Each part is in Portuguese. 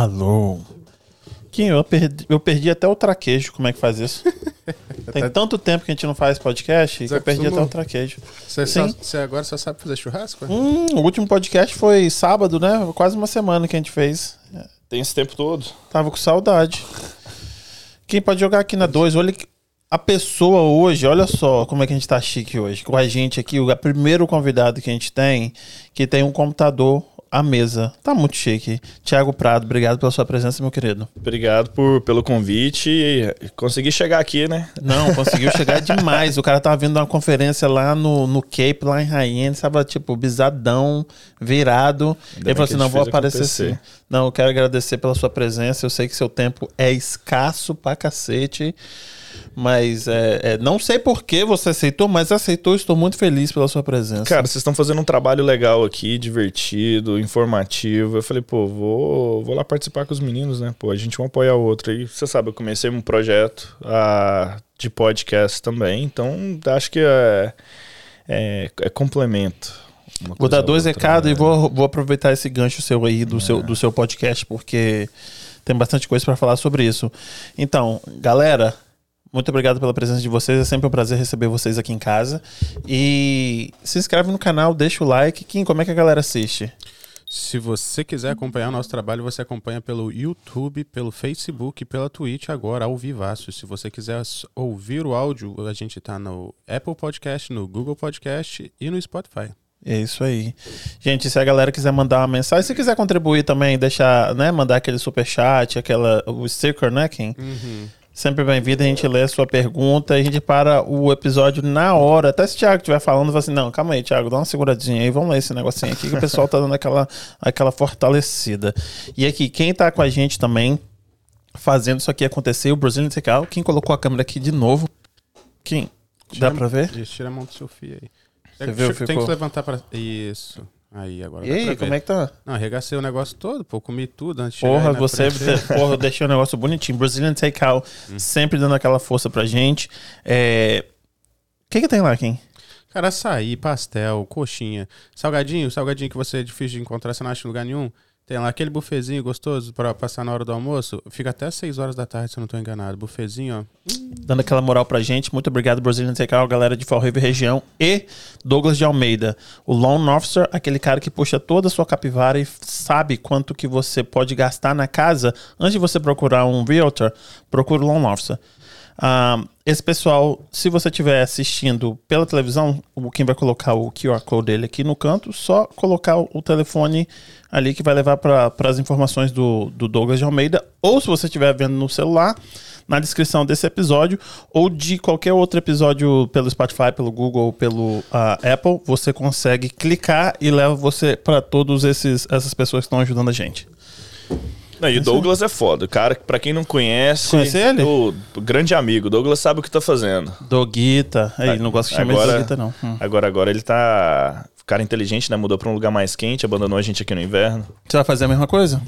Alô. Kim, eu perdi, eu perdi até o traquejo. Como é que faz isso? Tem tanto tempo que a gente não faz podcast que eu perdi até o traquejo. Você, só, você agora só sabe fazer churrasco? Hum, o último podcast foi sábado, né? Quase uma semana que a gente fez. Tem esse tempo todo. Tava com saudade. Quem pode jogar aqui na 2? Olha a pessoa hoje, olha só como é que a gente tá chique hoje. Com a gente aqui, o primeiro convidado que a gente tem, que tem um computador à mesa. Tá muito chique. Tiago Prado, obrigado pela sua presença, meu querido. Obrigado por, pelo convite consegui chegar aqui, né? Não, conseguiu chegar demais. O cara tava vindo uma conferência lá no, no Cape, lá em Rainha, tava tipo bisadão, virado. Ainda Ele falou assim: a não, vou aparecer sim. Não, eu quero agradecer pela sua presença. Eu sei que seu tempo é escasso pra cacete. Mas é, é, não sei por que você aceitou, mas aceitou. Estou muito feliz pela sua presença. Cara, vocês estão fazendo um trabalho legal aqui, divertido, informativo. Eu falei, pô, vou, vou lá participar com os meninos, né? Pô, a gente um apoia o outro. E você sabe, eu comecei um projeto ah, de podcast também, então acho que é, é, é complemento. Vou dar dois recados né? e vou, vou aproveitar esse gancho seu aí do, É. seu, do seu podcast, porque tem bastante coisa para falar sobre isso. Então, galera, muito obrigado pela presença de vocês. É sempre um prazer receber vocês aqui em casa. E se inscreve no canal, deixa o like. Kim, como é que a galera assiste? Se você quiser acompanhar o nosso trabalho, você acompanha pelo YouTube, pelo Facebook e pela Twitch agora, ao vivaço. Se você quiser ouvir o áudio, a gente tá no Apple Podcast, no Google Podcast e no Spotify. É isso aí. Gente, se a galera quiser mandar uma mensagem, se quiser contribuir também, deixar, né, mandar aquele super chat, aquela o sticker, né, Kim? Sempre bem-vindo, a gente lê a sua pergunta, a gente para o episódio na hora. Até se o Thiago estiver falando, fala assim: não, calma aí, Thiago, dá uma seguradinha aí, vamos ler esse negocinho aqui que o pessoal tá dando aquela, aquela fortalecida. E aqui, quem tá com a gente também, fazendo isso aqui acontecer, o Brazilian Tecal, quem colocou a câmera aqui de novo? Quem? Dá pra ver? Tira a mão do seu fio aí. Você Tem- viu, Tem ficou- que levantar pra. Isso. Aí, agora. E aí, como é que tá? Não, arregacei o negócio todo, pô. Comi tudo antes de chegar Porra, você frente. porra, deixei o negócio bonitinho. Brazilian Takeout, sempre dando aquela força pra gente. É... O que que tem lá, Kim? Cara, açaí, pastel, coxinha, salgadinho, salgadinho que você é difícil de encontrar, você não acha em lugar nenhum. Tem lá aquele bufezinho gostoso pra passar na hora do almoço. Fica até 6 horas da tarde, se eu não tô enganado. Bufezinho, ó. Dando aquela moral pra gente. Muito obrigado, Brazilian Takeout, galera de Fall River região. E Douglas de Almeida, o Loan Officer, aquele cara que puxa toda a sua capivara e sabe quanto que você pode gastar na casa. Antes de você procurar um realtor, procura o Loan Officer. Ah, esse pessoal, se você estiver assistindo pela televisão, o vai colocar o QR Code dele aqui no canto, só colocar o telefone ali que vai levar para as informações do, do Douglas de Almeida. Ou se você estiver vendo no celular, na descrição desse episódio, ou de qualquer outro episódio pelo Spotify, pelo Google, pelo ah, Apple, você consegue clicar e leva você para todas essas pessoas que estão ajudando a gente. Não, e o Douglas é foda. Cara, pra quem não conhece. Conhece ele? O grande amigo. O Douglas sabe o que tá fazendo. Doguita. Aí, não gosto que chame ele de Agora- Doguita, não. Hum. Agora, agora ele tá. Cara inteligente, né? Mudou pra um lugar mais quente, abandonou a gente aqui no inverno. Você vai fazer a mesma coisa?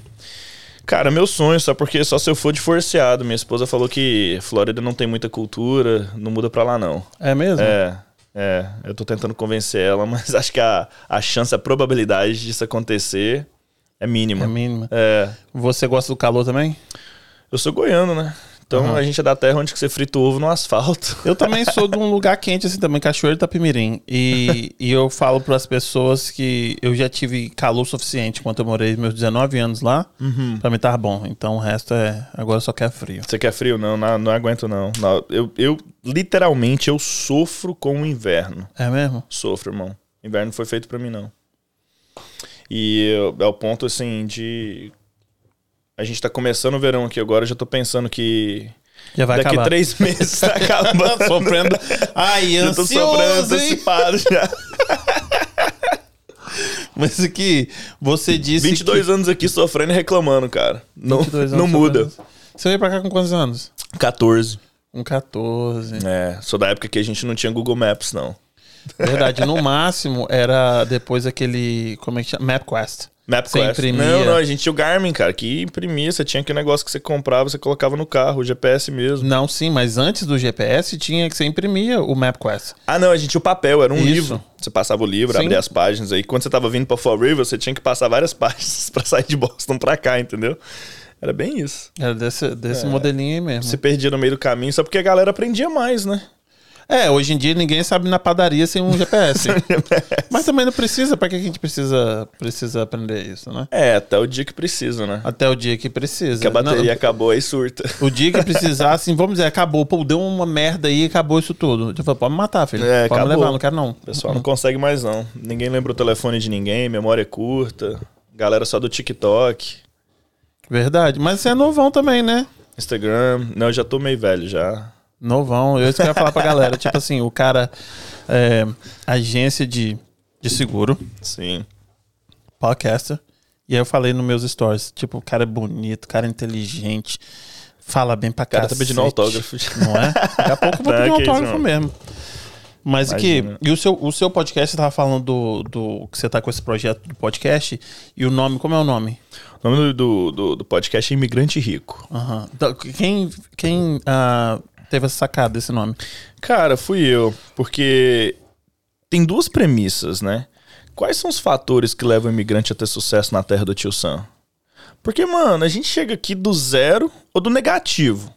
Cara, meu sonho, só porque só se eu for divorciado. Minha esposa falou que Flórida não tem muita cultura, não muda pra lá, não. É mesmo? É, é. Eu tô tentando convencer ela, mas acho que a, a chance, a probabilidade disso acontecer é mínima. É mínima. É. Você gosta do calor também? Eu sou goiano, né? Então Aham. a gente é da terra onde você frita o ovo no asfalto. Eu também sou de um lugar quente assim também, Cachoeiro e Itapemirim. E, e eu falo para as pessoas que eu já tive calor suficiente enquanto eu morei meus 19 anos lá, Uhum. pra mim tá bom. Então o resto é. Agora só quer frio. Você quer frio? Não, não, não aguento não. Não, eu, eu, literalmente, eu sofro com o inverno. É mesmo? Sofro, irmão. Inverno não foi feito pra mim, não. E é o ponto, assim, de... A gente tá começando o verão aqui agora, eu já tô pensando que Já vai daqui acabar. três meses tá acabando. Sofrendo. Ai, Eu tô sofrendo antecipado já. Mas aqui, você disse 22 anos aqui sofrendo e reclamando, cara. que... Não, 22 não muda. Você veio pra cá com quantos anos? 14. Com 14. É, sou da época que a gente não tinha Google Maps, não. Verdade, no máximo era depois aquele. Como é que chama? MapQuest. MapQuest. Não, não, a gente tinha o Garmin, cara, que imprimia. Você tinha aquele negócio que você comprava, você colocava no carro, o GPS mesmo. Não, sim, mas antes do GPS tinha que você imprimia o MapQuest. Ah, não, a gente tinha o papel, era um Isso. livro. Você passava o livro, Sim. abria as páginas aí. Quando você tava vindo pra Fall River, você tinha que passar várias páginas pra sair de Boston pra cá, entendeu? Era bem isso. Era desse, desse É. modelinho aí mesmo. Se perdia no meio do caminho, só porque a galera aprendia mais, né? É, hoje em dia ninguém sabe na padaria sem um GPS. Mas também não precisa, pra que a gente precisa, precisa aprender isso, né? É, até o dia que precisa, né? Até o dia que precisa. Que a bateria Não, acabou aí surta. o dia que precisar, assim, vamos dizer, acabou, pô, deu uma merda aí, acabou isso tudo. Eu falo, pode me matar, filho. É, pode me acabou. levar, não quero não. Pessoal não consegue mais, não. Ninguém lembra o telefone de ninguém, memória curta. Galera só do TikTok, Verdade. Mas você é novão também, né? Instagram. Não, eu já tô meio velho já. Novão. Eu isso que eu ia falar pra galera. tipo assim, o cara, é, agência de, de seguro, Sim. podcaster. E aí eu falei nos meus stories, tipo, o cara é bonito, o cara é inteligente, fala bem pra O cara tá pedindo autógrafo. Não é? Daqui a pouco eu vou pedir um que autógrafo mesmo. Mas Imagina. e o seu, o seu podcast, você tava falando do, do. que você tá com esse projeto do podcast. E o nome, como é o nome? O nome do, do, do podcast é Imigrante Rico. Aham. Então, quem quem ah, teve essa sacada desse nome? Cara, fui eu. Porque tem duas premissas, né? Quais são os fatores que levam o imigrante a ter sucesso na terra do tio Sam? Porque, mano, a gente chega aqui do zero ou do negativo.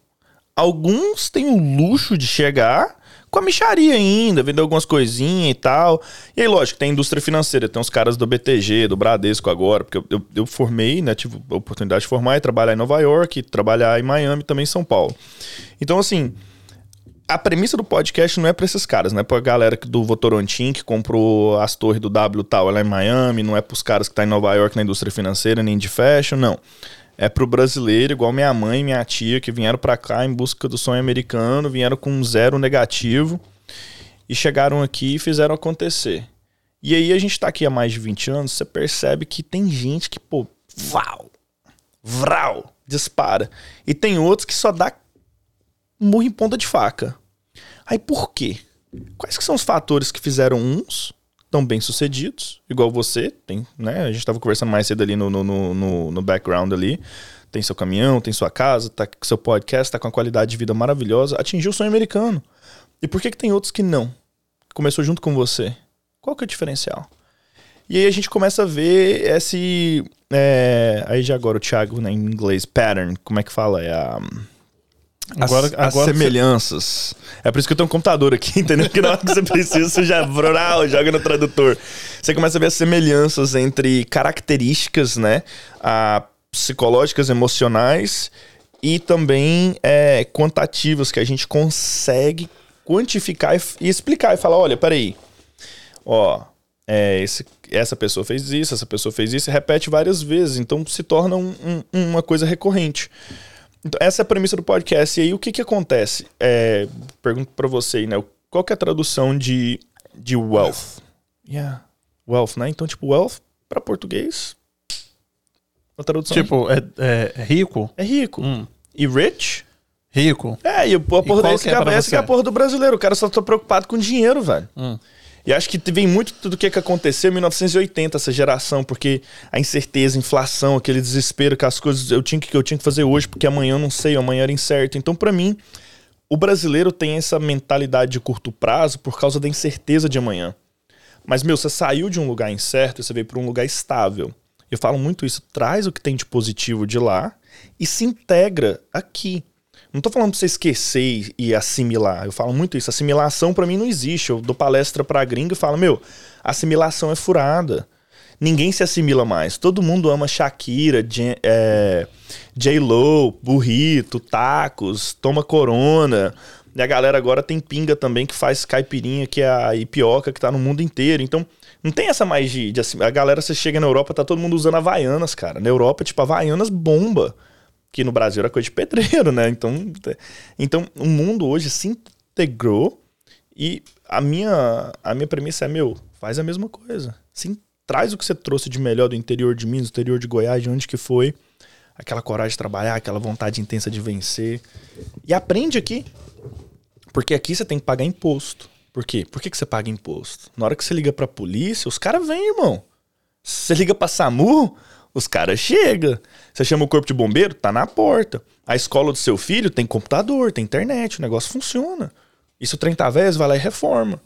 Alguns têm o luxo de chegar com a micharia ainda, vender algumas coisinhas e tal. E aí, lógico, tem a indústria financeira, tem os caras do BTG, do Bradesco agora, porque eu, eu, eu formei, né? Tive a oportunidade de formar e trabalhar em Nova York, trabalhar em Miami também em São Paulo. Então, assim, a premissa do podcast não é pra esses caras, não é pra galera do Votorantim que comprou as torres do W Tower lá em Miami, não é pros caras que tá em Nova York na indústria financeira, nem de fashion, não. É pro brasileiro, igual minha mãe e minha tia, que vieram pra cá em busca do sonho americano, vieram com um zero negativo e chegaram aqui e fizeram acontecer. E aí a gente tá aqui há mais de 20 anos, você percebe que tem gente que, pô, vau, vral, dispara. E tem outros que só dá murro em ponta de faca. Aí por quê? Quais que são os fatores que fizeram uns tão bem sucedidos, igual você, tem, né? A gente tava conversando mais cedo ali no, no, no, no- background ali. Tem seu caminhão, tem sua casa, tá com seu podcast, tá com uma qualidade de vida maravilhosa, atingiu o sonho americano. E por que que tem outros que não? Começou junto com você. Qual que é o diferencial? E aí a gente começa a ver esse. é, aí já agora o Thiago, né, em inglês, pattern, como é que fala? É a. Agora- as, agora as você- semelhanças. É por isso que eu tenho um computador aqui, entendeu? Porque na hora que você precisa, você já brau, joga no tradutor. Você começa a ver as semelhanças entre características, né? ah, psicológicas, emocionais e também é, quantitativas que a gente consegue quantificar e, e explicar e falar, olha, peraí, ó, é, esse, essa pessoa fez isso, essa pessoa fez isso, e repete várias vezes, então se torna um- um- uma coisa recorrente. Então, essa é a premissa do podcast. E aí, o que que acontece? É, pergunto pra você aí, né? Qual que é a tradução de, de wealth? Yeah. Wealth, né? Então, tipo, wealth pra português. A tradução Tipo, é, é rico? é rico. Hum, E rich? rico. É, e a porra qual desse que é essa que é a porra do brasileiro. O cara só tá preocupado com dinheiro, velho. Hum. E acho que vem muito do que, que aconteceu em 1980, essa geração, porque a incerteza, a inflação, aquele desespero que as coisas eu tinha que eu tinha que fazer hoje, porque amanhã eu não sei, amanhã era incerto. Então, pra mim, o brasileiro tem essa mentalidade de curto prazo por causa da incerteza de amanhã. Mas, meu, você saiu de um lugar incerto e você veio para um lugar estável. Eu falo muito isso. Traz o que tem de positivo de lá e se integra aqui. Não tô falando pra você esquecer e- assimilar. Eu falo muito isso. Assimilação pra mim não existe. Eu dou palestra pra gringa e falo, meu, assimilação é furada. Ninguém se assimila mais. Todo mundo ama Shakira, J- é, burrito, tacos, toma corona. E a galera agora tem pinga também que faz caipirinha, que é a ipioca que tá no mundo inteiro. Então, não tem essa mais de, de assim, A galera, você chega na Europa, tá todo mundo usando Havaianas, cara. Na Europa, tipo, Havaianas bomba. Que no Brasil era coisa de pedreiro, né? Então, então o mundo hoje se integrou e a minha, a minha premissa é, meu, faz a mesma coisa. Sim, traz o que você trouxe de melhor do interior de Minas, do interior de Goiás, de onde que foi. Aquela coragem de trabalhar, aquela vontade intensa de vencer. E aprende aqui. Porque aqui você tem que pagar imposto. Por quê? Por que, que você paga imposto? Na hora que você liga pra polícia, os caras vêm, irmão. Você liga pra SAMU, os caras chegam. Você chama o corpo de bombeiro, tá na porta. A escola do seu filho tem computador, tem internet, o negócio funciona. E se o trem tá velho, vai lá e reforma.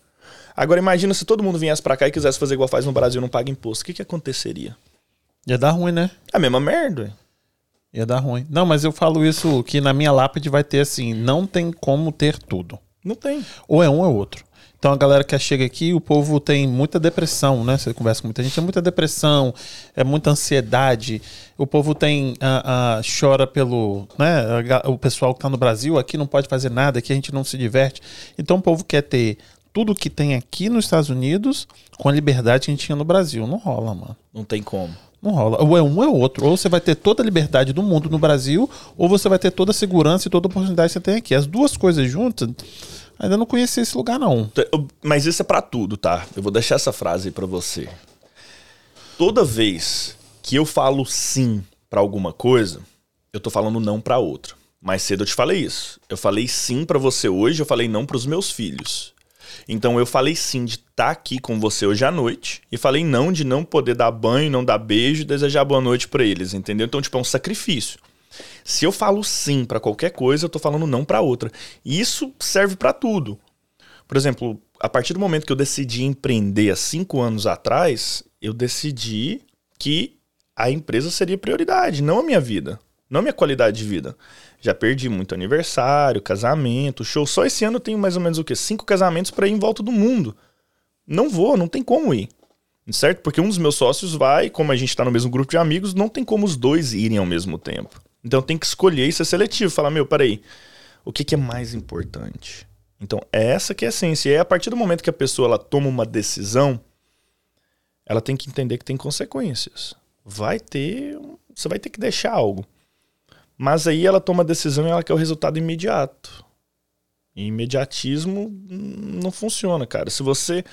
Agora imagina se todo mundo viesse pra cá e quisesse fazer igual faz no Brasil, não paga imposto. O que que aconteceria? Ia dar ruim, né? É a mesma merda. Ia dar ruim. Não, mas eu falo isso que na minha lápide vai ter assim: não tem como ter tudo. Não tem. Ou é um ou é outro. Então a galera que chega aqui, o povo tem muita depressão, né? Você conversa com muita gente, é muita depressão, é muita ansiedade. O povo tem a, a chora pelo, né? O pessoal que está no Brasil aqui não pode fazer nada, aqui a gente não se diverte. Então o povo quer ter tudo que tem aqui nos Estados Unidos com a liberdade que a gente tinha no Brasil. Não rola, mano. Não tem como. Não rola. Ou é um ou é outro. Ou você vai ter toda a liberdade do mundo no Brasil, ou você vai ter toda a segurança e toda a oportunidade que você tem aqui. As duas coisas juntas, ainda não conheci esse lugar, não. Mas isso é para tudo, tá? Eu vou deixar essa frase aí pra você. Toda vez que eu falo sim para alguma coisa, eu tô falando não para outra. Mais cedo eu te falei isso. Eu falei sim para você hoje, eu falei não para os meus filhos. Então eu falei sim de estar tá aqui com você hoje à noite e falei não de não poder dar banho, não dar beijo, desejar boa noite para eles, entendeu? Então tipo é um sacrifício. Se eu falo sim para qualquer coisa, eu tô falando não para outra. E isso serve para tudo. Por exemplo, a partir do momento que eu decidi empreender há cinco anos atrás, eu decidi que a empresa seria prioridade, não a minha vida, não a minha qualidade de vida. Já perdi muito aniversário, casamento, show. Só esse ano eu tenho mais ou menos o quê? Cinco casamentos para ir em volta do mundo. Não vou, não tem como ir. Certo? Porque um dos meus sócios vai, como a gente está no mesmo grupo de amigos, não tem como os dois irem ao mesmo tempo. Então tem que escolher e ser seletivo. Falar, meu, peraí, o que, que é mais importante? Então, é essa que é a essência. E é a partir do momento que a pessoa ela toma uma decisão, ela tem que entender que tem consequências. Vai ter. Você vai ter que deixar algo. Mas aí ela toma a decisão e ela quer o resultado imediato. E imediatismo não funciona, cara. Se você.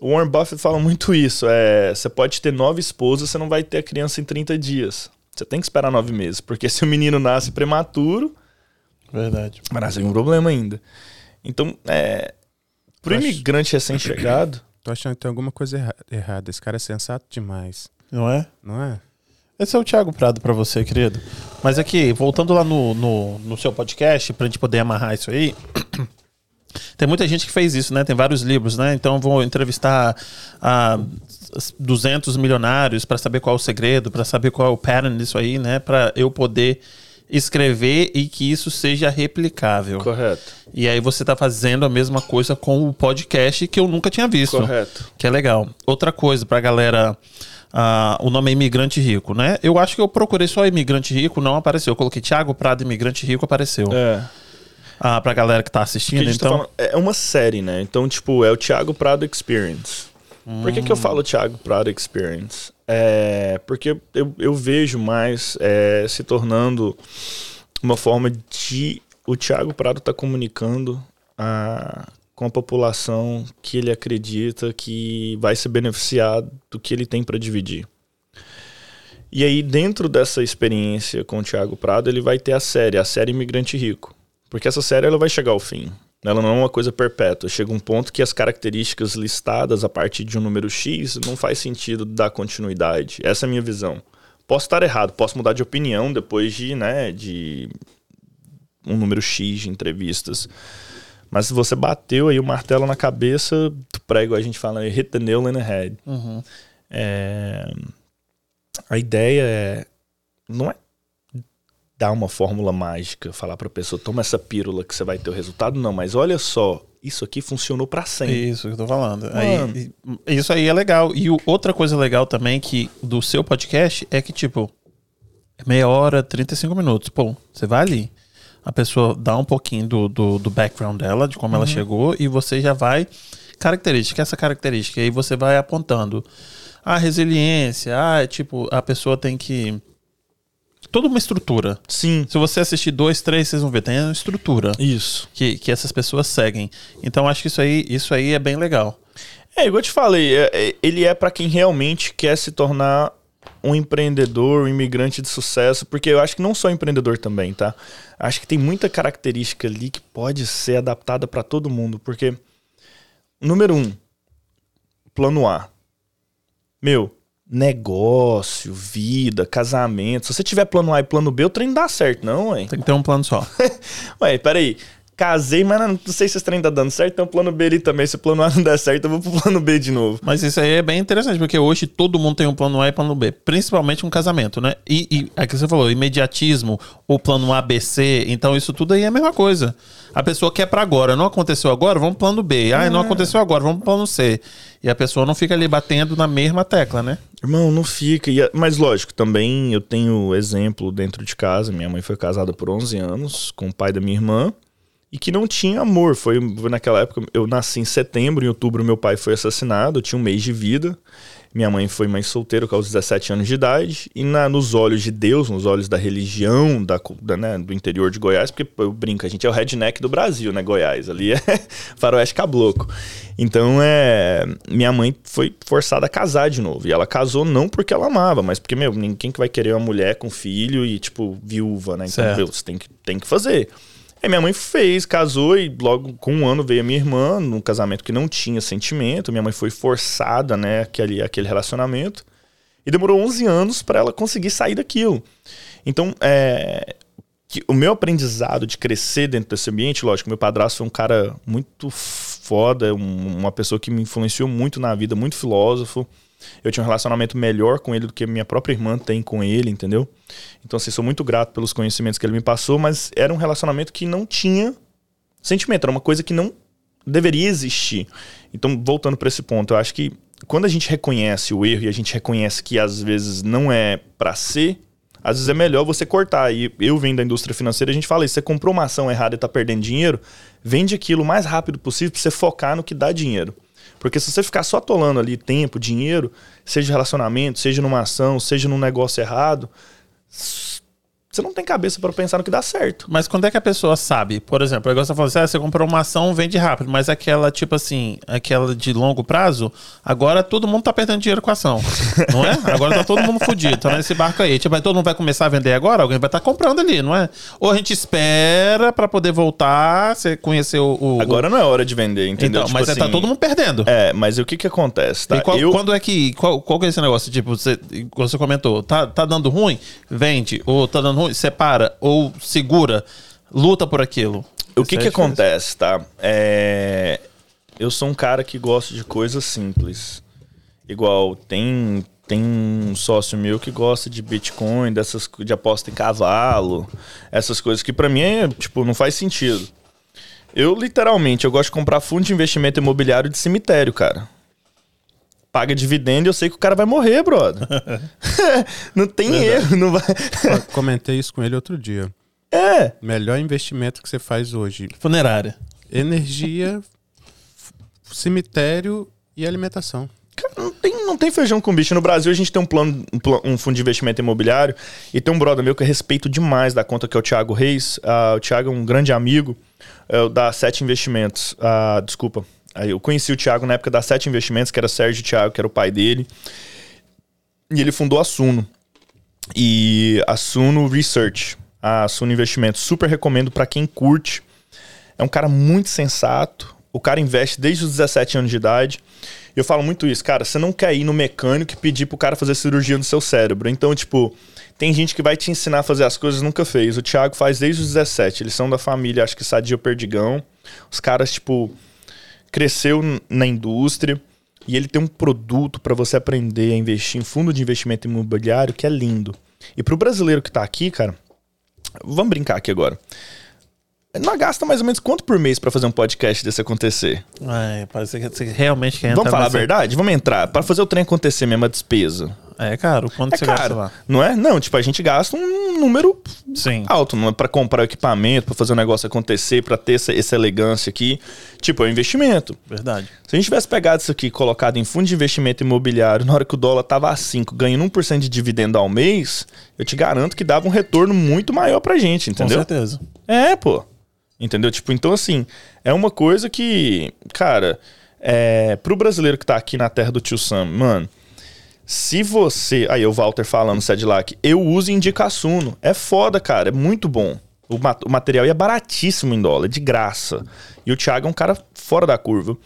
O Warren Buffett fala muito isso. É, você pode ter nove esposas, você não vai ter a criança em 30 dias. Você tem que esperar nove meses. Porque se o menino nasce prematuro. Verdade. Vai nascer um problema ainda. Então, é. Pro acho... imigrante recém-chegado. Tô achando que tem alguma coisa errada. Esse cara é sensato demais. Não é? Não é? Esse é o Thiago Prado para você, querido. Mas aqui, voltando lá no, no, no seu podcast, pra gente poder amarrar isso aí. Tem muita gente que fez isso, né? Tem vários livros, né? Então vou entrevistar a 200 milionários para saber qual é o segredo, para saber qual é o pattern disso aí, né? Para eu poder escrever e que isso seja replicável. Correto. E aí você está fazendo a mesma coisa com o podcast que eu nunca tinha visto. Correto. Que é legal. Outra coisa para galera ah, o nome é Imigrante Rico, né? Eu acho que eu procurei só Imigrante Rico, não apareceu. Eu coloquei Thiago Prado Imigrante Rico, apareceu. É. Ah, pra galera que tá assistindo, que tá então. Tá é uma série, né? Então, tipo, é o Thiago Prado Experience. Hum. Por que, que eu falo Thiago Prado Experience? É porque eu, eu vejo mais é, se tornando uma forma de o Thiago Prado tá comunicando a, com a população que ele acredita que vai se beneficiar do que ele tem para dividir. E aí, dentro dessa experiência com o Thiago Prado, ele vai ter a série, a série Imigrante Rico. Porque essa série ela vai chegar ao fim. Ela não é uma coisa perpétua. Chega um ponto que as características listadas a partir de um número X não faz sentido dar continuidade. Essa é a minha visão. Posso estar errado, posso mudar de opinião depois de, né, de um número X de entrevistas. Mas se você bateu aí o martelo na cabeça, prego, a gente fala, hit the nail in the head. Uhum. É... A ideia é. Não é dar uma fórmula mágica, falar pra pessoa, toma essa pílula que você vai ter o resultado, não, mas olha só, isso aqui funcionou para sempre. Isso que eu tô falando. Aí, isso aí é legal. E outra coisa legal também que do seu podcast é que, tipo, é meia hora, 35 minutos. Pô, você vai ali a pessoa dá um pouquinho do, do, do background dela, de como uhum. ela chegou, e você já vai. Característica, essa característica. E aí você vai apontando. A resiliência, ah, é tipo, a pessoa tem que. Toda uma estrutura. Sim. Se você assistir dois, três, vocês vão ver, tem uma estrutura. Isso. Que, que essas pessoas seguem. Então acho que isso aí, isso aí é bem legal. É, igual eu te falei, é, é, ele é para quem realmente quer se tornar um empreendedor, um imigrante de sucesso, porque eu acho que não só empreendedor também, tá? Acho que tem muita característica ali que pode ser adaptada para todo mundo, porque número um, plano A. Meu, negócio, vida, casamento. Se você tiver plano A e plano B, o trem dá certo, não, ué. Tem que ter um plano só. ué, peraí. casei, mas não, sei se esse trem tá dando certo, então plano B ali também. Se o plano A não der certo, eu vou pro plano B de novo. Mas isso aí é bem interessante, porque hoje todo mundo tem um plano A e plano B, principalmente um casamento, né? E, e aqui você falou, imediatismo, o plano A, B, C, então isso tudo aí é a mesma coisa. A pessoa quer para agora, não aconteceu agora, vamos pro plano B. Ah, não aconteceu agora, vamos pro plano C. E a pessoa não fica ali batendo na mesma tecla, né? Irmão, não fica. E, mas lógico, também eu tenho exemplo dentro de casa. Minha mãe foi casada por 11 anos com o pai da minha irmã e que não tinha amor. Foi naquela época, eu nasci em setembro, em outubro meu pai foi assassinado, eu tinha um mês de vida. Minha mãe foi mãe solteira aos 17 anos de idade. E na, nos olhos de Deus, nos olhos da religião da, da né, do interior de Goiás, porque eu brinco, a gente é o redneck do Brasil, né? Goiás. Ali é faroeste cabloco. Então, é, minha mãe foi forçada a casar de novo. E ela casou não porque ela amava, mas porque, meu, ninguém que vai querer uma mulher com filho e, tipo, viúva, né? Então, meu, você tem que, tem que fazer. Aí minha mãe fez, casou e logo com um ano veio a minha irmã, num casamento que não tinha sentimento. Minha mãe foi forçada, né, aquele, aquele relacionamento. E demorou 11 anos para ela conseguir sair daquilo. Então, é, o meu aprendizado de crescer dentro desse ambiente, lógico, meu padrasto foi um cara muito foda, um, uma pessoa que me influenciou muito na vida, muito filósofo. Eu tinha um relacionamento melhor com ele do que minha própria irmã tem com ele, entendeu? Então, assim, sou muito grato pelos conhecimentos que ele me passou, mas era um relacionamento que não tinha sentimento, era uma coisa que não deveria existir. Então, voltando para esse ponto, eu acho que quando a gente reconhece o erro e a gente reconhece que às vezes não é para ser, às vezes é melhor você cortar. E eu venho da indústria financeira, a gente fala isso, você comprou uma ação errada e tá perdendo dinheiro, vende aquilo o mais rápido possível para você focar no que dá dinheiro. Porque se você ficar só atolando ali tempo, dinheiro, seja relacionamento, seja numa ação, seja num negócio errado, você não tem cabeça para pensar no que dá certo. Mas quando é que a pessoa sabe? Por exemplo, agora você falou assim, ah, você comprou uma ação, vende rápido, mas aquela, tipo assim, aquela de longo prazo, agora todo mundo tá perdendo dinheiro com a ação, não é? Agora tá todo mundo fudido, tá nesse barco aí. Tipo, aí todo mundo vai começar a vender agora, alguém vai estar tá comprando ali, não é? Ou a gente espera para poder voltar, você conhecer o, o... Agora não é hora de vender, entendeu? Então, tipo mas tá assim, tá todo mundo perdendo. É, mas o que que acontece, tá? Qual, Eu... Quando é que, qual, qual que é esse negócio? Tipo, você, você comentou, tá, tá dando ruim? Vende. Ou tá dando ruim, separa ou segura, luta por aquilo. O que, é que acontece, tá? É... Eu sou um cara que gosta de coisas simples. Igual, tem, tem um sócio meu que gosta de Bitcoin, dessas de aposta em cavalo, essas coisas que para mim é, tipo, não faz sentido. Eu literalmente, eu gosto de comprar fundo de investimento imobiliário de cemitério, cara paga dividendo e eu sei que o cara vai morrer, brother. não tem Verdade. erro, não vai. comentei isso com ele outro dia. É. Melhor investimento que você faz hoje. Funerária. Energia, cemitério e alimentação. Cara, não tem, não tem feijão com bicho. No Brasil, a gente tem um plano, um, um, fundo de investimento imobiliário e tem um brother meu que eu respeito demais da conta, que é o Thiago Reis. Uh, o Thiago é um grande amigo é, da Sete Investimentos. Uh, desculpa, Aí eu conheci o Thiago na época da Sete Investimentos, que era Sérgio Thiago, que era o pai dele. E ele fundou a Suno. E a Suno Research, a Suno Investimentos, super recomendo para quem curte. É um cara muito sensato. O cara investe desde os 17 anos de idade. Eu falo muito isso, cara, você não quer ir no mecânico e pedir pro cara fazer cirurgia no seu cérebro. Então, tipo, tem gente que vai te ensinar a fazer as coisas nunca fez. O Thiago faz desde os 17. Eles são da família, acho que Sadia Perdigão. Os caras, tipo, cresceu na indústria e ele tem um produto para você aprender a investir em fundo de investimento imobiliário que é lindo. E para o brasileiro que está aqui, cara, vamos brincar aqui agora. Não gasta mais ou menos quanto por mês para fazer um podcast desse acontecer? É, parece que você realmente quer entrar. Vamos falar a verdade? Vamos entrar. Para fazer o trem acontecer mesmo, a despesa. É caro. Quanto é você caro, gasta lá? Não é? Não, tipo, a gente gasta um número Sim. alto não é para comprar equipamento, para fazer o negócio acontecer, para ter essa, essa, elegância aqui. Tipo, é um investimento. Verdade. Se a gente tivesse pegado isso aqui colocado em fundo de investimento imobiliário na hora que o dólar tava a 5, ganhando 1% de dividendo ao mês, eu te garanto que dava um retorno muito maior pra gente, entendeu? Com certeza. É, pô. Entendeu? Tipo, então assim, é uma coisa que, cara, é, pro brasileiro que tá aqui na terra do tio Sam, mano, se você. Aí o Walter falando, Sedlac, eu uso Indicassuno. É foda, cara. É muito bom. O, mat o material é baratíssimo em dólar, de graça. E o Thiago é um cara fora da curva.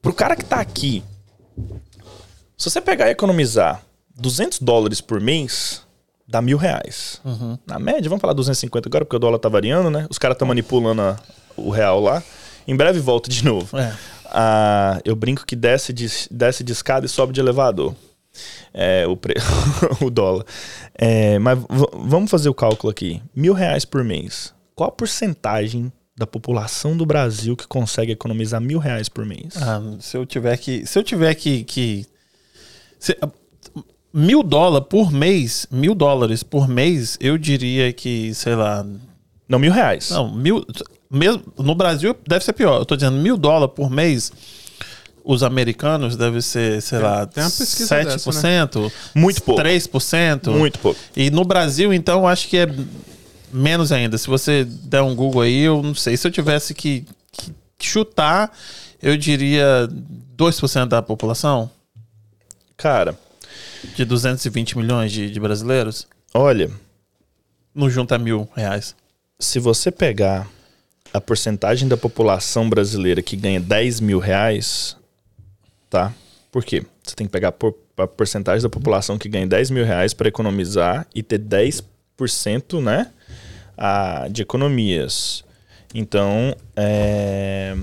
Pro cara que tá aqui, se você pegar e economizar 200 dólares por mês, dá mil reais. Uhum. Na média, vamos falar 250 agora, porque o dólar tá variando, né? Os caras estão manipulando a, o real lá. Em breve volta de novo. É. Ah, eu brinco que desce de, desce de escada e sobe de elevador. É, o, pre... o dólar. É, mas vamos fazer o cálculo aqui. Mil reais por mês. Qual a porcentagem da população do Brasil que consegue economizar mil reais por mês? Ah, se eu tiver que. Se eu tiver que. que se- mil dólares por mês, mil dólares por mês, eu diria que, sei lá. Não, mil reais. Não, mil. Mesmo, no Brasil deve ser pior. Eu tô dizendo mil dólares por mês. Os americanos devem ser, sei lá, tem uma pesquisa 7%, Muito pouco. 3%. Muito pouco. E no Brasil, então, acho que é menos ainda. Se você der um Google aí, eu não sei. Se eu tivesse que, que chutar, eu diria 2% da população, Cara, de 220 milhões de, de brasileiros, olha, não junta mil reais. se você pegar a porcentagem da população brasileira que ganha 10 mil reais, tá? Por quê? Você tem que pegar por, a porcentagem da população que ganha 10 mil reais para economizar e ter 10%, né? A, de economias. Então, é...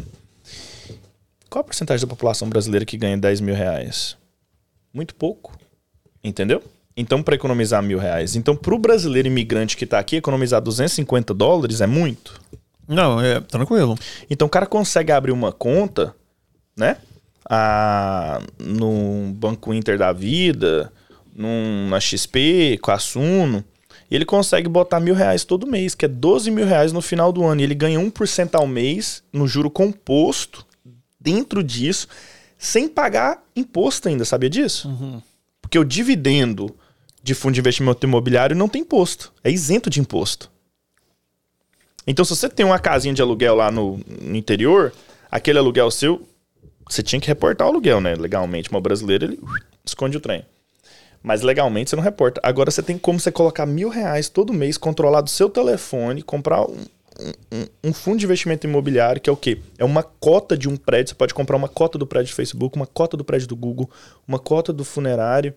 qual a porcentagem da população brasileira que ganha 10 mil reais? Muito pouco. Entendeu? Então, para economizar mil reais. Então, para o brasileiro imigrante que está aqui, economizar 250 dólares é muito. Não, é tranquilo. Então, o cara consegue abrir uma conta, né? A, no Banco Inter da Vida, num, na XP, com a Suno. Ele consegue botar mil reais todo mês, que é 12 mil reais no final do ano. E ele ganha 1% ao mês no juro composto dentro disso, sem pagar imposto ainda, sabia disso? Porque o dividendo de fundo de investimento imobiliário não tem imposto, é isento de imposto. Então, se você tem uma casinha de aluguel lá no, no interior, aquele aluguel seu, você tinha que reportar o aluguel, né? Legalmente. Uma brasileira, ele esconde o trem. Mas legalmente você não reporta. Agora você tem como você colocar mil reais todo mês, controlar do seu telefone, comprar um, um- um fundo de investimento imobiliário, que é o quê? É uma cota de um prédio. Você pode comprar uma cota do prédio do Facebook, uma cota do prédio do Google, uma cota do funerário.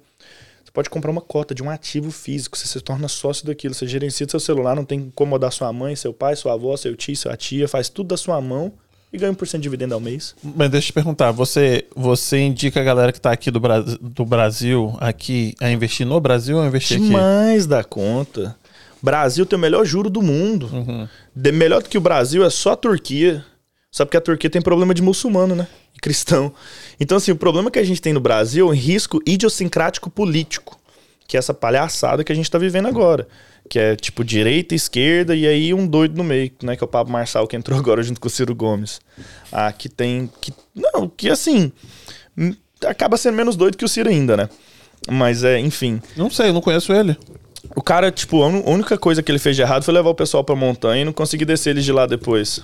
Você pode comprar uma cota de um ativo físico, você se torna sócio daquilo, você gerencia seu celular, não tem que incomodar sua mãe, seu pai, sua avó, seu tio, sua tia, faz tudo da sua mão e ganha 1% de dividendo ao mês. Mas deixa eu te perguntar, você, você indica a galera que tá aqui do, Bra do Brasil aqui a investir no Brasil ou a investir aqui? Demais da conta. Brasil tem o melhor juro do mundo. De- melhor do que o Brasil é só a Turquia. Só porque a Turquia tem problema de muçulmano, né? E cristão. Então, assim, o problema que a gente tem no Brasil é um risco idiosincrático político. Que é essa palhaçada que a gente tá vivendo agora. Que é tipo direita, esquerda e aí um doido no meio, né? Que é o Pablo Marçal que entrou agora junto com o Ciro Gomes. Ah, que tem. Que, não, que assim. hum, Acaba sendo menos doido que o Ciro ainda, né? Mas é, enfim. Não sei, eu não conheço ele. O cara, tipo, a única coisa que ele fez de errado foi levar o pessoal pra montanha e não conseguir descer eles de lá depois.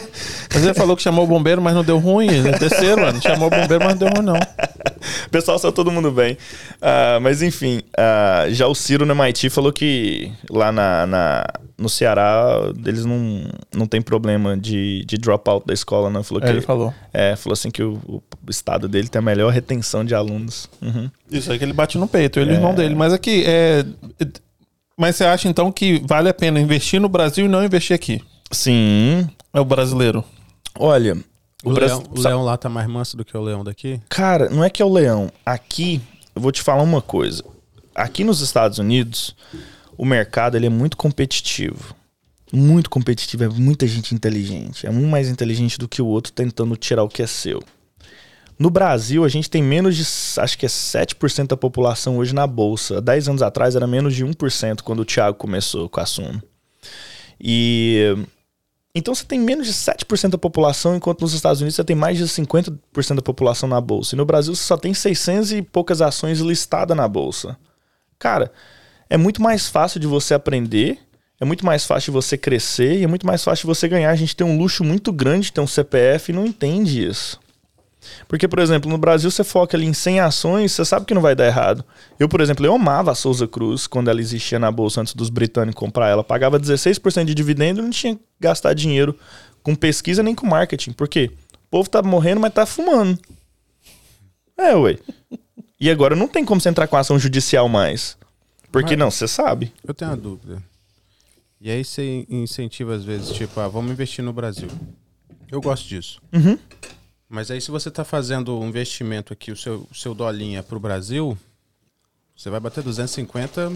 Mas ele falou que chamou o bombeiro, mas não deu ruim. Eles desceram, mano. Chamou o bombeiro, mas não deu ruim, não. O pessoal saiu todo mundo bem. Ah, mas enfim, ah, já o Ciro no MIT falou que lá na, na- no Ceará eles não, não tem problema de, de dropout da escola, não. Falou É, que, ele falou. É, falou assim que o, o estado dele tem a melhor retenção de alunos. Uhum. Isso aí que ele bate no peito, ele e o irmão dele. Mas aqui, é. Mas você acha então que vale a pena investir no Brasil e não investir aqui? Sim. É o brasileiro. Olha, O, Bras- leão, o sa- leão lá tá mais manso do que o leão daqui? Cara, não é que é o leão. Aqui, eu vou te falar uma coisa. Aqui nos Estados Unidos, o mercado ele é muito competitivo. Muito competitivo, é muita gente inteligente. É um mais inteligente do que o outro tentando tirar o que é seu. No Brasil, a gente tem menos de, acho que é 7% da população hoje na bolsa. Há 10 anos atrás era menos de 1% quando o Thiago começou com a Suno. E então você tem menos de 7% da população, enquanto nos Estados Unidos você tem mais de 50% da população na bolsa. E no Brasil você só tem 600 e poucas ações listadas na bolsa. Cara, é muito mais fácil de você aprender, é muito mais fácil de você crescer e é muito mais fácil de você ganhar. A gente tem um luxo muito grande de ter um CPF e não entende isso. Porque, por exemplo, no Brasil você foca ali em 100 ações, você sabe que não vai dar errado. Eu, por exemplo, eu amava a Souza Cruz quando ela existia na bolsa antes dos britânicos comprar ela. Pagava 16% de dividendo e não tinha que gastar dinheiro com pesquisa nem com marketing. Por quê? O povo tá morrendo, mas tá fumando. É, ué. E agora não tem como você entrar com ação judicial mais. Porque Mas- não, você sabe. Eu tenho uma dúvida. E aí você incentiva às vezes, tipo, ah, vamos investir no Brasil. Eu gosto disso. Uhum. Mas aí se você tá fazendo um investimento aqui, o seu, o seu dolinha pro Brasil, você vai bater 250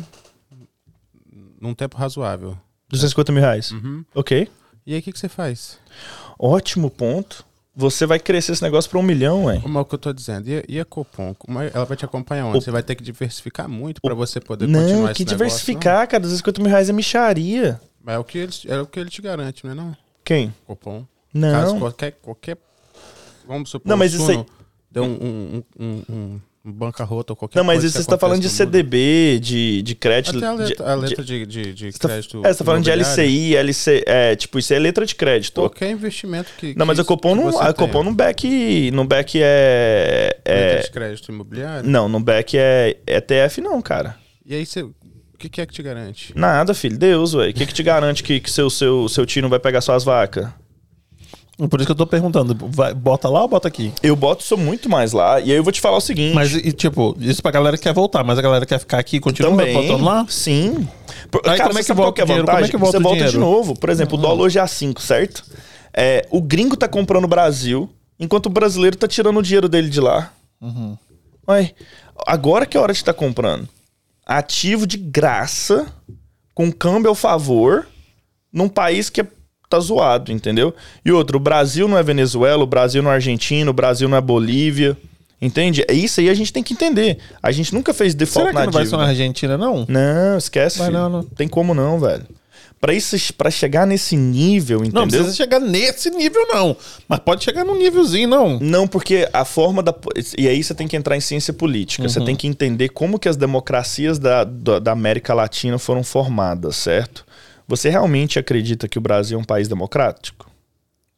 num tempo razoável. 250 mil reais. Uhum. Ok. E aí o que, que você faz? Ótimo ponto. Você vai crescer esse negócio pra um milhão, ué. Como é o que eu tô dizendo? E, a- e a Copom? É- ela vai te acompanhar onde? O- Você vai ter que diversificar muito para você poder continuar Não, esse que negócio, diversificar, cara. 250 mil reais é micharia. é o que ele, é o que ele te garante, não é não? Quem? Copom. Caso Não. qualquer, qualquer. Vamos supor Não, mas isso aí- deu um, um, um, um, bancarrota ou qualquer Não, mas isso você tá falando de. CDB, de, de crédito. Até a de- letra, a de- letra de, de, de tá- crédito. É, você tá falando de. LCI, LC. É, tipo, isso é letra de crédito. Qualquer investimento que. Não, mas que, a Copom não. A Copom no back. No back é. Letra é de crédito imobiliário. não, no back é ETF, não, cara. E aí você. O que, que é que te garante? Nada, filho. Deus, ué. O que, que te garante que, que seu, seu, seu tio não vai pegar suas vacas? Por isso que eu tô perguntando, vai, bota lá ou bota aqui? Eu boto isso muito mais lá. E aí eu vou te falar o seguinte. Mas, e, tipo, isso pra galera que quer voltar, mas a galera quer ficar aqui e continua Também. botando lá? Sim. Por- Aí cara, como é que volta é a o dinheiro? Como é que volta você volta de dinheiro? novo. Por exemplo, o dólar hoje é a 5, certo? É, o gringo tá comprando o Brasil, enquanto o brasileiro tá tirando o dinheiro dele de lá. Ué, agora que é a hora de estar comprando. Ativo de graça, com câmbio ao favor, num país que é, tá zoado, entendeu? E outro, o Brasil não é Venezuela, o Brasil não é Argentina, o Brasil não é Bolívia. Entende? É isso aí a gente tem que entender. A gente nunca fez default Será que na não vai dívida. na Argentina, não? Não, esquece. Vai não, não. Tem como não, velho. Pra isso, para chegar nesse nível, entendeu? não precisa chegar nesse nível, não. Mas pode chegar num nívelzinho, não. Não, porque a forma da. E aí você tem que entrar em ciência política. Uhum. Você tem que entender como que as democracias da, da, da América Latina foram formadas, certo? Você realmente acredita que o Brasil é um país democrático?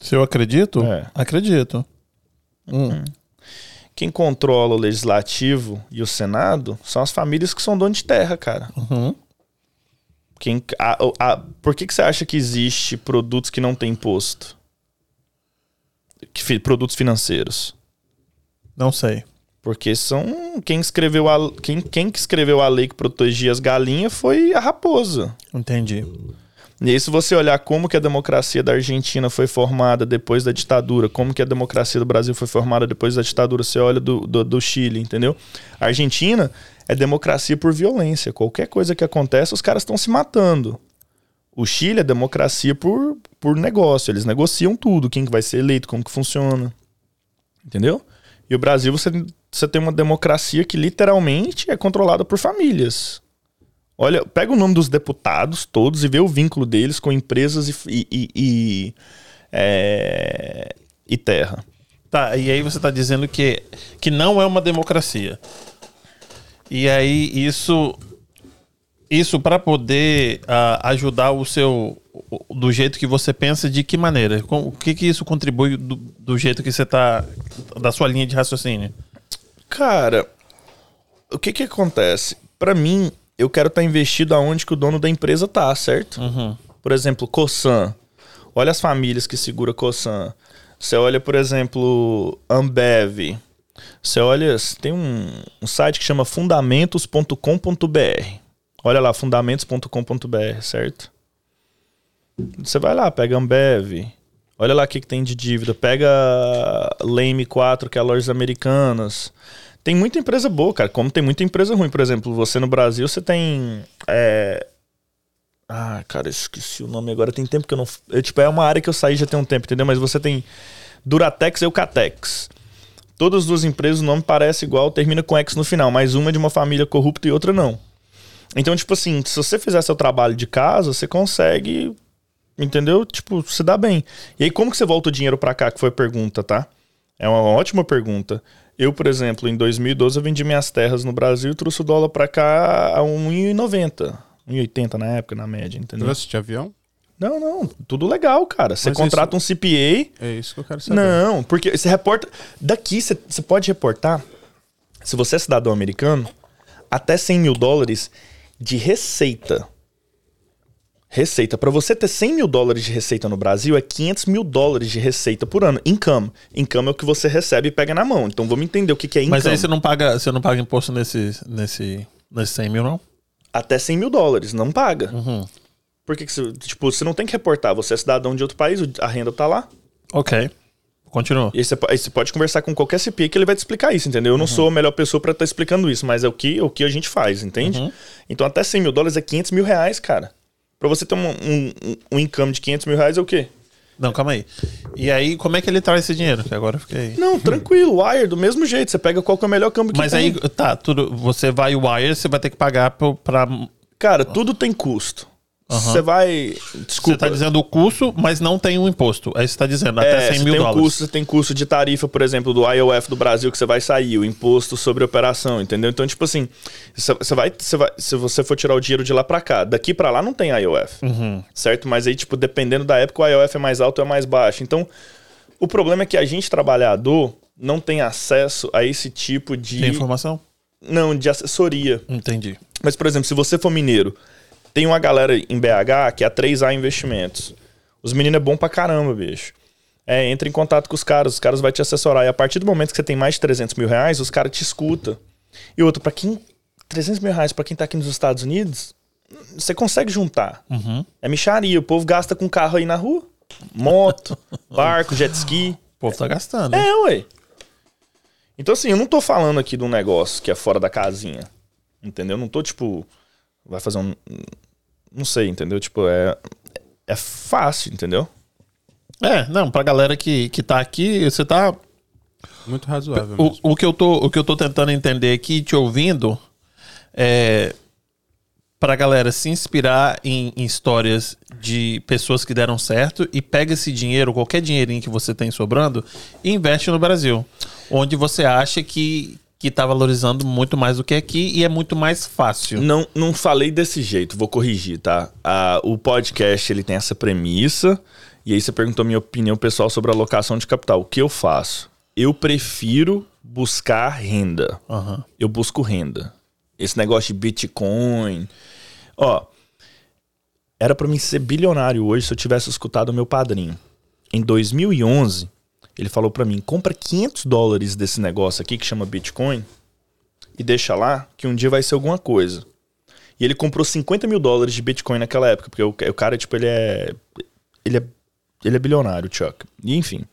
Se eu acredito, É. acredito. Hum. Quem controla o legislativo e o Senado são as famílias que são donas de terra, cara. Uhum. Quem, a- a- por que, que você acha que existe produtos que não têm imposto? Que produtos financeiros. Não sei. Porque são. Quem escreveu a, quem, quem que escreveu a lei que protegia as galinhas foi a raposa. Entendi. E aí, se você olhar como que a democracia da Argentina foi formada depois da ditadura, como que a democracia do Brasil foi formada depois da ditadura, você olha do, do, do Chile, entendeu? A Argentina é democracia por violência. Qualquer coisa que acontece, os caras estão se matando. O Chile é democracia por, por negócio. Eles negociam tudo, quem que vai ser eleito, como que funciona. Entendeu? E o Brasil, você, você tem uma democracia que literalmente é controlada por famílias. Olha, pega o nome dos deputados todos e vê o vínculo deles com empresas e, e, e, é, e terra. Tá, e aí você tá dizendo que, que não é uma democracia. E aí isso isso para poder ah, ajudar o seu do jeito que você pensa, de que maneira? Com- O que que isso contribui do, do jeito que você tá da sua linha de raciocínio? Cara, o que que acontece? Pra mim, eu quero estar investido aonde que o dono da empresa tá, certo? Uhum. Por exemplo, Cosan. Olha as famílias que segura Cosan. Você olha, por exemplo, Ambev. Você olha, tem um, um site que chama fundamentos.com.br. Olha lá, fundamentos.com.br, certo? Você vai lá, pega Ambev. Olha lá o que, que tem de dívida. Pega Lame 4, que é a Lojas Americanas. Tem muita empresa boa, cara. Como tem muita empresa ruim. Por exemplo, você no Brasil, você tem. é, Ah, cara, esqueci o nome agora. Tem tempo que eu não. Eu, tipo, é uma área que eu saí já tem um tempo, entendeu? Mas você tem Duratex e Eucatex. Todas as duas empresas, o nome parece igual, termina com X no final, mas uma é de uma família corrupta e outra não. Então, tipo assim, se você fizer seu trabalho de casa, você consegue, entendeu? Tipo, se dá bem. E aí, como que você volta o dinheiro pra cá, que foi a pergunta, tá? É uma ótima pergunta. Eu, por exemplo, em 2012, eu vendi minhas terras no Brasil e trouxe o dólar pra cá a 1,90. 1,80 na época, na média, entendeu? Trouxe de avião? Não, não, tudo legal, cara. Você Mas contrata um CPA, É isso que eu quero saber. não, porque você reporta. Daqui você você pode reportar, se você é cidadão americano, até 100 mil dólares de receita. Receita. Para você ter 100 mil dólares de receita no Brasil, é 500 mil dólares de receita por ano. Income. Income é o que você recebe e pega na mão. Então vamos entender o que, que é income. Mas aí você não paga, você não paga imposto nesse nesse nesse 100 mil não? Até 100 mil dólares, não paga. Uhum. Por que, que você. Tipo, você não tem que reportar. Você é cidadão de outro país, a renda tá lá. Ok. Continua. E aí você, aí você pode conversar com qualquer CPI que ele vai te explicar isso, entendeu? Eu não sou a melhor pessoa pra estar explicando isso, mas é o que, o que a gente faz, entende? Então até 100 mil dólares é 500 mil reais, cara. Pra você ter um, um, um income de 500 mil reais é o quê? Não, calma aí. E aí, como é que ele traz esse dinheiro? Que agora eu fiquei. Não, tranquilo, Wire, do mesmo jeito. Você pega qual que é o melhor câmbio que Mas tem. aí, tá, tudo. Você vai wire, você vai ter que pagar pro- pra. Cara, tudo tem custo. Você vai. Você Desculpa. tá dizendo o custo, mas não tem o imposto. Aí você tá dizendo até É, 100 você mil tem um dólares. custo, você tem custo de tarifa, por exemplo, do IOF do Brasil que você vai sair, o imposto sobre operação, entendeu? Então, tipo assim, você você vai, você vai, se você for tirar o dinheiro de lá pra cá, daqui pra lá não tem IOF, Uhum. certo? Mas aí, tipo, dependendo da época, o IOF é mais alto ou é mais baixo. Então, o problema é que a gente, trabalhador, não tem acesso a esse tipo de. Tem informação? Não, de assessoria. Entendi. Mas, por exemplo, se você for mineiro, tem uma galera em BH que é a 3A Investimentos. Os meninos é bom pra caramba, bicho. É, entra em contato com os caras, os caras vão te assessorar. E a partir do momento que você tem mais de 300 mil reais, os caras te escutam. E outro, pra quem. 300 mil reais pra quem tá aqui nos Estados Unidos, você consegue juntar. Uhum. É micharia. O povo gasta com carro aí na rua. Moto, barco, jet ski. O povo tá gastando. hein? É, ué. Então, assim, eu não tô falando aqui de um negócio que é fora da casinha. Entendeu? Eu não tô, tipo, vai fazer um. Não sei, entendeu? Tipo, é. É fácil, entendeu? É, não, pra galera que, que tá aqui, você tá. Muito razoável O, mesmo. o, que eu tô, o que eu tô tentando entender aqui, te ouvindo, é. Pra galera se inspirar em, em histórias de pessoas que deram certo e pega esse dinheiro, qualquer dinheirinho que você tem sobrando, e investe no Brasil. Onde você acha que, que tá valorizando muito mais do que aqui e é muito mais fácil. Não, não falei desse jeito, vou corrigir, tá? Ah, o podcast ele tem essa premissa, e aí você perguntou minha opinião pessoal sobre a alocação de capital. O que eu faço? Eu prefiro buscar renda. Aham. eu busco renda. Esse negócio de Bitcoin. Ó, era pra mim ser bilionário hoje se eu tivesse escutado o meu padrinho. Em 2011, ele falou pra mim: compra 500 dólares desse negócio aqui que chama Bitcoin e deixa lá que um dia vai ser alguma coisa. E ele comprou 50 mil dólares de Bitcoin naquela época, porque o, o cara, tipo, ele é. Ele é. Ele é bilionário, Chuck. E enfim.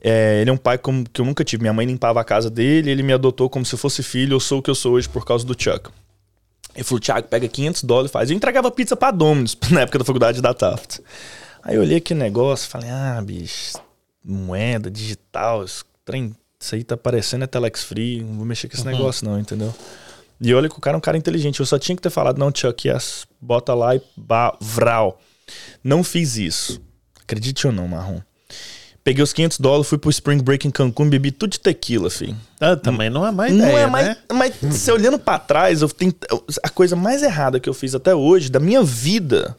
É, ele é um pai como, que eu nunca tive. Minha mãe limpava a casa dele, ele me adotou como se fosse filho. Eu sou o que eu sou hoje por causa do Chuck. Ele falou, Thiago, pega 500 dólares e faz. Eu entregava pizza pra Domino's na época da faculdade da Taft. Aí eu olhei aquele negócio falei, ah, bicho, moeda digital, esse trem, isso aí tá parecendo é Telex Free, não vou mexer com esse negócio não, entendeu? E olha que o cara é um cara inteligente, eu só tinha que ter falado, não, Chuck, yes, bota lá e ba, vral. Não fiz isso. Acredite ou não, Marrom. Peguei os 500 dólares, fui pro Spring Break em Cancún, bebi tudo de tequila, filho. Ah, também não é mais Não ideia, é mais. né? Mas se olhando pra trás, eu tenho, a coisa mais errada que eu fiz até hoje, da minha vida.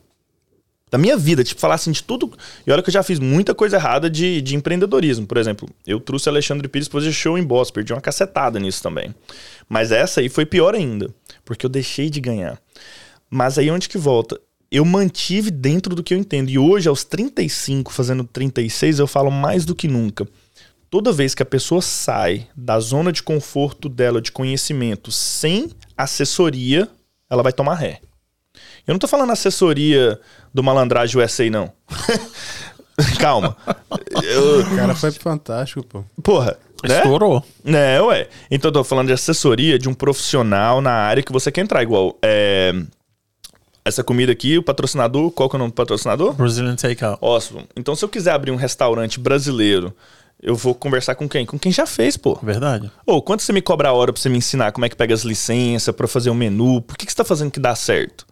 Da minha vida, tipo, falar assim de tudo. E olha que eu já fiz muita coisa errada de, de empreendedorismo. Por exemplo, eu trouxe Alexandre Pires pra fazer show em Boss, perdi uma cacetada nisso também. Mas essa aí foi pior ainda, porque eu deixei de ganhar. Mas aí onde que volta? Eu mantive dentro do que eu entendo. E hoje, aos 35, fazendo 36, eu falo mais do que nunca toda vez que a pessoa sai da zona de conforto dela de conhecimento sem assessoria, ela vai tomar ré. Eu não tô falando assessoria do malandragem USA, não. Calma. Eu- O cara foi fantástico, pô. porra, né? Estourou. É, ué. Então eu tô falando de assessoria de um profissional na área que você quer entrar. Igual, é, essa comida aqui, o patrocinador, qual que é o nome do patrocinador? Brazilian Takeout. Awesome. Então se eu quiser abrir um restaurante brasileiro, eu vou conversar com quem? Com quem já fez, pô. Verdade. Ô, quanto você me cobra a hora pra você me ensinar como é que pega as licenças, pra fazer o menu? Por que, que você tá fazendo que dá certo?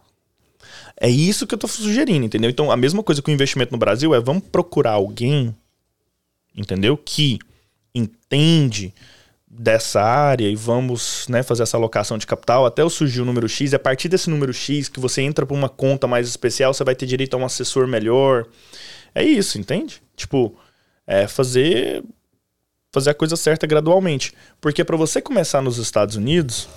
É isso que eu tô sugerindo, entendeu? Então, a mesma coisa com o investimento no Brasil é vamos procurar alguém, entendeu? Que entende dessa área e vamos né, fazer essa alocação de capital até surgir o número X. E a partir desse número X, que você entra pra uma conta mais especial, você vai ter direito a um assessor melhor. É isso, entende? Tipo, é fazer fazer a coisa certa gradualmente. Porque para você começar nos Estados Unidos,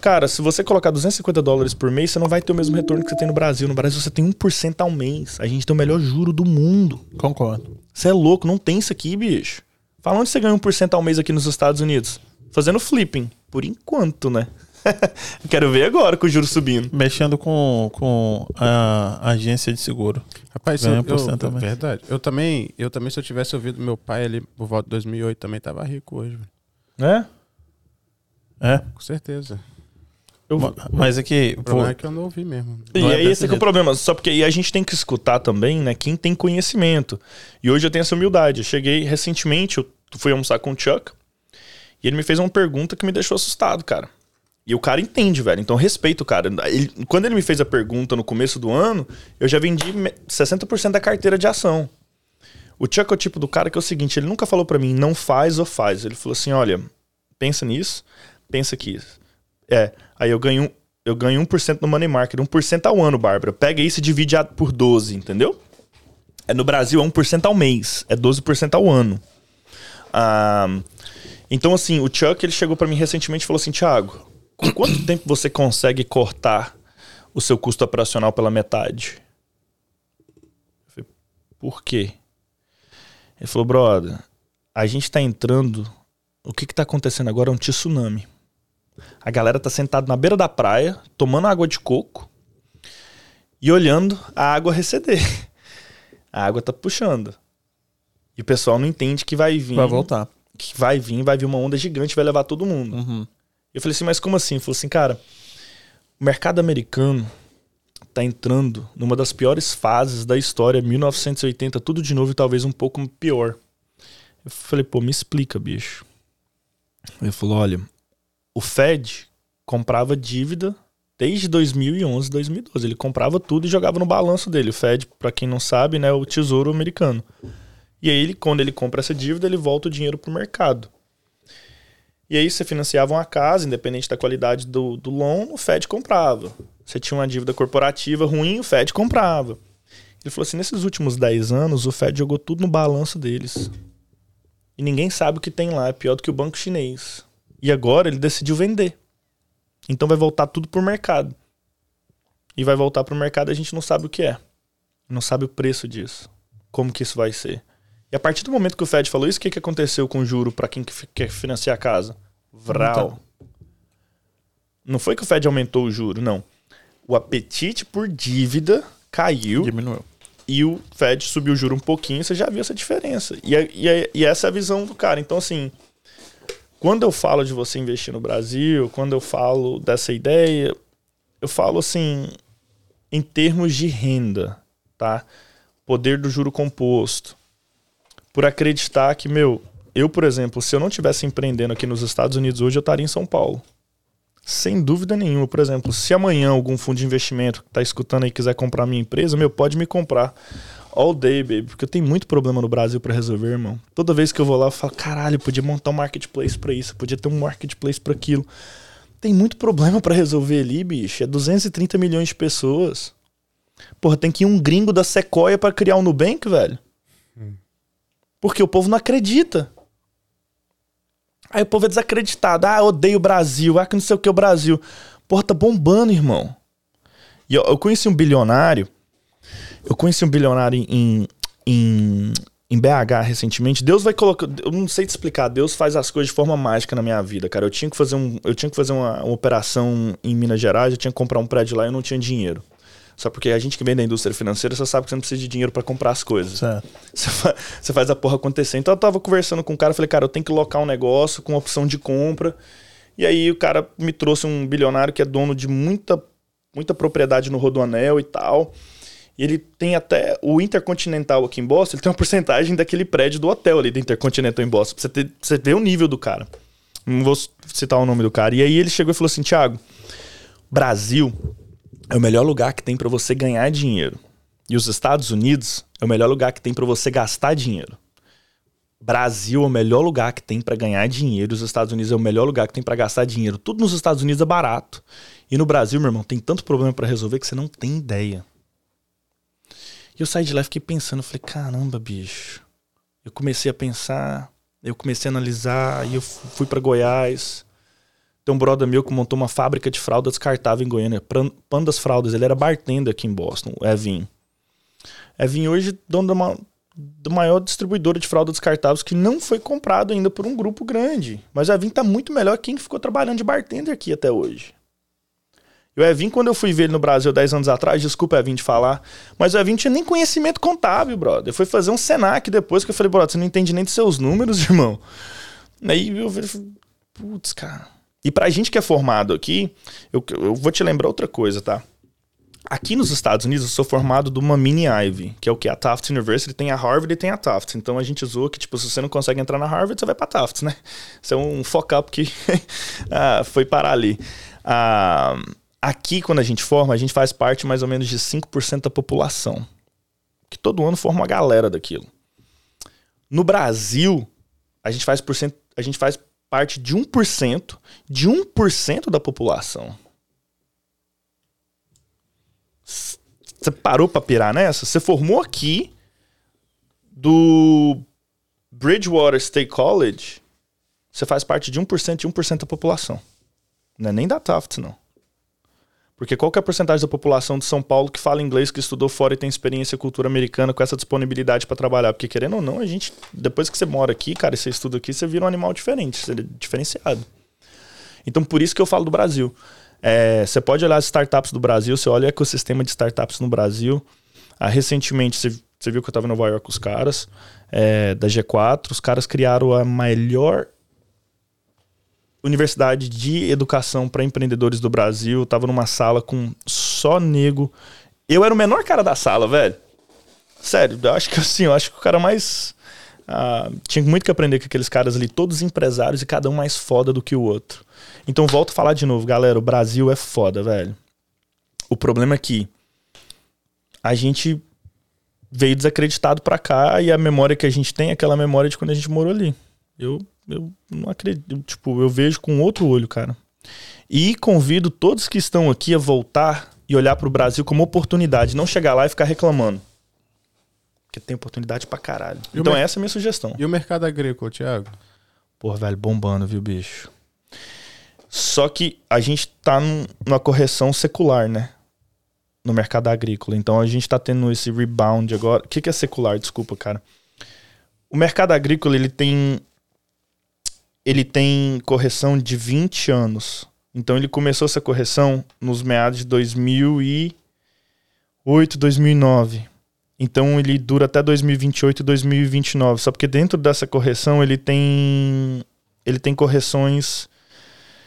cara, se você colocar 250 dólares por mês, você não vai ter o mesmo retorno que você tem no Brasil. No Brasil você tem 1% ao mês. A gente tem o melhor juro do mundo. Concordo. Você é louco, não tem isso aqui, bicho. Fala onde você ganha 1% ao mês aqui nos Estados Unidos? Fazendo flipping. Por enquanto, né? Quero ver agora com o juro subindo. Mexendo com, com a agência de seguro. Rapaz, Ganha eu, por eu, cento também. verdade. Eu também, eu também, se eu tivesse ouvido meu pai ali por volta de 2008, também tava rico hoje, velho. É? É. com certeza. Eu, Ma- Mas aqui, O problema pô, é que eu não ouvi mesmo. E Não é aí desse esse é, que é o problema. Só porque aí a gente tem que escutar também, né? Quem tem conhecimento. E hoje eu tenho essa humildade. Eu cheguei recentemente, eu fui almoçar com o Chuck. E ele me fez uma pergunta que me deixou assustado, cara. E o cara entende, velho. Então respeito o cara. Ele- quando ele me fez a pergunta no começo do ano, eu já vendi me- 60% da carteira de ação. O Chuck é o tipo do cara que é o seguinte, ele nunca falou pra mim, não faz ou faz. Ele falou assim, olha, pensa nisso, pensa aqui. É, aí eu ganho, um- eu ganho 1% no money market, 1% ao ano, Bárbara. Pega isso e divide por 12, entendeu? É no Brasil é 1% ao mês, é 12% ao ano. Ah, então assim, o Chuck ele chegou pra mim recentemente e falou assim, Thiago, com quanto tempo você consegue cortar o seu custo operacional pela metade? Eu falei, por quê? Ele falou, brother, a gente tá entrando. O que que tá acontecendo agora é um tsunami. A galera tá sentada na beira da praia, tomando água de coco e olhando a água receder. A água tá puxando. E o pessoal não entende que vai vir. vai voltar. Que vai vir, vai vir uma onda gigante, vai levar todo mundo. Uhum. Eu falei assim, mas como assim? Ele falou assim, cara, o mercado americano tá entrando numa das piores fases da história, 1980, tudo de novo e talvez um pouco pior. Eu falei, pô, me explica, bicho. Ele falou, olha, o Fed comprava dívida desde 2011, 2012. Ele comprava tudo e jogava no balanço dele. O Fed, pra quem não sabe, né, é o tesouro americano. E aí, ele, quando ele compra essa dívida, ele volta o dinheiro pro mercado. E aí você financiava uma casa, independente da qualidade do, do loan, o Fed comprava. Você tinha uma dívida corporativa ruim, o Fed comprava. Ele falou assim, nesses últimos 10 anos, o Fed jogou tudo no balanço deles. E ninguém sabe o que tem lá, é pior do que o banco chinês. E agora ele decidiu vender. Então vai voltar tudo pro mercado. E vai voltar pro mercado, a gente não sabe o que é. Não sabe o preço disso. Como que isso vai ser. E a partir do momento que o Fed falou isso, o que, que aconteceu com o juro para quem quer financiar a casa? Vral. Não foi que o Fed aumentou o juro, não. O apetite por dívida caiu Diminuiu. e o Fed subiu o juro um pouquinho, você já viu essa diferença. E, e, e essa é a visão do cara. Então, assim, quando eu falo de você investir no Brasil, quando eu falo dessa ideia, eu falo assim, em termos de renda, tá? Poder do juro composto. Por acreditar que, meu, eu, por exemplo, se eu não tivesse empreendendo aqui nos Estados Unidos hoje, eu estaria em São Paulo. Sem dúvida nenhuma. Por exemplo, se amanhã algum fundo de investimento que tá escutando aí quiser comprar minha empresa, meu, pode me comprar. All day, baby. Porque eu tenho muito problema no Brasil pra resolver, irmão. Toda vez que eu vou lá, eu falo, caralho, podia montar um marketplace pra isso, podia ter um marketplace pra aquilo. Tem muito problema pra resolver ali, bicho. É 230 milhões de pessoas. Porra, tem que ir um gringo da Sequoia pra criar um Nubank, velho. Porque o povo não acredita. Aí o povo é desacreditado. Ah, odeio o Brasil. Ah, que não sei o que é o Brasil. Porra, tá bombando, irmão. E eu, eu conheci um bilionário. Eu conheci um bilionário em, em, em BH recentemente. Deus vai colocar. Eu não sei te explicar. Deus faz as coisas de forma mágica na minha vida, cara. Eu tinha que fazer, um, eu tinha que fazer uma, uma operação em Minas Gerais. Eu tinha que comprar um prédio lá e eu não tinha dinheiro. Só porque a gente que vem da indústria financeira, você sabe que você não precisa de dinheiro pra comprar as coisas. Certo. Você fa- você faz a porra acontecer. Então eu tava conversando com o cara, falei, cara, eu tenho que locar um negócio com opção de compra. E aí o cara me trouxe um bilionário que é dono de muita, muita propriedade no Rodoanel e tal. Ele tem até o Intercontinental aqui em Boston, ele tem uma porcentagem daquele prédio do hotel ali do Intercontinental em Boston. Pra você, ter, pra você ver o nível do cara. Não vou citar o nome do cara. E aí ele chegou e falou assim, Thiago, Brasil é o melhor lugar que tem pra você ganhar dinheiro. E os Estados Unidos é o melhor lugar que tem pra você gastar dinheiro. Brasil é o melhor lugar que tem pra ganhar dinheiro. Os Estados Unidos é o melhor lugar que tem pra gastar dinheiro. Tudo nos Estados Unidos é barato. E no Brasil, meu irmão, tem tanto problema pra resolver que você não tem ideia. E eu saí de lá e fiquei pensando, falei, caramba, bicho. Eu comecei a pensar, eu comecei a analisar, e eu fui pra Goiás. Tem um brother meu que montou uma fábrica de fralda descartável em Goiânia, Pandas Fraldas. Ele era bartender aqui em Boston, o Evin. Evin hoje, dono uma da maior distribuidora de fralda descartáveis que não foi comprado ainda por um grupo grande. Mas o Evin tá muito melhor que quem ficou trabalhando de bartender aqui até hoje. E o Evin, quando eu fui ver ele no Brasil 10 anos atrás, desculpa, Evin, de falar, mas o Evin tinha nem conhecimento contábil, brother. Foi fazer um Senac depois que eu falei, brother, você não entende nem dos seus números, irmão. Aí eu falei, putz, cara. E pra gente que é formado aqui, eu, eu vou te lembrar outra coisa, tá? Aqui nos Estados Unidos, eu sou formado de uma mini Ivy, que é o que? A Tufts University tem a Harvard e tem a Tufts. Então a gente usou que, tipo, se você não consegue entrar na Harvard, você vai pra Tufts, né? Isso é um fuck-up que ah, foi parar ali. Ah, aqui, quando a gente forma, a gente faz parte mais ou menos de 5% da população. Que todo ano forma uma galera daquilo. No Brasil, a gente faz, por cento, a gente faz parte de 1% de 1% da população. Você parou pra pirar nessa? Você formou aqui do Bridgewater State College, você faz parte de 1% de 1% da população. Não é nem da Tufts, não. Porque qual que é a porcentagem da população de São Paulo que fala inglês, que estudou fora e tem experiência cultura americana com essa disponibilidade para trabalhar? Porque querendo ou não, a gente, depois que você mora aqui, cara, e você estuda aqui, você vira um animal diferente, você é diferenciado. Então por isso que eu falo do Brasil. É, você pode olhar as startups do Brasil, você olha o ecossistema de startups no Brasil. Ah, recentemente, você, você, viu que eu estava em Nova York com os caras, é, da G4, os caras criaram a melhor universidade de educação para empreendedores do Brasil. Tava numa sala com só nego. Eu era o menor cara da sala, velho. Sério, eu acho que assim, eu acho que o cara mais. Ah, tinha muito que aprender com aqueles caras ali, todos empresários e cada um mais foda do que o outro. Então volto a falar de novo, galera, o Brasil é foda, velho. O problema é que a gente veio desacreditado para cá e a memória que a gente tem é aquela memória de quando a gente morou ali. Eu, eu não acredito, tipo, eu vejo com outro olho, cara. E convido todos que estão aqui a voltar e olhar para o Brasil como oportunidade, não chegar lá e ficar reclamando. Porque tem oportunidade pra caralho. E então essa é a minha sugestão. E o mercado agrícola, Thiago? Porra, velho, bombando, viu, bicho? Só que a gente tá num- numa correção secular, né? No mercado agrícola. Então a gente tá tendo esse rebound agora. O que, que é secular? Desculpa, cara. O mercado agrícola, ele tem. Ele tem correção de 20 anos. Então ele começou essa correção nos meados de 2008, 2009. Então ele dura até 2028 e 2029. Só porque dentro dessa correção ele tem ele tem correções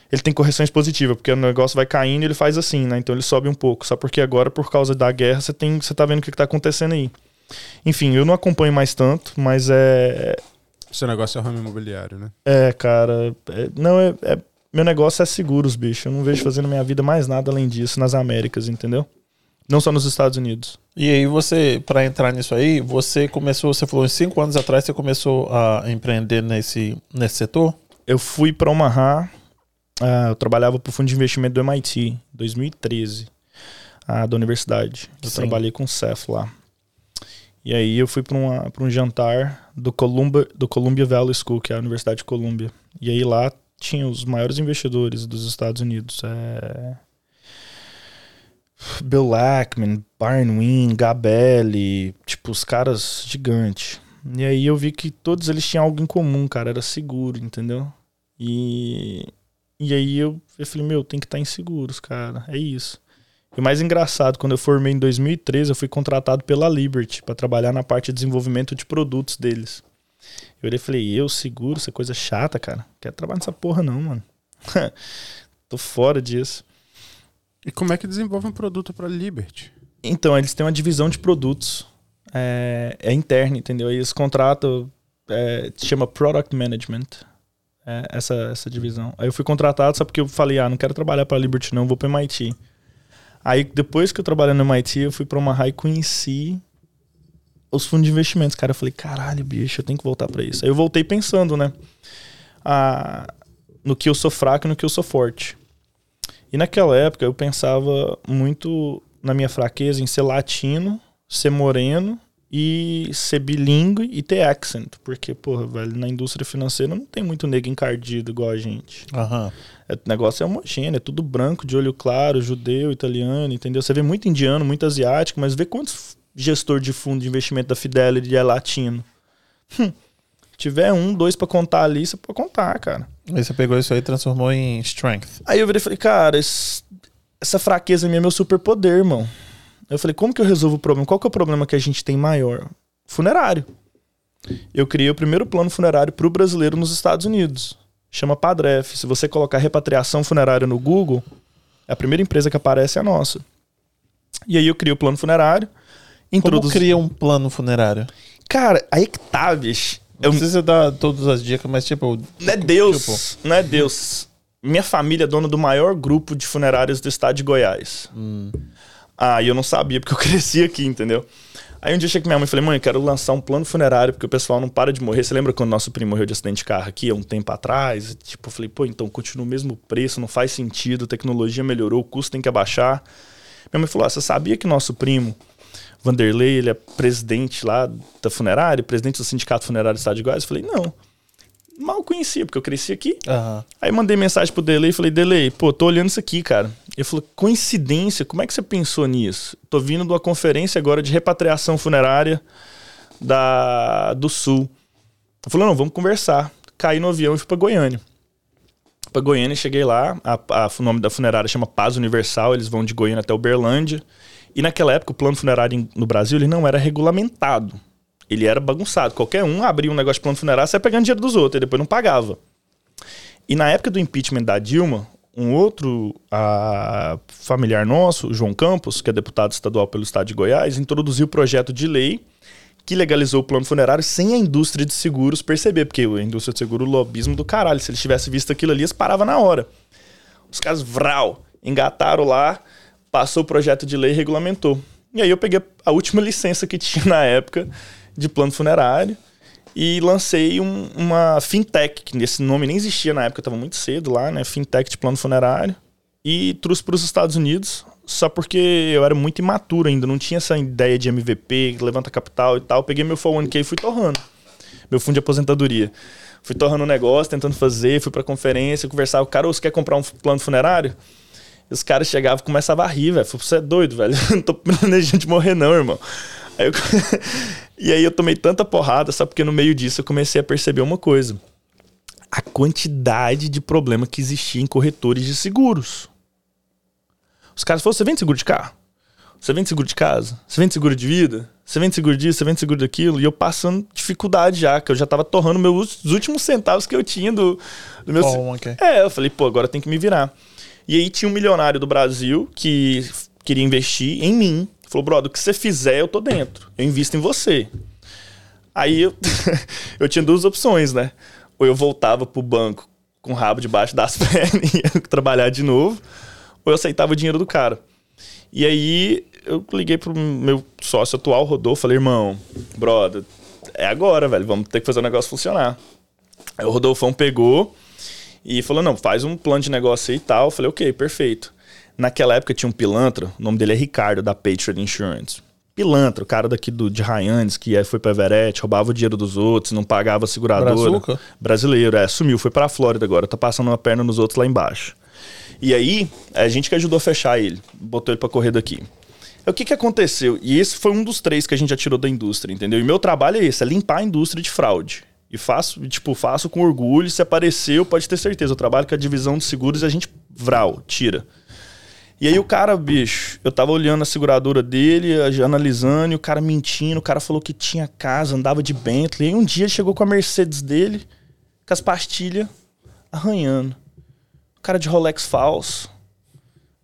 ele tem correções positivas, porque o negócio vai caindo e ele faz assim, né? Então ele sobe um pouco. Só porque agora por causa da guerra você tem você tá vendo o que, que tá acontecendo aí. Enfim, eu não acompanho mais tanto, mas é Seu negócio é o ramo imobiliário, né? é, cara, é- não é, é- meu negócio é seguros, bicho. Eu não vejo fazendo minha vida mais nada além disso nas Américas, entendeu? Não só nos Estados Unidos. E aí você, pra entrar nisso aí, você começou, você falou, uns cinco anos atrás você começou a empreender nesse, nesse setor? Eu fui para Omaha, ah, eu trabalhava para o fundo de investimento do MIT, 2013, ah, da universidade. Eu Sim. trabalhei com o Cef lá. E aí eu fui para um jantar do Columbia, do Columbia Valley School, que é a Universidade de Columbia. E aí lá tinha os maiores investidores dos Estados Unidos. É... Bill Ackman, Byron Wynn, Gabelli, tipo, os caras gigantes. E aí eu vi que todos eles tinham algo em comum, cara, era seguro, entendeu? E, e aí eu, eu falei, meu, tem que estar em seguros, cara, é isso. E o mais engraçado, quando eu formei em 2013, eu fui contratado pela Liberty para trabalhar na parte de desenvolvimento de produtos deles. Eu olhei e falei, eu, seguro, essa coisa chata, cara. Não quero trabalhar nessa porra não, mano. Tô fora disso. E como é que desenvolve um produto para Liberty? Então, eles têm uma divisão de produtos. É, é interna, entendeu? Aí eles contratam, é, se chama Product Management, é, essa, essa divisão. Aí eu fui contratado só porque eu falei, ah, não quero trabalhar para Liberty não, vou para MIT. Aí depois que eu trabalhei no MIT, eu fui para uma high e conheci os fundos de investimentos. Cara, eu falei, caralho, bicho, eu tenho que voltar para isso. Aí eu voltei pensando, né? Ah, no que eu sou fraco e no que eu sou forte. E naquela época eu pensava muito na minha fraqueza em ser latino, ser moreno e ser bilíngue e ter accent. Porque, porra, velho, na indústria financeira não tem muito nego encardido igual a gente. Aham. É, o negócio é homogêneo, é tudo branco, de olho claro, judeu, italiano, entendeu? Você vê muito indiano, muito asiático, mas vê quantos gestor de fundo de investimento da Fidelity é latino. Hum, tiver um, dois para contar ali, você pode contar, cara. Aí você pegou isso aí e transformou em strength. Aí eu virei e falei, cara, esse, essa fraqueza minha é meu superpoder, irmão. Eu falei, como que eu resolvo o problema? Qual que é o problema que a gente tem maior? Funerário. Eu criei o primeiro plano funerário para o brasileiro nos Estados Unidos. Chama Padref. Se você colocar repatriação funerária no Google, a primeira empresa que aparece é a nossa. E aí eu criei o plano funerário. Como Introduzi... cria um plano funerário? Cara, aí que tá, bicho. Eu não precisa dar todas as dicas, mas tipo. Não é Deus. Não é Deus. Minha família é dona do maior grupo de funerários do estado de Goiás. Ah, e eu não sabia, porque eu cresci aqui, entendeu? Aí um dia eu cheguei com minha mãe e falei, mãe, eu quero lançar um plano funerário, porque o pessoal não para de morrer. Você lembra quando nosso primo morreu de acidente de carro aqui há um tempo atrás? Tipo, eu falei, pô, então continua o mesmo preço, não faz sentido, tecnologia melhorou, o custo tem que abaixar. Minha mãe falou, ah, você sabia que nosso primo, Vanderlei, ele é presidente lá da funerária, presidente do sindicato funerário do estado de Goiás? Eu falei, não. Mal conhecia, porque eu cresci aqui. Aham. Aí mandei mensagem pro Delay e falei, Delay, pô, tô olhando isso aqui, cara. Ele falou, coincidência, como é que você pensou nisso? Tô vindo de uma conferência agora de repatriação funerária da, do Sul. Eu falei, não, vamos conversar. Caí no avião e fui pra Goiânia. Pra Goiânia, cheguei lá, a, a- o nome da funerária chama Paz Universal, eles vão de Goiânia até Uberlândia. E naquela época o plano funerário no Brasil ele não era regulamentado. Ele era bagunçado. Qualquer um abria um negócio de plano funerário, você ia pegando dinheiro dos outros, e depois não pagava. E na época do impeachment da Dilma, um outro ah, familiar nosso, João Campos, que é deputado estadual pelo estado de Goiás, introduziu o projeto de lei que legalizou o plano funerário sem a indústria de seguros perceber, porque a indústria de seguro, o lobismo do caralho. Se eles tivessem visto aquilo ali, eles paravam na hora. Os caras, vral, engataram lá, passou o projeto de lei e regulamentou. E aí eu peguei a última licença que tinha na época de plano funerário e lancei um- uma fintech, que esse nome nem existia na época, estava muito cedo lá, né? Fintech de plano funerário. E trouxe para os Estados Unidos, só porque eu era muito imaturo ainda, não tinha essa ideia de MVP, levanta capital e tal. Peguei meu 401k e fui torrando. Meu fundo de aposentadoria. Fui torrando o negócio, tentando fazer, fui pra conferência, conversava com o cara, "Ô, você quer comprar um plano funerário? E os caras chegavam e começavam a rir, velho. Você é doido, velho. Não tô planejando de morrer, não, irmão. Aí eu... e aí eu tomei tanta porrada, só porque no meio disso eu comecei a perceber uma coisa. A quantidade de problema que existia em corretores de seguros. Os caras falaram, você vende seguro de carro? Você vende seguro de casa? Você vende seguro de vida? Você vende seguro disso? Você vende seguro daquilo? E eu passando dificuldade já, que eu já tava torrando meus, os últimos centavos que eu tinha do, do meu... 401k. é, eu falei, pô, agora tem que me virar. E aí tinha um milionário do Brasil que queria investir em mim. Falou, brother, o que você fizer, eu tô dentro. Eu invisto em você. Aí eu, eu tinha duas opções, né? Ou eu voltava pro banco com o rabo debaixo das pernas e ia trabalhar de novo, ou eu aceitava o dinheiro do cara. E aí eu liguei pro meu sócio atual, Rodolfo, falei, irmão, brother, é agora, velho, vamos ter que fazer o negócio funcionar. Aí o Rodolfão pegou e falou, não, faz um plano de negócio aí e tal. Eu falei, ok, perfeito. Naquela época tinha um pilantra, o nome dele é Ricardo, da Patriot Insurance. Pilantra, o cara daqui do, de Ryan's, que é, foi pra Everett, roubava o dinheiro dos outros, não pagava a seguradora. Brazuca? Brasileiro, é, sumiu, foi pra Flórida agora, tá passando uma perna nos outros lá embaixo. E aí, é a gente que ajudou a fechar ele, botou ele pra correr daqui. Aí, O que que aconteceu? E esse foi um dos três que a gente já tirou da indústria, entendeu? E meu trabalho é esse, é limpar a indústria de fraude. E faço, tipo, faço com orgulho, se apareceu, pode ter certeza. Eu trabalho com a divisão de seguros e a gente, vral, tira. E aí o cara, bicho, eu tava olhando a seguradora dele, analisando, e o cara mentindo, o cara falou que tinha casa, andava de Bentley. E aí um dia chegou com a Mercedes dele, com as pastilhas, arranhando. O cara de Rolex falso.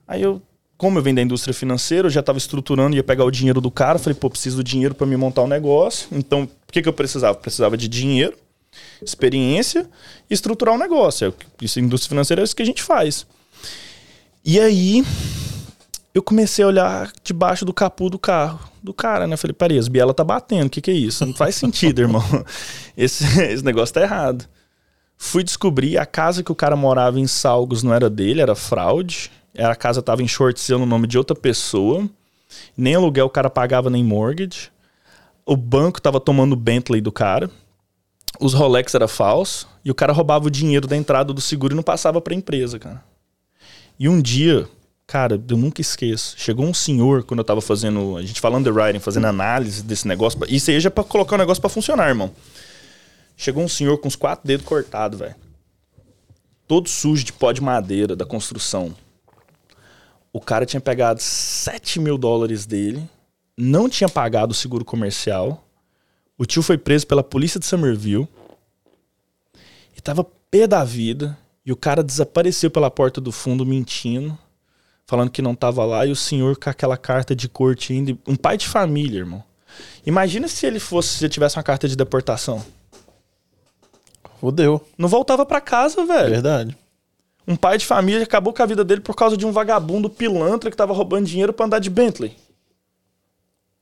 Aí eu, como eu venho da indústria financeira, eu já tava estruturando, ia pegar o dinheiro do cara, falei, pô, preciso do dinheiro para me montar um negócio. Então, o que que eu precisava? Precisava de dinheiro, experiência e estruturar um negócio. É o Isso, indústria financeira é isso que a gente faz. E aí, eu comecei a olhar debaixo do capô do carro do cara, né? Falei, peraí, as bielas tá batendo, o que que é isso? Não faz sentido, irmão. Esse, esse negócio tá errado. Fui descobrir, a casa que o cara morava em Salgos não era dele, era fraude. A casa tava em short sale no nome de outra pessoa. Nem aluguel o cara pagava, nem mortgage. O banco tava tomando Bentley do cara. Os Rolex era falso. E o cara roubava o dinheiro da entrada do seguro e não passava pra empresa, cara. E um dia, Cara, eu nunca esqueço. Chegou um senhor, quando eu tava fazendo. A gente falando underwriting, fazendo análise desse negócio. Isso aí já é pra colocar o negócio pra funcionar, irmão. Chegou um senhor com os quatro dedos cortados, velho. Todo sujo de pó de madeira da construção. O cara tinha pegado 7 mil dólares dele, não tinha pagado o seguro comercial. O tio foi preso pela polícia de Somerville. E tava pé da vida. E o cara desapareceu pela porta do fundo mentindo falando que não tava lá, e o senhor com aquela carta de corte ainda. Um pai de família, irmão. Imagina se ele fosse, se ele tivesse uma carta de deportação. Fudeu. Não voltava para casa, velho. Verdade. Um pai de família acabou com a vida dele por causa de um vagabundo pilantra que tava roubando dinheiro para andar de Bentley.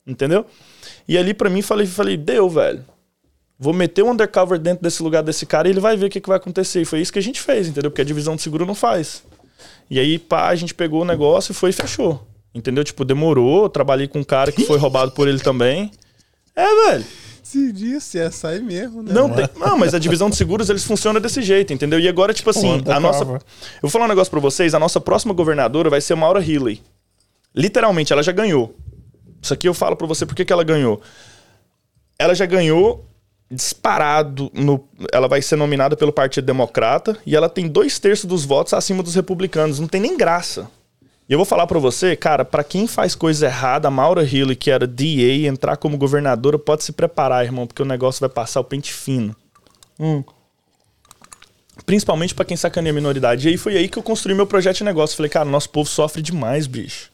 Entendeu? E ali para mim falei, falei, deu, velho. Vou meter um undercover dentro desse lugar desse cara e ele vai ver o que, que vai acontecer. E foi isso que a gente fez, entendeu? Porque a divisão de seguro não faz. E aí, pá, a gente pegou o negócio e foi e fechou. Entendeu? Tipo, demorou. Trabalhei com um cara que foi roubado por ele também. É, velho. Se disse, é sair mesmo, né? Não, tem, não, mas a divisão de seguros eles funcionam desse jeito, entendeu? E agora, tipo assim, Pô, a nossa. Eu vou falar um negócio pra vocês: a nossa próxima governadora vai ser Maura Healy. Literalmente, ela já ganhou. Isso aqui eu falo pra você porque que ela ganhou. Ela já ganhou disparado no. Ela vai ser nominada pelo Partido Democrata e ela tem dois terços dos votos acima dos republicanos. Não tem nem graça. E eu vou falar pra você, cara, pra quem faz coisa errada, a Maura Healy, que era DA, entrar como governadora, pode se preparar, irmão, porque o negócio vai passar o pente fino. Hum. Principalmente pra quem sacaneia a minoridade. E aí foi aí que eu construí meu projeto de negócio. Falei, cara, nosso povo sofre demais, bicho.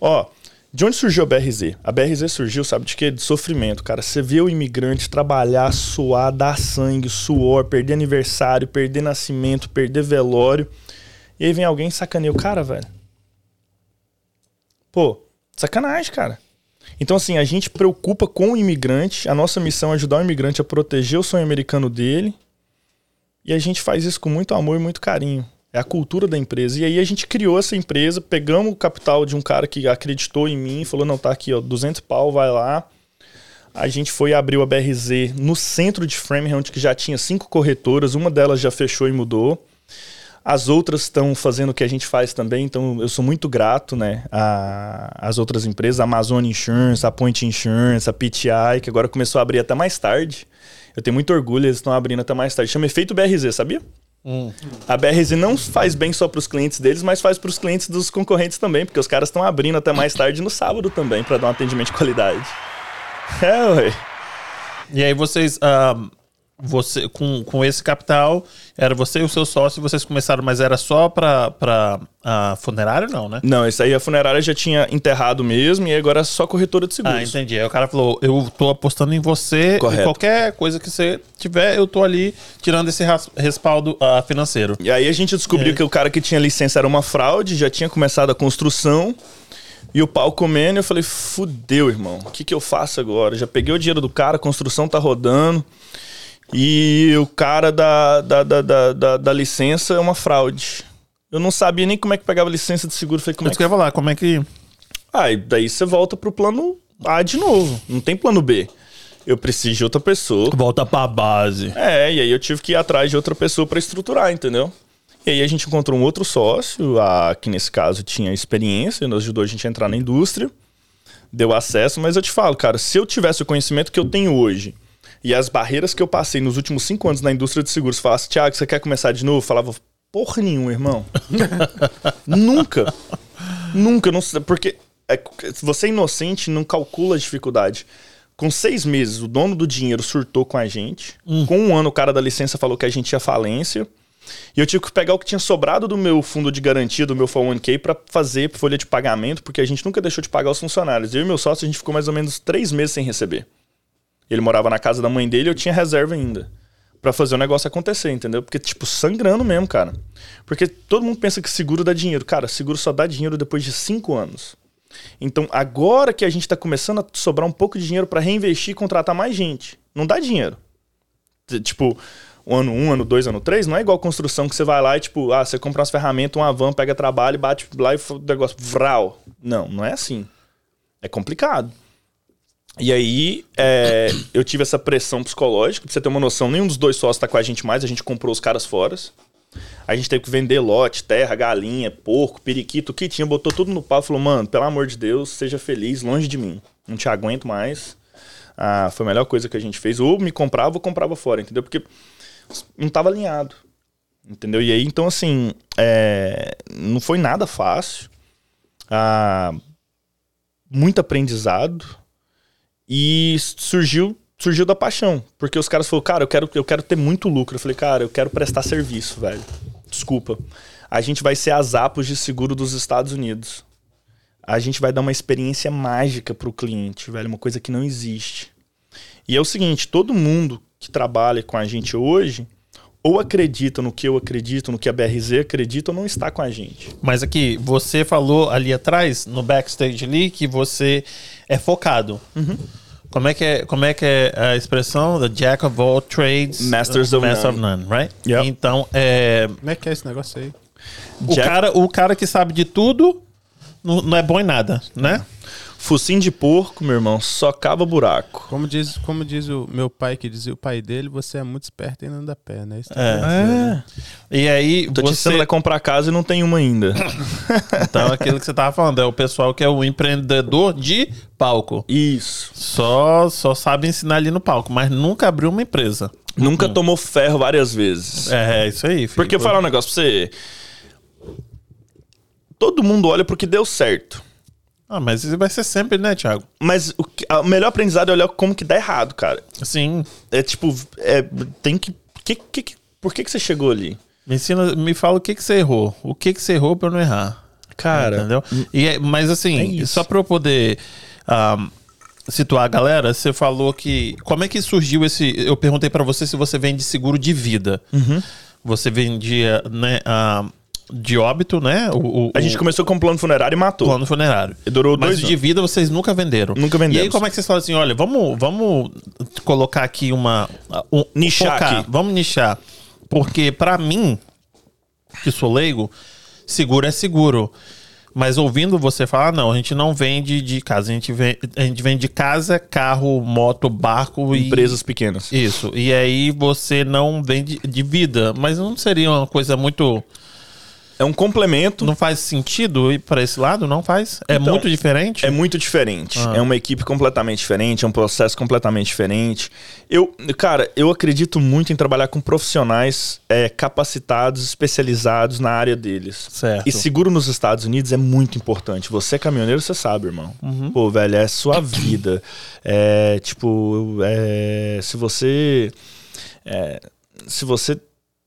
Ó, de onde surgiu a BRZ? A BRZ surgiu, sabe de quê? De sofrimento, cara. Você vê o imigrante trabalhar, suar, dar sangue, suor, perder aniversário, perder nascimento, perder velório. E aí vem alguém e sacaneia o cara, velho. Pô, sacanagem, cara. Então, assim, a gente preocupa com o imigrante. A nossa missão é ajudar o imigrante a proteger o sonho americano dele. E a gente faz isso com muito amor e muito carinho. É a cultura da empresa. E aí a gente criou essa empresa, pegamos o capital de um cara que acreditou em mim, falou: não, tá aqui, ó, 200 pau, vai lá. A gente foi abriu a BRZ no centro de Framingham, que já tinha cinco corretoras, uma delas já fechou e mudou. As outras estão fazendo o que a gente faz também, então eu sou muito grato, né, a- às outras empresas, a Amazon Insurance, a Point Insurance, a PTI, que agora começou a abrir até mais tarde. Eu tenho muito orgulho, eles estão abrindo até mais tarde. Chama Efeito BRZ, sabia? A BRZ não faz bem só para os clientes deles, mas faz para os clientes dos concorrentes também, porque os caras estão abrindo até mais tarde no sábado também para dar um atendimento de qualidade. É, ué. E aí vocês. ah, você, com, com esse capital, era você e o seu sócio, vocês começaram, mas era só pra, pra ah, funerário, não, né? Não, isso aí a funerária já tinha enterrado mesmo e agora é só corretora de Ah, seguros. entendi. Aí o cara falou: eu tô apostando em você, Correto. qualquer coisa que você tiver, eu tô ali tirando esse respaldo ah, financeiro. E aí a gente descobriu É. que o cara que tinha licença era uma fraude, já tinha começado a construção. E o pau comendo, eu falei, fudeu, irmão. O que, que eu faço agora? Já peguei o dinheiro do cara, a construção tá rodando. E o cara da, da, da, da, da- da licença é uma fraude. Eu não sabia nem como é que pegava licença de seguro. Falei, como é Mas que... eu falar, como é que. Ah, e daí você volta pro plano A de novo. Não tem plano B. Eu preciso de outra pessoa. Volta pra base. É, e aí eu tive que ir atrás de outra pessoa pra estruturar, entendeu? E aí a gente encontrou um outro sócio, a, que nesse caso tinha experiência, nos ajudou a gente a entrar na indústria, deu acesso, mas eu te falo, cara, se eu tivesse o conhecimento que eu tenho hoje e as barreiras que eu passei nos últimos cinco anos na indústria de seguros, falasse, Thiago, você quer começar de novo? Eu falava, porra nenhuma, irmão. Nunca. Nunca, não porque é, você é inocente não calcula a dificuldade. Com seis meses, o dono do dinheiro surtou com a gente. Com um ano, o cara da licença falou que a gente tinha falência. E eu tive que pegar o que tinha sobrado do meu fundo de garantia, do meu 401k, pra fazer folha de pagamento, porque a gente nunca deixou de pagar os funcionários. Eu e meu sócio, a gente ficou mais ou menos três meses sem receber. Ele morava na casa da mãe dele e eu tinha reserva ainda. Pra fazer o negócio acontecer, entendeu? Porque, tipo, sangrando mesmo, cara. Porque todo mundo pensa que seguro dá dinheiro. Cara, seguro só dá dinheiro depois de cinco anos. Então, agora que a gente tá começando a sobrar um pouco de dinheiro pra reinvestir e contratar mais gente, não dá dinheiro. Tipo, um ano um, ano dois, ano três, não é igual construção que você vai lá e, tipo, ah, você compra umas ferramentas, uma van, pega trabalho, bate lá e o negócio, vral. Não, não é assim. É complicado. E aí, é, eu tive essa pressão psicológica, pra você ter uma noção, nenhum dos dois sócios tá com a gente mais, a gente comprou os caras fora. A gente teve que vender lote, terra, galinha, porco, periquito, o que tinha, botou tudo no pau. Falou, mano, pelo amor de Deus, seja feliz, longe de mim. Não te aguento mais. Ah, foi a melhor coisa que a gente fez. Ou me comprava ou comprava fora, entendeu? Porque não tava alinhado. Entendeu? E aí, então, assim, é, não foi nada fácil. Ah, muito aprendizado. E surgiu surgiu da paixão. Porque os caras falaram, cara, eu quero, eu quero ter muito lucro. Eu falei, cara, eu quero prestar serviço, velho. Desculpa. A gente vai ser as Apos de seguro dos Estados Unidos. A gente vai dar uma experiência mágica pro cliente, velho. Uma coisa que não existe. E é o seguinte, todo mundo que trabalha com a gente hoje ou acredita no que eu acredito, no que a BRZ acredita, ou não está com a gente. Mas aqui, você falou ali atrás, no backstage ali, que você é focado. Uhum. Como é que é, como é, que é a expressão? The Jack of all trades, Masters of Master none. of none, right? Yep. Então, é, Como é que é esse negócio aí? o, Jack- cara, o cara que sabe de tudo não, não é bom em nada, né? Focinho de porco, meu irmão, só cava buraco. Como diz, como diz o meu pai, que dizia o pai dele, você é muito esperto e não dá pé, né? Isso tá É. né? E aí, Tô você... a comprar casa e não tem uma ainda. Então, aquilo que você tava falando, é o pessoal que é o empreendedor de palco. Isso. Só, só sabe ensinar ali no palco, mas nunca abriu uma empresa. Nunca tomou ferro várias vezes. É, isso aí, filho. Porque eu vou falar um negócio pra você. Todo mundo olha pro que deu certo. Ah, mas isso vai ser sempre, né, Thiago? Mas o, que- o melhor aprendizado é olhar como que dá errado, cara. Sim. É tipo, é, tem que, que, que- que- Por que, que você chegou ali? Me ensina, me fala o que que você errou. O que que você errou pra eu não errar. Cara, Entendeu? E é- mas É assim, isso. só pra eu poder ah, situar a galera, você falou que. Como é que surgiu esse. Eu perguntei pra você se você vende seguro de vida. Uhum. Você vendia, né? ah, de óbito, né? O, o- a gente começou com plano funerário e matou. plano funerário. E durou Mas dois de anos. vida vocês nunca venderam. Nunca E aí, como é que vocês falam assim? Olha, vamos, vamos colocar aqui uma. Um, Nichar focar. aqui. Vamos nichar. Porque, pra mim, que sou leigo, seguro é seguro. Mas ouvindo você falar, não, a gente não vende de casa. A gente vende, a gente vende casa, carro, moto, barco e. Empresas pequenas. Isso. E aí você não vende de vida. Mas não seria uma coisa muito. É um complemento. Não faz sentido ir pra esse lado? Não faz? É Então, muito diferente? É muito diferente. Ah. É uma equipe completamente diferente, é um processo completamente diferente. Eu, cara, eu acredito muito em trabalhar com profissionais é, capacitados, especializados na área deles. Certo. E seguro nos Estados Unidos é muito importante. Você é caminhoneiro, você sabe, irmão. Uhum. Pô, velho, é sua vida. É, tipo, é, se você. é, se você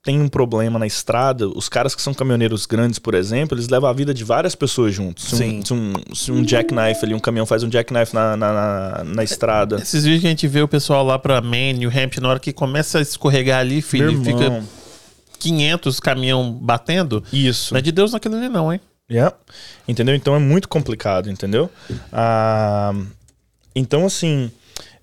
tem um problema na estrada, os caras que são caminhoneiros grandes, por exemplo, eles levam a vida de várias pessoas juntos. Se, Sim. um, se, um, se um jackknife ali, um caminhão faz um jackknife na, na, na, na estrada. Esses vídeos que a gente vê o pessoal lá pra Maine, New Hampshire, na hora que começa a escorregar ali, filho, fica irmão, 500 caminhão batendo. Isso. Não é de Deus naquilo ali não, hein? Yeah. Entendeu? Então é muito complicado, entendeu? Ah, então, assim.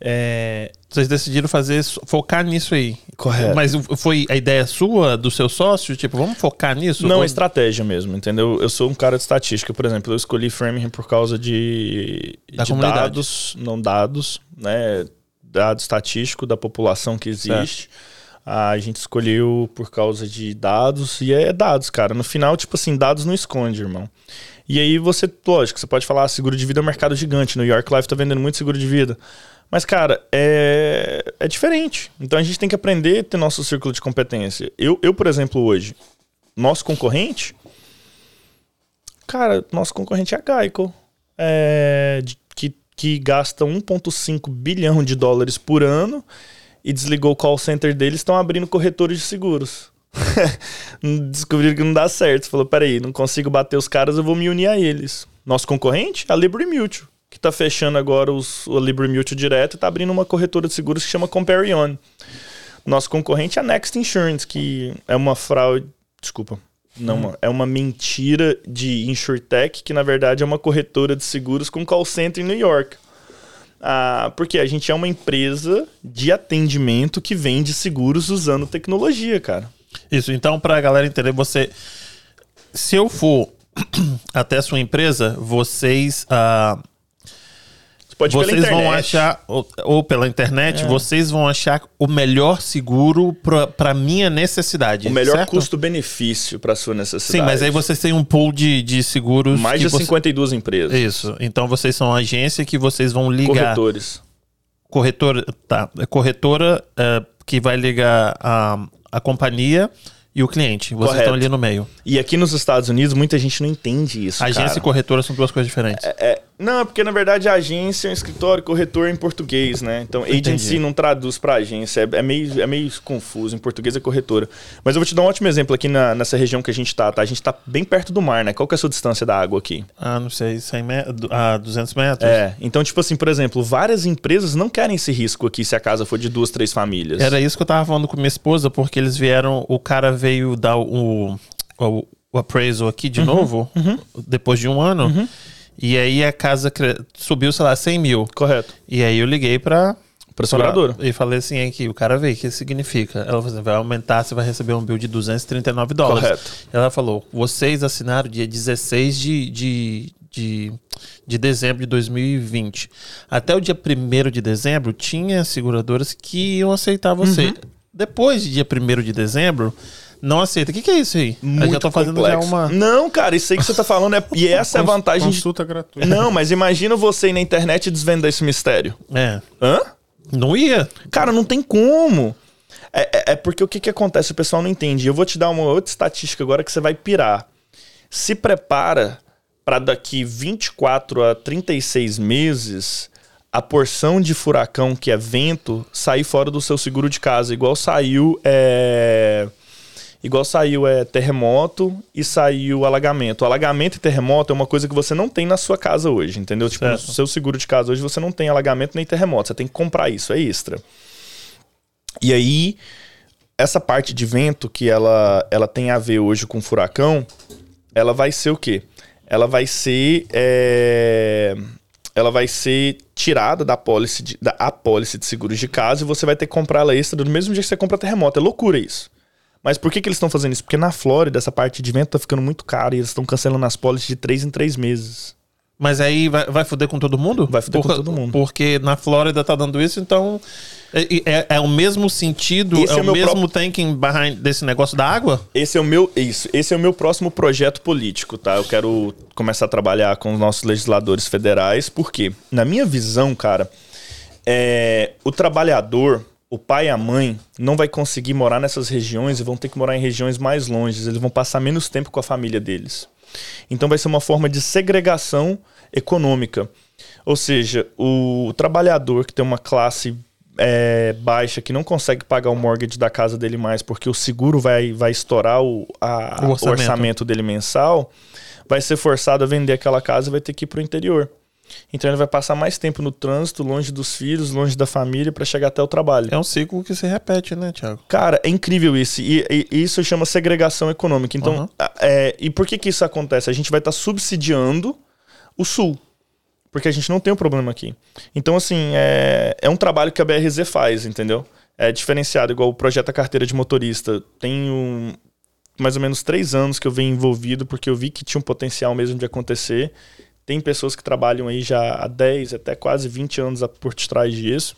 É, Vocês decidiram fazer, focar nisso aí. Correto. Mas foi a ideia sua, do seu sócio? Tipo, vamos focar nisso? Não, Ou- é estratégia mesmo, entendeu? Eu sou um cara de estatística, por exemplo, eu escolhi Framingham por causa de, Da de comunidade. dados, não dados, né? Dado estatístico da população que existe. A gente escolheu por causa de dados, e é dados, cara. No final, tipo assim, dados não esconde, irmão. E aí você, lógico, você pode falar, ah, seguro de vida é um mercado gigante. No York Life tá vendendo muito seguro de vida. Mas, cara, é, é diferente. Então a gente tem que aprender a ter nosso círculo de competência. Eu, eu, por exemplo, hoje, nosso concorrente, cara, nosso concorrente é a Geico, é, que, que gasta 1,5 bilhão de dólares por ano e desligou o call center deles, estão abrindo corretores de seguros. Descobriram que não dá certo. Falou, peraí, não consigo bater os caras, eu vou me unir a eles. Nosso concorrente? A Liberty Mutual, que tá fechando agora os, o Liberty Mutual direto e tá abrindo uma corretora de seguros que chama Compare On. Nosso concorrente é a Next Insurance, que é uma fraude. Desculpa. Não, uma- é uma mentira de InsurTech, que na verdade é uma corretora de seguros com call center em New York. Ah, porque a gente é uma empresa de atendimento que vende seguros usando tecnologia, cara. Isso, então, pra galera entender, você. Se eu for até a sua empresa, vocês. ah, pode vocês vão internet. achar, ou, ou pela internet, É. vocês vão achar o melhor seguro pra minha necessidade. O melhor custo-benefício para sua necessidade. Sim, mas aí vocês têm um pool de, de seguros. Mais que de você- 52 empresas. Isso. Então vocês são a agência que vocês vão ligar. Corretores. Corretora. Tá. É corretora é, que vai ligar a, a companhia e o cliente. Vocês Correto. estão ali no meio. E aqui nos Estados Unidos, muita gente não entende isso. agência cara. e corretora são duas coisas diferentes. É, não, porque na verdade a agência é um escritório, corretor em português, né? Então agency Entendi. não traduz para agência, é, é meio, é meio confuso. Em português é corretora. Mas eu vou te dar um ótimo exemplo aqui na- nessa região que a gente tá, tá? A gente tá bem perto do mar, né? Qual que é a sua distância da água aqui? Ah, não sei, 100 metros. Ah, 200 metros? É, então, tipo assim, por exemplo, várias empresas não querem esse risco aqui se a casa for de duas, três famílias. Era isso que eu tava falando com minha esposa, porque eles vieram, o cara veio dar o, o, o appraisal aqui Uhum, de novo, depois de um ano, e aí a casa subiu, sei lá, 100 mil. Correto. E aí eu liguei pra... Pra seguradora. pra- E falei assim, aqui, o cara veio, o que significa? Ela falou assim, vai aumentar, você vai receber um bill de 239 dólares. Correto. Ela falou, vocês assinaram dia 16 de, de, de, de dezembro de 2020. Até o dia 1 de dezembro, tinha seguradoras que iam aceitar você. Uhum. Depois de dia 1 de dezembro, não aceita. O que, que é isso aí? eu já tô fazendo já complexo. uma... Não, cara, isso aí que você tá falando é. E essa é a vantagem de. Consulta gratuita. Não, mas imagina você ir na internet e desvendar esse mistério. É, Hã? não ia. Cara, não tem como. É, é- é porque o que, que acontece? O pessoal não entende. Eu vou te dar uma outra estatística agora que você vai pirar. Se prepara para daqui 24 a 36 meses a porção de furacão que é vento sair fora do seu seguro de casa, igual saiu é, igual saiu é terremoto e saiu alagamento. Alagamento e terremoto é uma coisa que você não tem na sua casa hoje, entendeu? Tipo, no Certo. seu seguro de casa hoje você não tem alagamento nem terremoto, você tem que comprar isso, é extra. E aí, essa parte de vento que ela, ela tem a ver hoje com furacão, ela vai ser o quê? Ela vai ser. é, Ela vai ser tirada da apólice de, da apólice de seguros de casa e você vai ter que comprar ela extra do mesmo jeito que você compra terremoto. É loucura isso. Mas por que, que eles estão fazendo isso? Porque na Flórida, essa parte de vento tá ficando muito cara e eles estão cancelando as pólices de 3 em 3 meses. Mas aí vai, vai foder com todo mundo? Vai foder com Por- todo mundo. Porque na Flórida tá dando isso, então é, é- é o mesmo sentido, Esse é, é o o meu mesmo thinking behind desse negócio da água? Esse é o meu isso, esse é o meu próximo projeto político, tá? Eu quero começar a trabalhar com os nossos legisladores federais, porque na minha visão, cara, é, o trabalhador, o pai e a mãe não vai conseguir morar nessas regiões e vão ter que morar em regiões mais longe, eles vão passar menos tempo com a família deles. Então vai ser uma forma de segregação econômica. Ou seja, o trabalhador que tem uma classe é, baixa, que não consegue pagar o mortgage da casa dele mais porque o seguro vai, vai estourar o, a- O o orçamento. orçamento dele mensal, vai ser forçado a vender aquela casa e vai ter que ir para o interior. Então ele vai passar mais tempo no trânsito, longe dos filhos, longe da família, para chegar até o trabalho. É um ciclo que se repete, né, Thiago? Cara, é incrível isso. E, e- e isso chama segregação econômica. Então, Uhum. é, e por que, que isso acontece? A gente vai estar subsidiando o sul. Porque a gente não tem um problema aqui. Então, assim, é, é um trabalho que a BRZ faz, entendeu? É diferenciado, igual o projeto A Carteira de Motorista. Tenho mais ou menos três anos que eu venho envolvido, porque eu vi que tinha um potencial mesmo de acontecer. Tem pessoas que trabalham aí já há 10, até quase 20 anos por trás disso.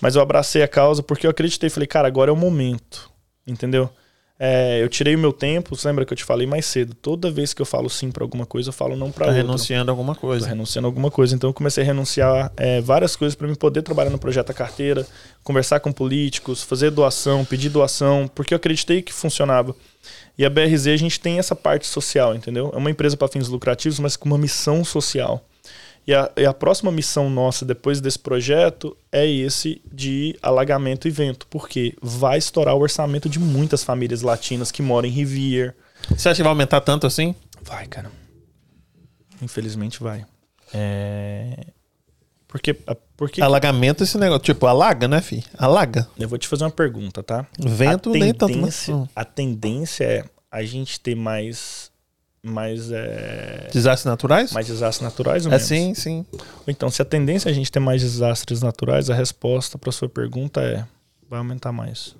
Mas eu abracei a causa porque eu acreditei. Falei, cara, agora é o momento. Entendeu? É, eu tirei o meu tempo. Você lembra que eu te falei mais cedo? Toda vez que eu falo sim pra alguma coisa, eu falo não pra Tá outra. renunciando a alguma Tô coisa. renunciando a alguma coisa. Então eu comecei a renunciar é, várias coisas para me poder trabalhar no projeto A Carteira, conversar com políticos, fazer doação, pedir doação, porque eu acreditei que funcionava. E a BRZ a gente tem essa parte social, entendeu? É uma empresa para fins lucrativos, mas com uma missão social. E a, e a próxima missão nossa depois desse projeto é esse de alagamento e vento, porque vai estourar o orçamento de muitas famílias latinas que moram em Rivier. Você acha que vai aumentar tanto assim? Vai, cara. Infelizmente vai. É... Porque, porque Alagamento esse negócio. Tipo, alaga, né, fi? Alaga. eu vou te fazer uma pergunta, tá? Vento nem tanto. né? tendência, Hum. a tendência é a gente ter mais mais é, Desastres naturais? mais desastres naturais ou é menos? sim, sim. Então, se a tendência é a gente ter mais desastres naturais, a resposta para sua pergunta é vai aumentar mais.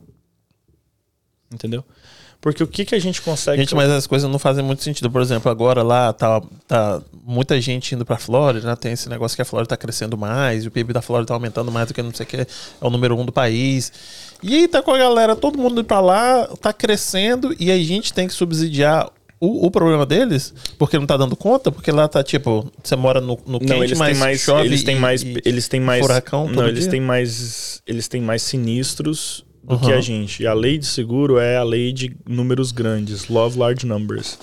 Entendeu? Porque o que, que a gente consegue. Gente, mas as coisas não fazem muito sentido. Por exemplo, agora lá tá, tá muita gente indo pra Flórida, né? Tem esse negócio que a Flórida tá crescendo mais, o PIB da Flórida tá aumentando mais do que não sei o que, é o número um do país. E aí tá com a galera, todo mundo indo pra lá, tá crescendo, e a gente tem que subsidiar o, o, problema deles, porque não tá dando conta, porque lá tá tipo, você mora no, no quente, não, eles mas têm mais, chove eles têm mais, e eles têm mais furacão Não, eles dia? têm mais, eles têm mais sinistros do Uhum. que a gente. E a lei de seguro é a lei de números grandes, love large numbers.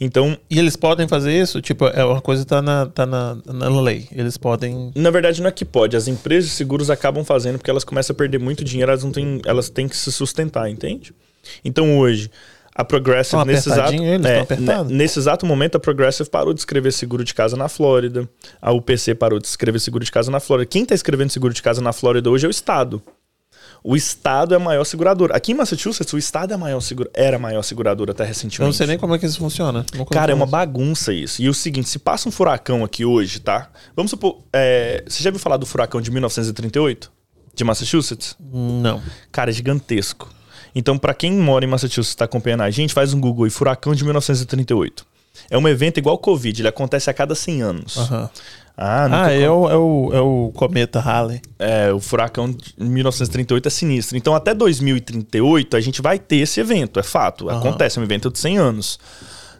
Então, E eles podem fazer isso? Tipo, é uma coisa que tá na, tá na, na lei. Eles podem. na verdade não é que pode, as empresas de seguros acabam fazendo porque elas começam a perder muito dinheiro, elas não têm, elas têm que se sustentar, entende? Então hoje a Progressive nesse exato, é, nesse exato momento a Progressive parou de escrever seguro de casa na Flórida, a UPC parou de escrever seguro de casa na Flórida. Quem está escrevendo seguro de casa na Flórida hoje é o Estado. O Estado é a maior seguradora. Aqui em Massachusetts, o Estado é a maior segura, era a maior seguradora até recentemente. Eu não sei nem como é que isso funciona. Cara, é uma bagunça isso. E o seguinte, se passa um furacão aqui hoje, tá? Vamos supor. é, você já ouviu falar do furacão de 1938? De Massachusetts? Não. Cara, é gigantesco. Então, pra quem mora em Massachusetts e tá acompanhando a gente, faz um Google aí, furacão de 1938. É um evento igual o Covid, ele acontece a cada 100 anos. Aham. Ah, Ah, é o, é, o, é o cometa Halley. é, o furacão de 1938 é sinistro. Então, até 2038, a gente vai ter esse evento, é fato. Aham. Acontece, é um evento de 100 anos.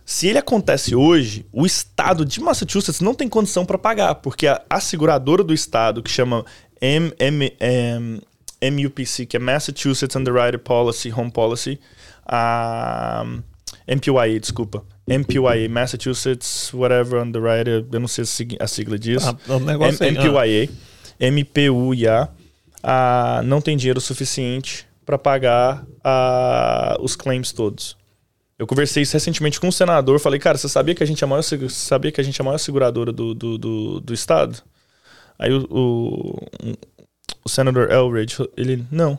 Se ele acontece hoje, o estado de Massachusetts não tem condição para pagar, porque a, a seguradora do estado, que chama M, M, M- MUPC, que é Massachusetts Underwriter Policy, Home Policy, a MPYA, desculpa. MPYA, Massachusetts, whatever, Underwriter, eu não sei a sig- a sigla disso. Ah, o negócio M- aí, ah. MPYA, MPUIA, ah, não tem dinheiro suficiente para pagar ah, os claims todos. Eu conversei isso recentemente com um senador, falei, cara, você sabia que a gente é a maior, sabia que a gente é a maior seguradora do, do, do, do estado? Aí o, o, o senador Elridge, ele, não.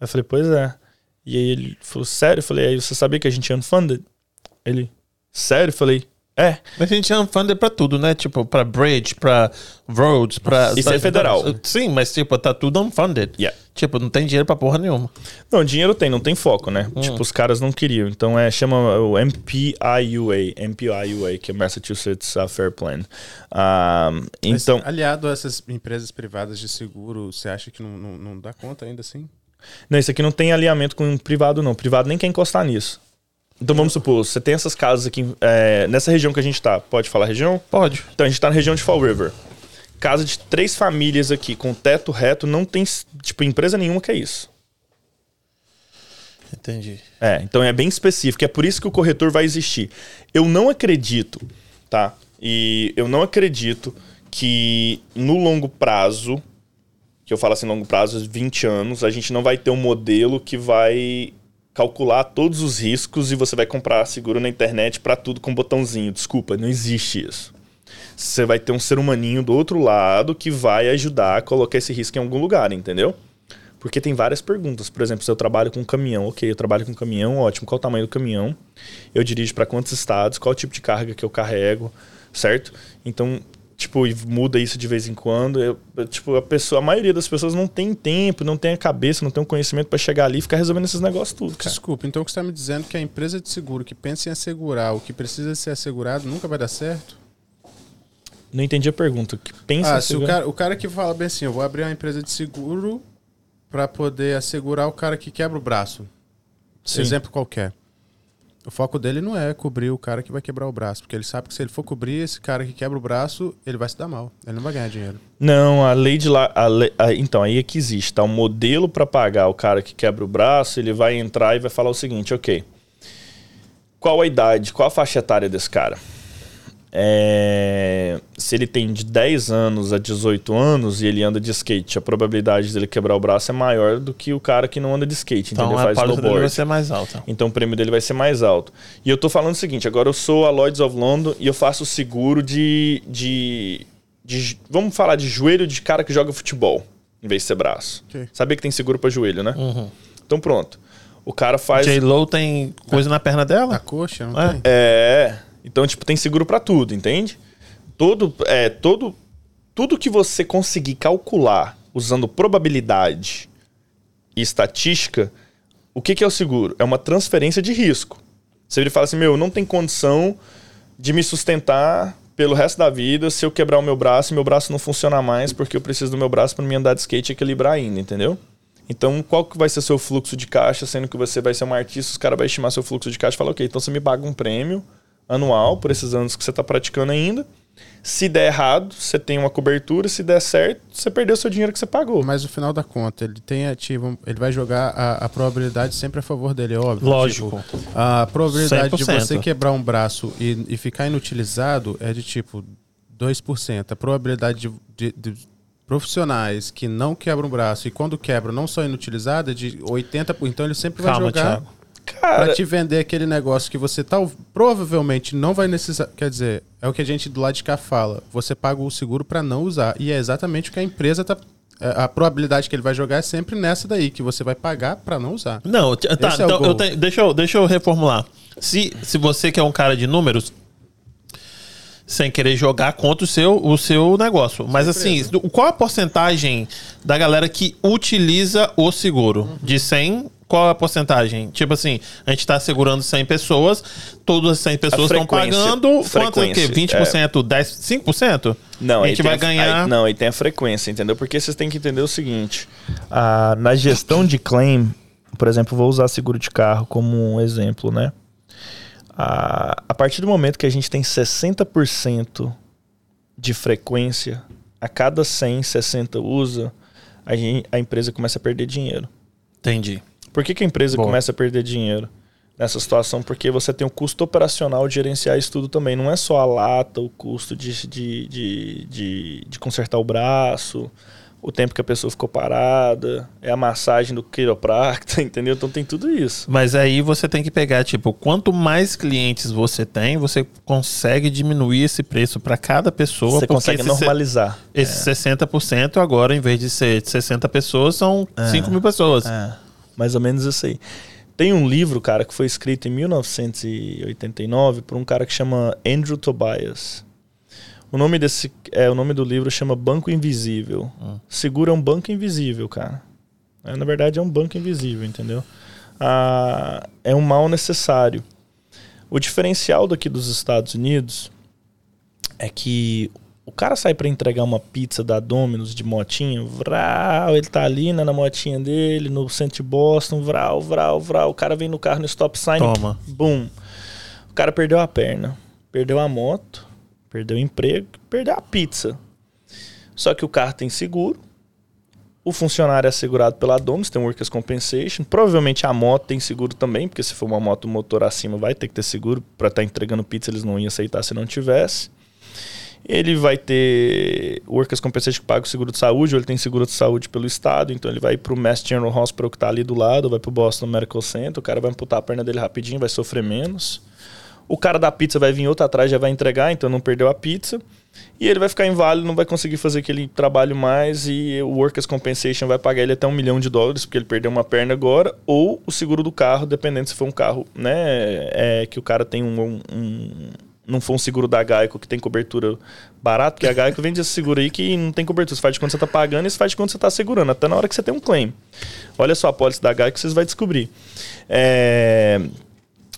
Eu falei, pois é. E aí ele falou, sério? Eu falei, aí você sabia que a gente é unfunded? Ele, sério? Eu falei, é. Mas a gente é unfunded pra tudo, né? Tipo, pra bridge, pra roads, pra... Isso é federal. Sim, mas tipo, tá tudo unfunded. Yeah. Tipo, não tem dinheiro pra porra nenhuma. Não, dinheiro tem, não tem foco, né? Hum. Tipo, os caras não queriam. Então é chama o MPIUA, MPIUA, que é Massachusetts uh, Fair Plan. Ah, Mas, então, aliado a essas empresas privadas de seguro, você acha que não, não, não dá conta ainda assim? não, isso aqui não tem alinhamento com o privado, não. O privado nem quer encostar nisso. Então vamos supor, você tem essas casas aqui, é, nessa região que a gente tá. Pode falar região? Pode. Então a gente tá na região de Fall River. Casa de três famílias aqui com teto reto, não tem, tipo, empresa nenhuma que é isso. Entendi. É, então é bem específico. É por isso que o corretor vai existir. Eu não acredito, tá? E eu não acredito que no longo prazo, que eu falo assim, longo prazo, 20 anos, a gente não vai ter um modelo que vai calcular todos os riscos e você vai comprar seguro na internet para tudo com botãozinho. Desculpa, não existe isso. Você vai ter um ser humaninho do outro lado que vai ajudar a colocar esse risco em algum lugar, entendeu? Porque tem várias perguntas. Por exemplo, se eu trabalho com um caminhão, ok, eu trabalho com um caminhão, ótimo. Qual o tamanho do caminhão? Eu dirijo para quantos estados? Qual o tipo de carga que eu carrego? Certo? Então, tipo, e muda isso de vez em quando. Eu, eu, tipo, a pessoa, a maioria das pessoas não tem tempo, não tem a cabeça, não tem o conhecimento para chegar ali e ficar resolvendo esses negócios tudo, cara. Desculpa, então o que você está me dizendo é que a empresa de seguro que pensa em assegurar o que precisa ser assegurado nunca vai dar certo? Não entendi a pergunta. Que pensa Ah, se o cara, o cara que fala bem assim, eu vou abrir uma empresa de seguro para poder assegurar o cara que quebra o braço. Sim. Exemplo qualquer. O foco dele não é cobrir o cara que vai quebrar o braço, porque ele sabe que se ele for cobrir esse cara que quebra o braço, ele vai se dar mal. Ele não vai ganhar dinheiro. Não, a lei de lá. então, aí é que existe, tá? O modelo para pagar o cara que quebra o braço, ele vai entrar e vai falar o seguinte: ok. Qual a idade, qual a faixa etária desse cara? É, se ele tem de 10 anos a 18 anos e ele anda de skate, a probabilidade dele quebrar o braço é maior do que o cara que não anda de skate, Então entendeu? a Faz póliza dele vai snowboard. ser mais alta. Então o prêmio dele vai ser mais alto. E eu tô falando o seguinte: agora eu sou a Lloyds of London e eu faço seguro de, de, de- Vamos falar de joelho de cara que joga futebol, em vez de ser braço. Ok. Sabia que tem seguro pra joelho, né? Uhum. Então pronto. O cara faz. J-Lo tem coisa na perna A dela? coxa, não É. tem? É. Então, tipo, tem seguro pra tudo, entende? Todo. É, todo. Tudo que você conseguir calcular usando probabilidade e estatística, O que, que é o seguro? É uma transferência de risco. Você vira e fala assim: meu, não tem condição de me sustentar pelo resto da vida se eu quebrar o meu braço e meu braço não funcionar mais porque eu preciso do meu braço para me andar de skate e equilibrar ainda, entendeu? Então, qual que vai ser seu fluxo de caixa, sendo que você vai ser um artista, os caras vão estimar seu fluxo de caixa e falar, ok, então você me paga um prêmio anual por esses anos que você está praticando ainda. Se der errado, você tem uma cobertura. Se der certo, você perdeu o seu dinheiro que você pagou. Mas no final da conta, ele tem ativo, ele vai jogar a, a probabilidade sempre a favor dele, é óbvio. Lógico. Tipo, a probabilidade de 100%. você quebrar um braço e, e ficar inutilizado é de tipo 2%. A probabilidade de, de- de profissionais que não quebram o braço e quando quebram não são inutilizados é de 80%. Então ele sempre vai Calma, jogar Thiago. Cara, pra te vender aquele negócio que você tal, provavelmente não vai necessitar. Quer dizer, é o que a gente do lado de cá fala. Você paga o seguro pra não usar. E é exatamente o que a empresa tá. é, A probabilidade que ele vai jogar é sempre nessa daí, que você vai pagar pra não usar. Não, tá, Esse é então gol. eu tenho- deixa, eu, deixa eu reformular. Se, se você que é um cara de números, sem querer jogar contra o seu, o seu negócio. Mas assim, qual a porcentagem da galera que utiliza o seguro? Uhum. De 100, qual a porcentagem? Tipo assim, a gente tá segurando 100 pessoas, todas as 100 pessoas estão pagando quanto? O frequência, quê? 20%? 10, 5%? Não, a gente vai ganhar... aí- não, aí tem a frequência, entendeu? Porque vocês têm que entender o seguinte: a- na gestão de claim, por exemplo, vou usar seguro de carro como um exemplo, né? A, a partir do momento que a gente tem 60% de frequência, a cada 100, 60 usa, a, gente, a empresa começa a perder dinheiro. Entendi. Por que, que a empresa Boa. começa a perder dinheiro nessa situação? Porque você tem o custo operacional de gerenciar isso tudo também. Não é só a lata, o custo de, de, de, de, de consertar o braço, o tempo que a pessoa ficou parada, é a massagem do quiropracta, entendeu? Então tem tudo isso. Mas aí você tem que pegar, tipo, quanto mais clientes você tem, você consegue diminuir esse preço para cada pessoa. Você consegue esse normalizar. se- Esse 60% agora, em vez de ser 60 pessoas, são 5 mil pessoas. É, mais ou menos isso aí. Tem um livro, cara, que foi escrito em 1989 por um cara que chama Andrew Tobias. O nome desse é o nome do livro chama Banco Invisível. Seguro é um banco invisível, cara. É, na verdade é um banco invisível, entendeu? Ah, é um mal necessário. O diferencial daqui dos Estados Unidos é que o cara sai pra entregar uma pizza da Domino's de motinha, vral, ele tá ali né, na motinha dele, no centro de Boston, vral, vral, vral. O cara vem no carro no stop sign, Toma. bum. O cara perdeu a perna, perdeu a moto, perdeu o emprego, perdeu a pizza. Só que o carro tem seguro, o funcionário é assegurado pela Domino's, tem Workers Compensation. Provavelmente a moto tem seguro também, porque se for uma moto motor acima vai ter que ter seguro. Para estar entregando pizza eles não iam aceitar se não tivesse. Ele vai ter Workers Compensation que paga o seguro de saúde, ou ele tem seguro de saúde pelo estado, então ele vai pro Mass General Hospital que tá ali do lado, vai pro Boston Medical Center, o cara vai amputar a perna dele rapidinho, vai sofrer menos. O cara da pizza vai vir outro atrás, já vai entregar, então não perdeu a pizza. E ele vai ficar inválido, não vai conseguir fazer aquele trabalho mais e o Workers Compensation vai pagar ele até um milhão de dólares, porque ele perdeu uma perna agora, ou o seguro do carro, dependendo se for um carro, né, é, que o cara tem um- um- não for um seguro da Geico que tem cobertura barato, porque a Geico vende esse seguro aí que não tem cobertura, você faz de quando você tá pagando e você faz de quando você tá segurando, até na hora que você tem um claim. Olha só a pólice da Geico que vocês vão descobrir. É...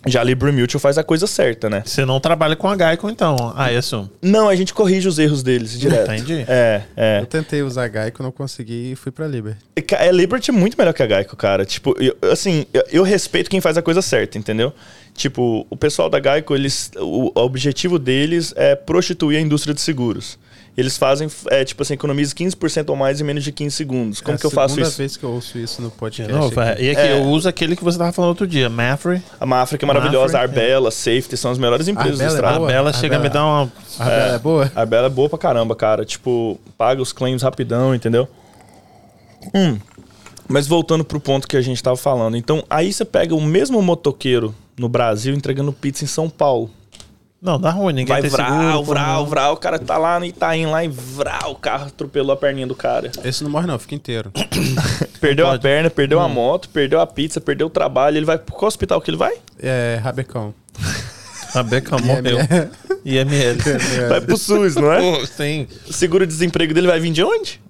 Já a Libre Mutual faz a coisa certa, né? Você não trabalha com a Geico, então. Ah, isso. Não, a gente corrige os erros deles direto. Entendi. É, é. Eu tentei usar Geico, não consegui e fui pra Liberty. É Liberty é muito melhor que a Geico, cara. Tipo, eu- assim, eu, eu respeito quem faz a coisa certa, entendeu? Tipo, o pessoal da Geico, eles, o, o objetivo deles é prostituir a indústria de seguros. Eles fazem, é, tipo assim, economiza 15% ou mais em menos de 15 segundos. Como é que eu faço a segunda isso? vez que eu ouço isso no podcast. é, aqui. e aqui É. eu uso aquele que você tava falando outro dia, Mafre. A Mafra que é maravilhosa, a Mafra, Arbella, Safety, são as melhores empresas do Arbella é estrado. A boa? Bela a chega a me dar uma. A Bela é boa? Arbella é boa pra caramba, cara. Tipo, paga os claims rapidão, entendeu? Hum. Mas voltando pro ponto que a gente tava falando. Então, aí você pega o mesmo motoqueiro no Brasil entregando pizza em São Paulo. Não, dá ruim, ninguém Vai tem vral, seguro. vral, vral. O cara tá lá no Itaim, lá e vral, o carro atropelou a perninha do cara. Esse não morre não, fica inteiro. Perdeu a perna, perdeu a moto, perdeu a pizza, perdeu o trabalho. Ele vai pro qual hospital que ele vai? É, Rabecão. A Beca morreu. IML. Vai pro SUS, não é? Sim. O seguro-desemprego dele vai vir de onde?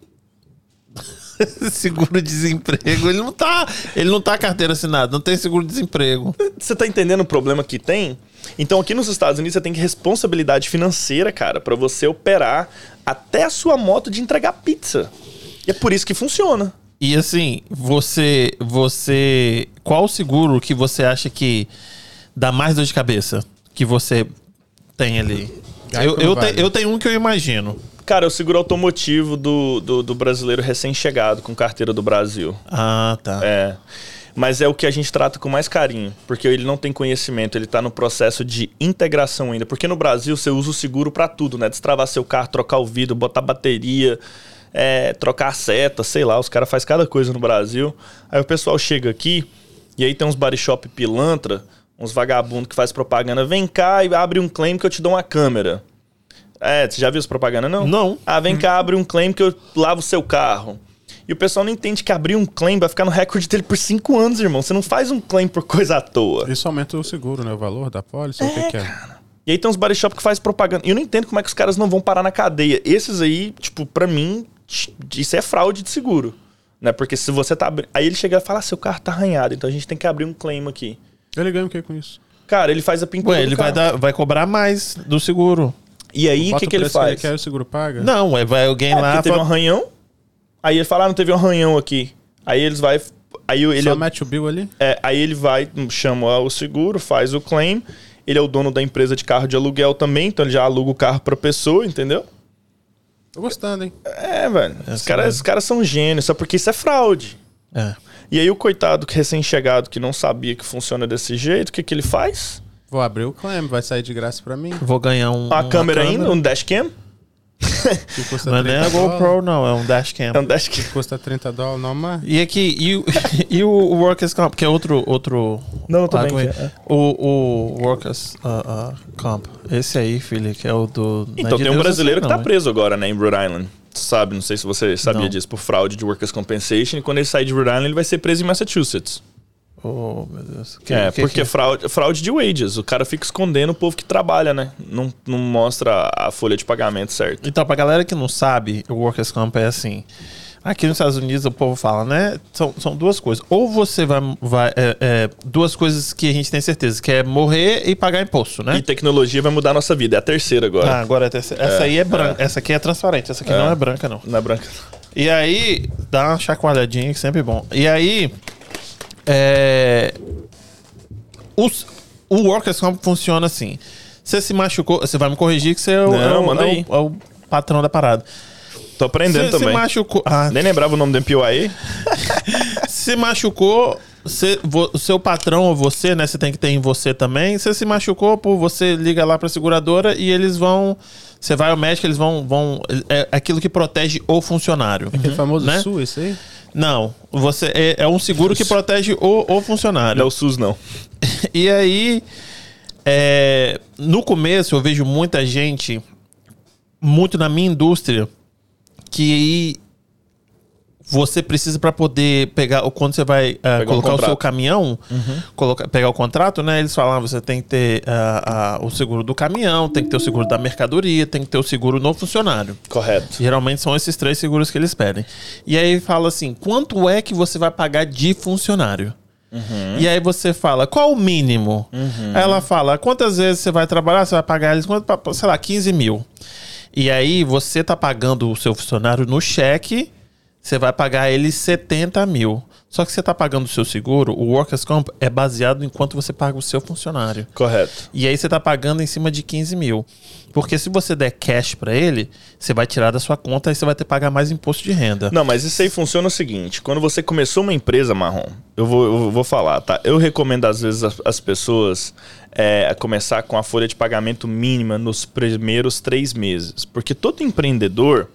Seguro-desemprego. Ele não tá. Ele não tá carteira assinada, não tem seguro-desemprego. Você tá entendendo o problema que tem? Então aqui nos Estados Unidos você tem que responsabilidade financeira, cara, pra você operar até a sua moto de entregar pizza. E é por isso que funciona. E assim, você. Você. Qual seguro que você acha que dá mais dor de cabeça? Que você tem ali? Eu, eu, vale. te- eu tenho um que eu imagino. Cara, o seguro automotivo do, do, do brasileiro recém-chegado com carteira do Brasil. Ah, tá. É. Mas é o que a gente trata com mais carinho, porque ele não tem conhecimento, ele tá no processo de integração ainda. Porque no Brasil você usa o seguro pra tudo, né? Destravar seu carro, trocar o vidro, botar bateria, é, trocar a seta, sei lá, os caras fazem cada coisa no Brasil. Aí o pessoal chega aqui e aí tem uns body shop pilantra, uns vagabundos que faz propaganda, vem cá e abre um claim que eu te dou uma câmera. É, você já viu essa propaganda, não? Não. Ah, vem cá, abre um claim que eu lavo o seu carro. E o pessoal não entende que abrir um claim vai ficar no recorde dele por cinco anos, irmão. Você não faz um claim por coisa à toa. Isso aumenta o seguro, né? O valor da pólice, o que, que é? E aí tem uns body shop que faz propaganda. E eu não entendo como é que os caras não vão parar na cadeia. Esses aí, tipo, pra mim, isso é fraude de seguro. Né? Porque se você tá. Aí ele chega e fala: ah, seu carro tá arranhado, então a gente tem que abrir um claim aqui. Ele ganha o que com isso? Cara, ele faz a pintura. Ué, do ele vai, dar, vai cobrar mais do seguro. E aí, o que, que ele faz? quer e o seguro paga? Não, é, vai alguém É, lá. porque teve um arranhão. Aí ele fala: ah, não teve um arranhão aqui. Aí eles vai. Aí ele Só mete o bill ali? É, aí ele vai, chama o seguro, faz o claim. Ele é o dono da empresa de carro de aluguel também, então ele já aluga o carro pra pessoa, entendeu? Tô gostando, hein? É, velho. Os Essa caras, mesmo. os caras são gênios, só porque isso é fraude. É. E aí o coitado que recém-chegado que não sabia que funciona desse jeito, o que, que ele faz? Vou abrir o claim, vai sair de graça pra mim. Vou ganhar um. A uma câmera ainda, um dashcam? Que custa Não é nem a 30 dólares. GoPro, não, é um dashcam. É um dashcam. Custa 30 dólares, não mais. E aqui, e o, e o Workers Comp, que é outro. outro Não, eu tô bem argumento. aqui, é. O, o Workers uh, uh, Comp. Esse aí, filho, que é o do. não é Então de tem um Deus brasileiro assim, que tá não, preso agora, né, em Rhode Island. Tu sabe, não sei se você sabia Não. disso, por fraude de Workers' Compensation. E quando ele sair de Rhode Island, ele vai ser preso em Massachusetts. Oh, meu Deus. Que- é, que- porque que- é fraude, fraude de wages. O cara fica escondendo o povo que trabalha, né? Não, não mostra a folha de pagamento certo. Então, pra galera que não sabe, o Workers Comp é assim. Aqui nos Estados Unidos o povo fala, né? São, são duas coisas. Ou você vai. vai é, é, duas coisas que a gente tem certeza, que é morrer e pagar imposto, né? E tecnologia vai mudar a nossa vida. É a terceira agora. Ah, agora é terceira. essa É, aí é branca. Essa aqui é transparente. Essa aqui É. não é branca, não. Na branca. E aí, dá uma chacoalhadinha, que sempre é bom. E aí, é, os, o Workers Comp funciona assim. Você se machucou, você vai me corrigir que você é o, Não, é o- manda é o- aí. é o patrão da parada. Tô aprendendo Você se também. machucou. Ah, Nem lembrava o nome do MPOA. se machucou, você, vo- o seu patrão ou você, né? Você tem que ter em você também. Você se machucou, pô, você liga lá pra seguradora e eles vão. Você vai ao médico, eles vão. vão é aquilo que protege o funcionário. Aquele famoso Né? SU, esse aí? Não, você é, é um seguro que protege o, o funcionário. Não é o SUS, não. E aí, é, no começo eu vejo muita gente, muito na minha indústria, que você precisa para poder pegar, ou quando você vai ah, Pegar um colocar o seu caminhão, colocar, pegar o contrato, né? Eles falam, ah, você tem que ter ah, ah, o seguro do caminhão, tem que ter o seguro da mercadoria, tem que ter o seguro no funcionário. Correto. Geralmente são esses três seguros que eles pedem. E aí fala assim: quanto é que você vai pagar de funcionário? E aí você fala, qual o mínimo? Aí ela fala, quantas vezes você vai trabalhar? Você vai pagar eles, sei lá, 15 mil. E aí você tá pagando o seu funcionário no cheque, você vai pagar ele 70 mil. Só que você tá pagando o seu seguro, o Workers' Comp é baseado em quanto você paga o seu funcionário. Correto. E aí você tá pagando em cima de 15 mil. Porque se você der cash pra ele, você vai tirar da sua conta e você vai ter que pagar mais imposto de renda. Não, mas isso aí funciona o seguinte: quando você começou uma empresa marrom, eu vou, eu vou falar, tá? Eu recomendo às vezes as, as pessoas é, a começar com a folha de pagamento mínima nos primeiros três meses. Porque todo empreendedor,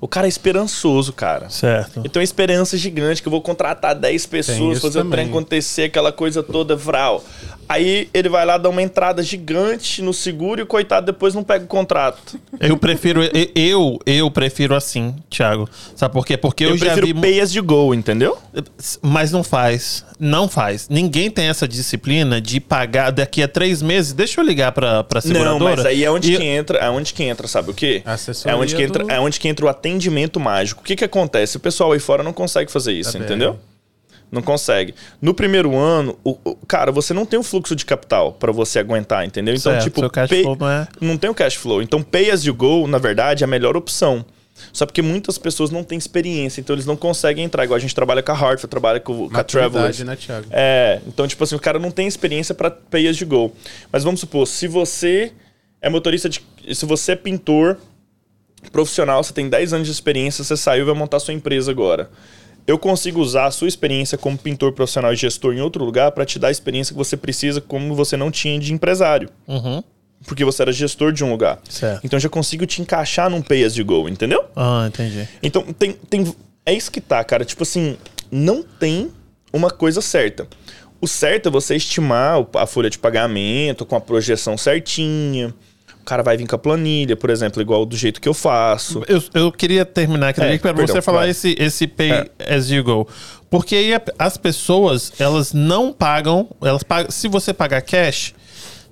o cara é esperançoso, cara. Certo. Uma esperança gigante que eu vou contratar 10 Tem pessoas, fazer o trem acontecer, aquela coisa toda, vral. Aí ele vai lá dar uma entrada gigante no seguro e o coitado depois não pega o contrato. Eu prefiro, eu, eu prefiro assim, Thiago. Sabe por quê? Porque eu, Eu, já vi. mu- pay as you go, entendeu? Mas não faz. Não faz. Ninguém tem essa disciplina de pagar daqui a três meses. Deixa eu ligar pra, pra seguradora. Não, mas aí é onde e- que entra, é onde que entra, sabe o quê? Assessoria É onde que entra, do- é onde que entra o atendimento mágico. O que que acontece? O pessoal aí fora não consegue fazer isso, Tá bem. Não consegue. No primeiro ano, o, o- cara, você não tem um fluxo de capital pra você aguentar, entendeu? Então, Certo, tipo, cash pay- flow não é- não tem o cash flow. Então, pay as you go, na verdade, é a melhor opção. Só porque muitas pessoas não têm experiência, então eles não conseguem entrar. Igual a gente trabalha com a Hartford, trabalha com, com a Travelers. Né, Thiago? É, então, tipo assim, o cara não tem experiência pra pay as you go. Mas vamos supor, se você é motorista de. Se você é pintor profissional, você tem 10 anos de experiência, você saiu e vai montar sua empresa agora. Eu consigo usar a sua experiência como pintor profissional e gestor em outro lugar pra te dar a experiência que você precisa, como você não tinha de empresário. Uhum. Porque você era gestor de um lugar. Certo. Então já consigo te encaixar num pay as you go, entendeu? Ah, entendi. Então, tem, tem. É isso que tá, cara. Tipo assim, não tem uma coisa certa. O certo é você estimar a folha de pagamento com a projeção certinha. O cara vai vir com a planilha, por exemplo, igual do jeito que eu faço. Eu, eu queria terminar aqui É, para você falar vai. esse, esse pay É. as you go. Porque aí as pessoas, elas não pagam, elas pagam, se você pagar cash,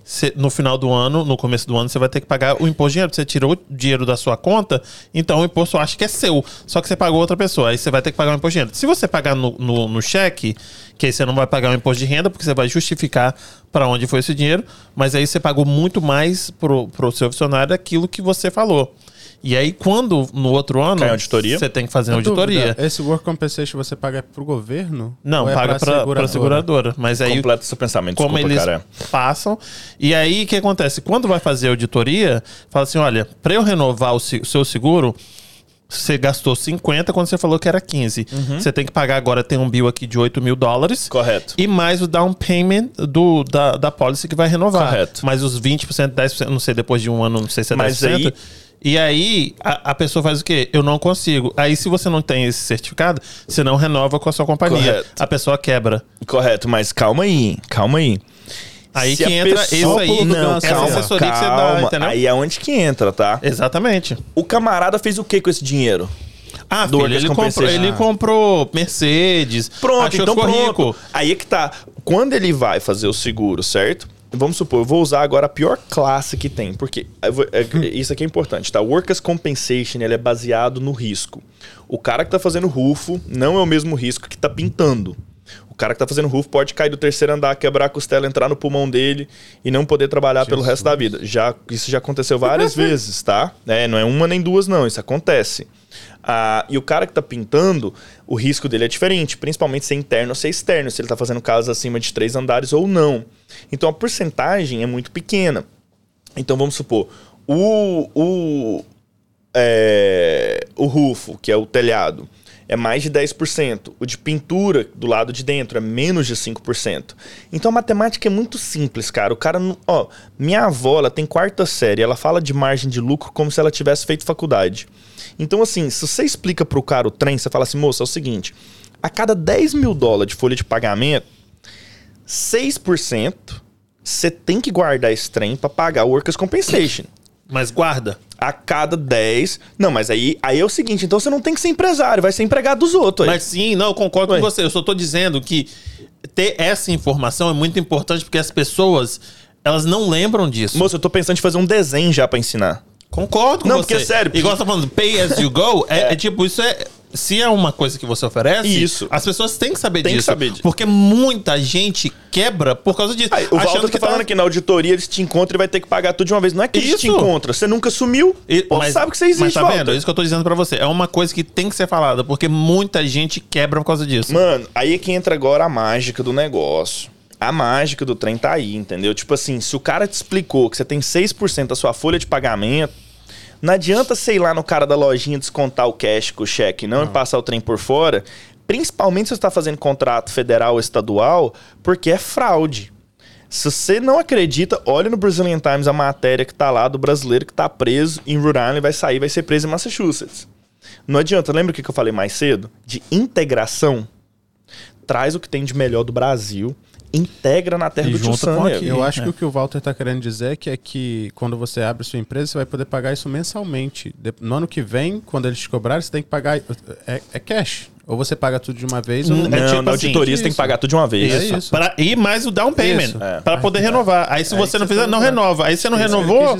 cê- no final do ano, no começo do ano, você vai ter que pagar o imposto de dinheiro. Você tirou o dinheiro da sua conta, então o imposto acho que é seu. Só que você pagou outra pessoa, aí você vai ter que pagar o imposto de dinheiro. Se você pagar no, no, no cheque, que aí você não vai pagar o imposto de renda, porque você vai justificar para onde foi esse dinheiro, mas aí você pagou muito mais pro, pro seu funcionário aquilo que você falou. E aí, quando no outro ano, Cai a auditoria? você tem que fazer uma auditoria. dúvida, Esse work compensation você paga pro governo? Não, Ou é paga pra para a seguradora. Mas aí, Completa seu pensamento, como desculpa, eles cara. passam. E aí, o que acontece? Quando vai fazer a auditoria, fala assim: olha, para eu renovar o se- o seu seguro, você gastou 50 quando você falou que era 15. Uhum. Você tem que pagar agora, tem um bill aqui de 8 mil dólares. Correto. E mais o down payment do, da, da policy que vai renovar. Correto. Mais os 20%, 10%, não sei, depois de um ano, não sei se é 10%. Mas aí- E aí, a, a pessoa faz o quê? Eu não consigo. Aí, se você não tem esse certificado, você não renova com a sua companhia. Correto. A pessoa quebra. Correto, mas calma aí, calma aí. Aí Se que entra isso aí, Não, essa calma, assessoria que você dá, calma. entendeu? Aí é onde que entra, tá? Exatamente. O camarada fez o que com esse dinheiro? Ah, Do filho, ele comprou, ele comprou Mercedes. Pronto, então pronto. rico. Aí é que tá. Quando ele vai fazer o seguro, certo? Vamos supor, eu vou usar agora a pior classe que tem, porque é- isso aqui é importante, tá? Workers Compensation, ele é baseado no risco. O cara que tá fazendo rufo não é o mesmo risco que tá pintando. O cara que tá fazendo rufo pode cair do terceiro andar, quebrar a costela, entrar no pulmão dele e não poder trabalhar pelo resto da vida. Já, isso já aconteceu várias vezes, tá? É, não é uma nem duas, não. Isso acontece. Ah, e o cara que tá pintando, o risco dele é diferente, principalmente se é interno ou se é externo, se ele tá fazendo casas acima de três andares ou não. Então a porcentagem é muito pequena. Então vamos supor, o, o, é, o rufo, que é o telhado, é mais de 10%. O de pintura do lado de dentro é menos de 5%. Então a matemática é muito simples, cara. O cara. Ó, minha avó, ela tem quarta série, ela fala de margem de lucro como se ela tivesse feito faculdade. Então, assim, se você explica pro cara o trem, você fala assim, moça, é o seguinte: a cada 10 mil dólares de folha de pagamento, 6% você tem que guardar esse trem pra pagar o Workers Compensation. Mas guarda. A cada 10. Não, mas aí, aí é o seguinte: então você não tem que ser empresário, vai ser empregado dos outros. aí. Mas sim, não, eu concordo Ué. com você. Eu só tô dizendo que ter essa informação é muito importante porque as pessoas, elas não lembram disso. Moço, eu tô pensando em fazer um desenho já pra ensinar. Concordo com Não, você. porque é sério, Igual você tá falando, pay as you go, é, É. é tipo, isso é. Se é uma coisa que você oferece, Isso. as pessoas têm que saber Tem que disso. saber disso. Porque muita gente quebra por causa disso. Aí, o Walter tá falando que na auditoria eles te encontram e vai ter que pagar tudo de uma vez. Não é que eles te Isso. encontram, você nunca sumiu. E- Ou sabe que você existe, Mas tá Walter. vendo? É isso que eu tô dizendo pra você. É uma coisa que tem que ser falada, porque muita gente quebra por causa disso. Mano, aí é que entra agora a mágica do negócio. A mágica do trem tá aí, entendeu? Tipo assim, se o cara te explicou que você tem 6% da sua folha de pagamento, não adianta, sei lá, no cara da lojinha descontar o cash com o cheque, não, e passar o trem por fora. Principalmente se você está fazendo contrato federal ou estadual, porque é fraude. Se você não acredita, olha no Brazilian Times a matéria que tá lá do brasileiro que tá preso em Rhode Island, vai sair, vai ser preso em Massachusetts. Não adianta, lembra o que eu falei mais cedo? De integração. Traz o que tem de melhor do Brasil, integra na terra E do tio Sam, aqui. Eu acho é. que o que o Walter tá querendo dizer é que é que quando você abre sua empresa, você vai poder pagar isso mensalmente. No ano que vem, quando eles te cobrarem, você tem que pagar. É, é cash. Ou você paga tudo de uma vez, ou não. Não, É tipo na assim, tem que isso. pagar tudo de uma vez. É Isso. isso. Pra, e mais o down payment. Isso. É. Pra poder renovar. Aí se É você isso não fizer, eu não renova. Aí você não Isso renovou.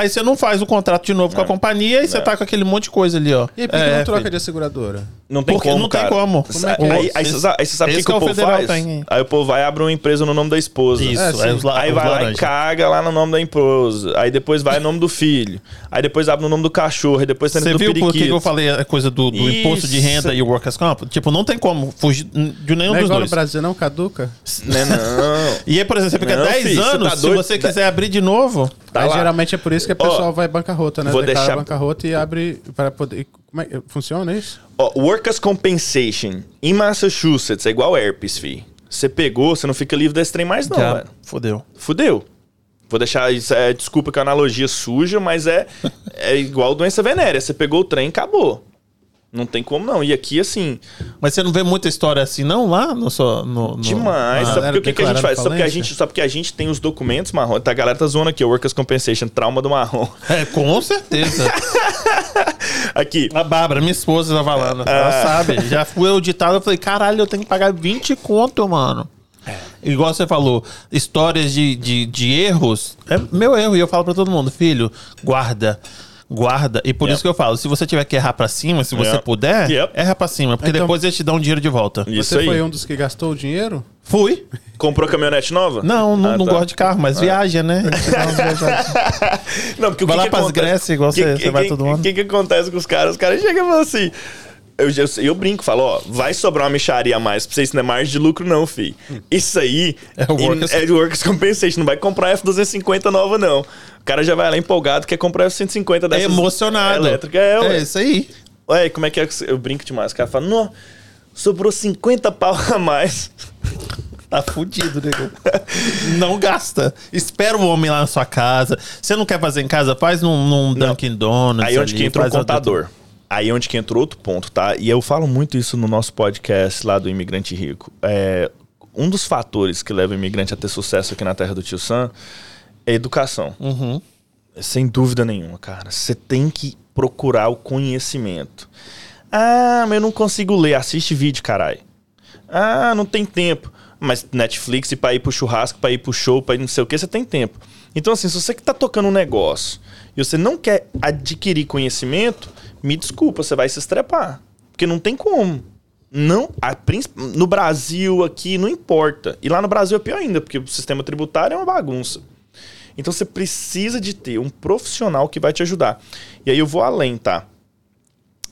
Aí você não faz o contrato de novo com a companhia e você tá com aquele monte de coisa ali, ó. E aí, por que É, não troca filho. de seguradora? Não tem Porque como, não tem cara. como. Aí, é que é? aí, aí você sabe, aí você sabe o que, que o é o povo faz? tem. Aí o povo vai e abre uma empresa no nome da esposa. Isso, É, é, Aí os vai lá e laranja. caga lá no nome da esposa. Aí depois vai no nome do filho. Aí depois abre no nome do cachorro. Aí depois tem Você do viu por que eu falei a coisa do, do imposto de renda e o workers comp? Tipo, não tem como fugir de nenhum Não é dos dois. no Brasil, não? Caduca? Né, não. E aí, por exemplo, você fica Não, 10 filho, você anos, tá se você quiser abrir de novo, Tá aí geralmente é por isso que o pessoal vai bancarrota, né? vou Declara deixar- bancarrota e abre para poder. Como é, funciona isso? Ó, Workers' Compensation em Massachusetts é igual herpes, fi. Você pegou, você não fica livre desse trem mais, não, já velho. fodeu. Fudeu. Vou deixar isso. É, desculpa que é uma analogia suja, mas é, é igual doença venérea. Você pegou o trem acabou. Não tem como não. E aqui, assim, Mas você não vê muita história assim, não, lá no... No, no- demais. Ah, sabe porque o que, que a gente faz? Só porque a gente, só porque a gente tem os documentos marrom. Tá, a galera tá zoando aqui, o Workers' Compensation, trauma do marrom. É, com certeza. aqui. A Bárbara, minha esposa, tá falando. Ah. Ela sabe. Já fui auditado, eu falei, caralho, eu tenho que pagar 20 conto, mano. É. Igual você falou, histórias de, de, de erros. É meu erro. E eu falo pra todo mundo, filho, guarda. Guarda. E por Yep. isso que eu falo, se você tiver que errar pra cima, se você Yep. puder, Yep. erra pra cima. Porque Então- depois eles te dão dinheiro de volta. Isso Você aí. foi um dos que gastou o dinheiro? Fui. Comprou caminhonete nova? Não, não, Ah, não tá. gosto de carro, mas viaja, né? Não, porque o Vai que lá que pras acontece? Grécia, igual você- você vai todo ano. O que, que acontece com os caras? Os caras chegam e falam assim. Eu, eu, eu brinco, falo, ó, vai sobrar uma micharia a mais pra você, isso não é margem de lucro, não, fi. Isso aí É o workers- é de workers compensation, não vai comprar F250 nova, não. O cara já vai lá empolgado, quer comprar F150 É dessas emocionado. elétrica. É, ué. É isso aí. Ué, como é que é? que Eu brinco demais. O cara fala, não, sobrou 50 pau a mais. Tá fudido, nego. Não gasta. Espera o homem lá na sua casa. Você não quer fazer em casa? Faz num, num Dunkin' Donuts. Aí onde ali, que entra o outra- contador. Aí onde que entra outro ponto, tá? E eu falo muito isso no nosso podcast lá do Imigrante Rico. É, um dos fatores que leva o imigrante a ter sucesso aqui na terra do tio Sam é educação. Uhum. Sem dúvida nenhuma, cara. Você tem que procurar o conhecimento. Ah, mas eu não consigo ler. Assiste vídeo, caralho. Ah, não tem tempo. Mas Netflix, e pra ir pro churrasco, pra ir pro show, pra ir não sei o que, você tem tempo. Então, assim, se você que tá tocando um negócio e você não quer adquirir conhecimento, me desculpa, você vai se estrepar. Porque não tem como. Não, a, no Brasil, aqui, não importa. E lá no Brasil é pior ainda, porque o sistema tributário é uma bagunça. Então você precisa de ter um profissional que vai te ajudar. E aí eu vou além, tá?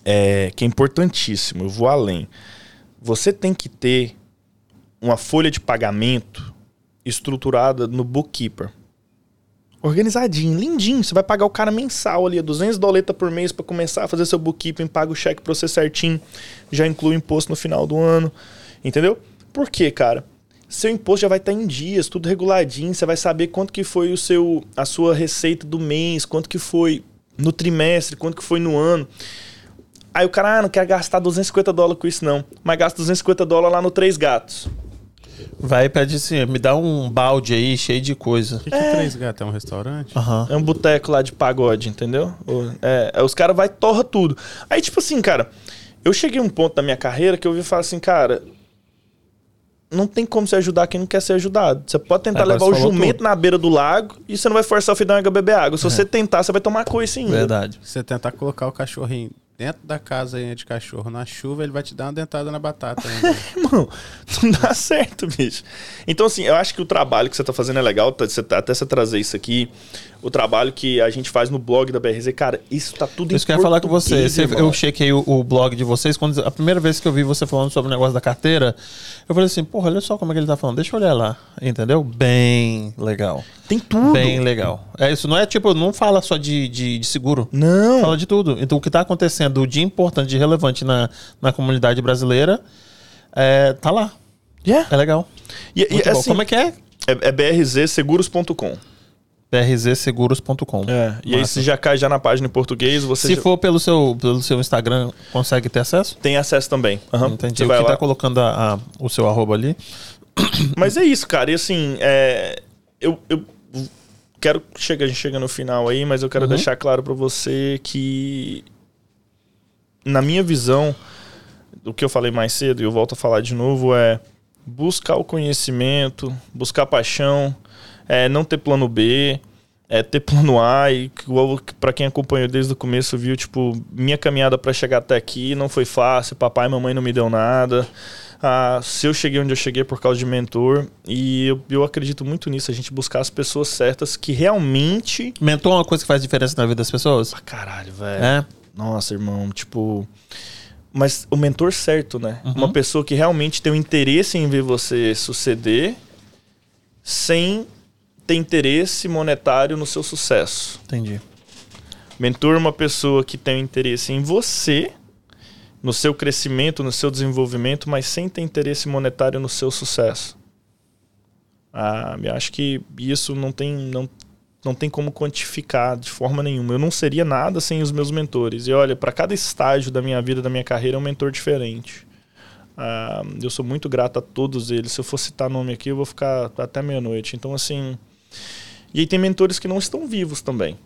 É, que é importantíssimo, eu vou além. Você tem que ter uma folha de pagamento estruturada no bookkeeper. Organizadinho, lindinho. Você vai pagar o cara mensal ali, 200 doleta por mês para começar a fazer seu bookkeeping, paga o cheque pra você certinho, já inclui o imposto no final do ano. Entendeu? Por quê, cara? Seu imposto já vai estar em dias, tudo reguladinho, você vai saber quanto que foi o seu a sua receita do mês, quanto que foi no trimestre, quanto que foi no ano. Aí o cara, ah, não quer gastar 250 dólares com isso não, mas gasta 250 dólares lá no Três Gatos. Vai e pede assim, me dá um balde aí cheio de coisa. O que, que é Três Gatos? É um restaurante? Aham. É um boteco lá de pagode, entendeu? É, é, os caras vai e torra tudo. Aí, tipo assim, cara, eu cheguei a um ponto da minha carreira que eu ouvi falar assim, cara, não tem como você ajudar quem não quer ser ajudado. Você pode tentar Agora levar o jumento tudo. na beira do lago e você não vai forçar o filho da a beber água. Se você tentar, você vai tomar coisa ainda. Verdade. Você tentar colocar o cachorrinho dentro da casa de cachorro na chuva, ele vai te dar uma dentada na batata. Irmão, não dá certo, bicho. Então, assim, eu acho que o trabalho que você tá fazendo é legal, tá- você tá- até você trazer isso aqui. O trabalho que a gente faz no blog da BRZ, cara, isso tá tudo Isso que em eu ia falar com você. irmão. eu chequei o, o blog de vocês. Quando, a primeira vez que eu vi você falando sobre o negócio da carteira, eu falei assim, porra, olha só como é que ele tá falando. Deixa eu olhar lá. Entendeu? Bem legal. Tem tudo. Bem legal. É isso, não é tipo, não fala só de, de, de seguro. Não. Fala de tudo. Então, o que está acontecendo de importante, de relevante na, na comunidade brasileira, é, tá lá. Yeah. É legal. E, e, Muito bom. assim, Como é que é? é, é brzseguros.com. brzseguros.com. É, e aí se já cai já na página em português, você Se já for pelo seu, pelo seu Instagram, consegue ter acesso? tem acesso também. Aham. Entendi. Você O vai que lá. tá colocando a- a- o seu arroba ali. Mas é isso, cara. E assim, é, eu, eu quero chegar, a gente chega no final aí, mas eu quero Uhum. deixar claro pra você que na minha visão, o que eu falei mais cedo e eu volto a falar de novo é buscar o conhecimento, buscar paixão, é, não ter plano B, é ter plano A e para quem acompanhou desde o começo viu, tipo, minha caminhada para chegar até aqui não foi fácil, papai e mamãe não me deu nada. Ah, se eu cheguei onde eu cheguei por causa de mentor e eu, eu acredito muito nisso, a gente buscar as pessoas certas que realmente... Mentor é uma coisa que faz diferença na vida das pessoas? Ah, caralho, velho. É? Nossa, irmão, tipo... Mas o mentor certo, né? Uhum. Uma pessoa que realmente tem um interesse em ver você suceder sem ter interesse monetário no seu sucesso. Entendi. Mentor é uma pessoa que tem interesse em você, no seu crescimento, no seu desenvolvimento, mas sem ter interesse monetário no seu sucesso. Ah, acho que isso não tem, não, não tem como quantificar de forma nenhuma. Eu não seria nada sem os meus mentores. E olha, para cada estágio da minha vida, da minha carreira, é um mentor diferente. Ah, eu sou muito grato a todos eles. Se eu for citar nome aqui, eu vou ficar até meia-noite. Então, assim, e aí tem mentores que não estão vivos também.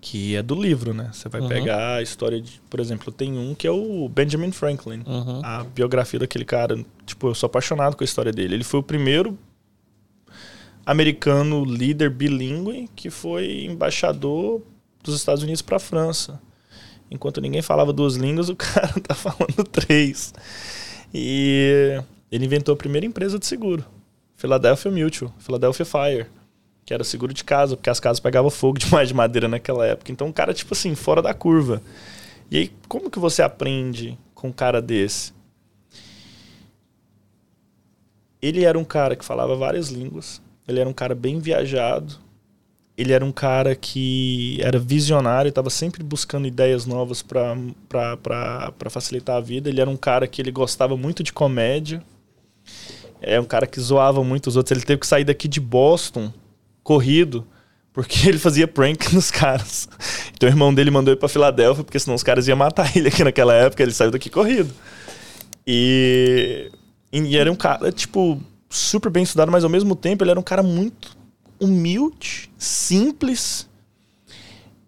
Que é do livro, né? Você vai uhum. pegar a história de, por exemplo, tem um que é o Benjamin Franklin. Uhum. A biografia daquele cara. Tipo, eu sou apaixonado com a história dele. Ele foi o primeiro americano líder bilíngue que foi embaixador dos Estados Unidos para a França. Enquanto ninguém falava duas línguas, o cara tá falando três. E ele inventou a primeira empresa de seguro. Philadelphia Mutual, Philadelphia Fire, que era seguro de casa, porque as casas pegavam fogo demais de madeira naquela época. Então, um cara, tipo assim, fora da curva. E aí, como que você aprende com um cara desse? Ele era um cara que falava várias línguas, ele era um cara bem viajado, ele era um cara que era visionário, estava sempre buscando ideias novas para facilitar a vida. Ele era um cara que ele gostava muito de comédia é um cara que zoava muito os outros. Ele teve que sair daqui de Boston, corrido, porque ele fazia prank nos caras. Então o irmão dele mandou ir pra Filadélfia, porque senão os caras iam matar ele aqui naquela época. Ele saiu daqui corrido. E, e era um cara, tipo, super bem estudado, mas ao mesmo tempo ele era um cara muito humilde, simples.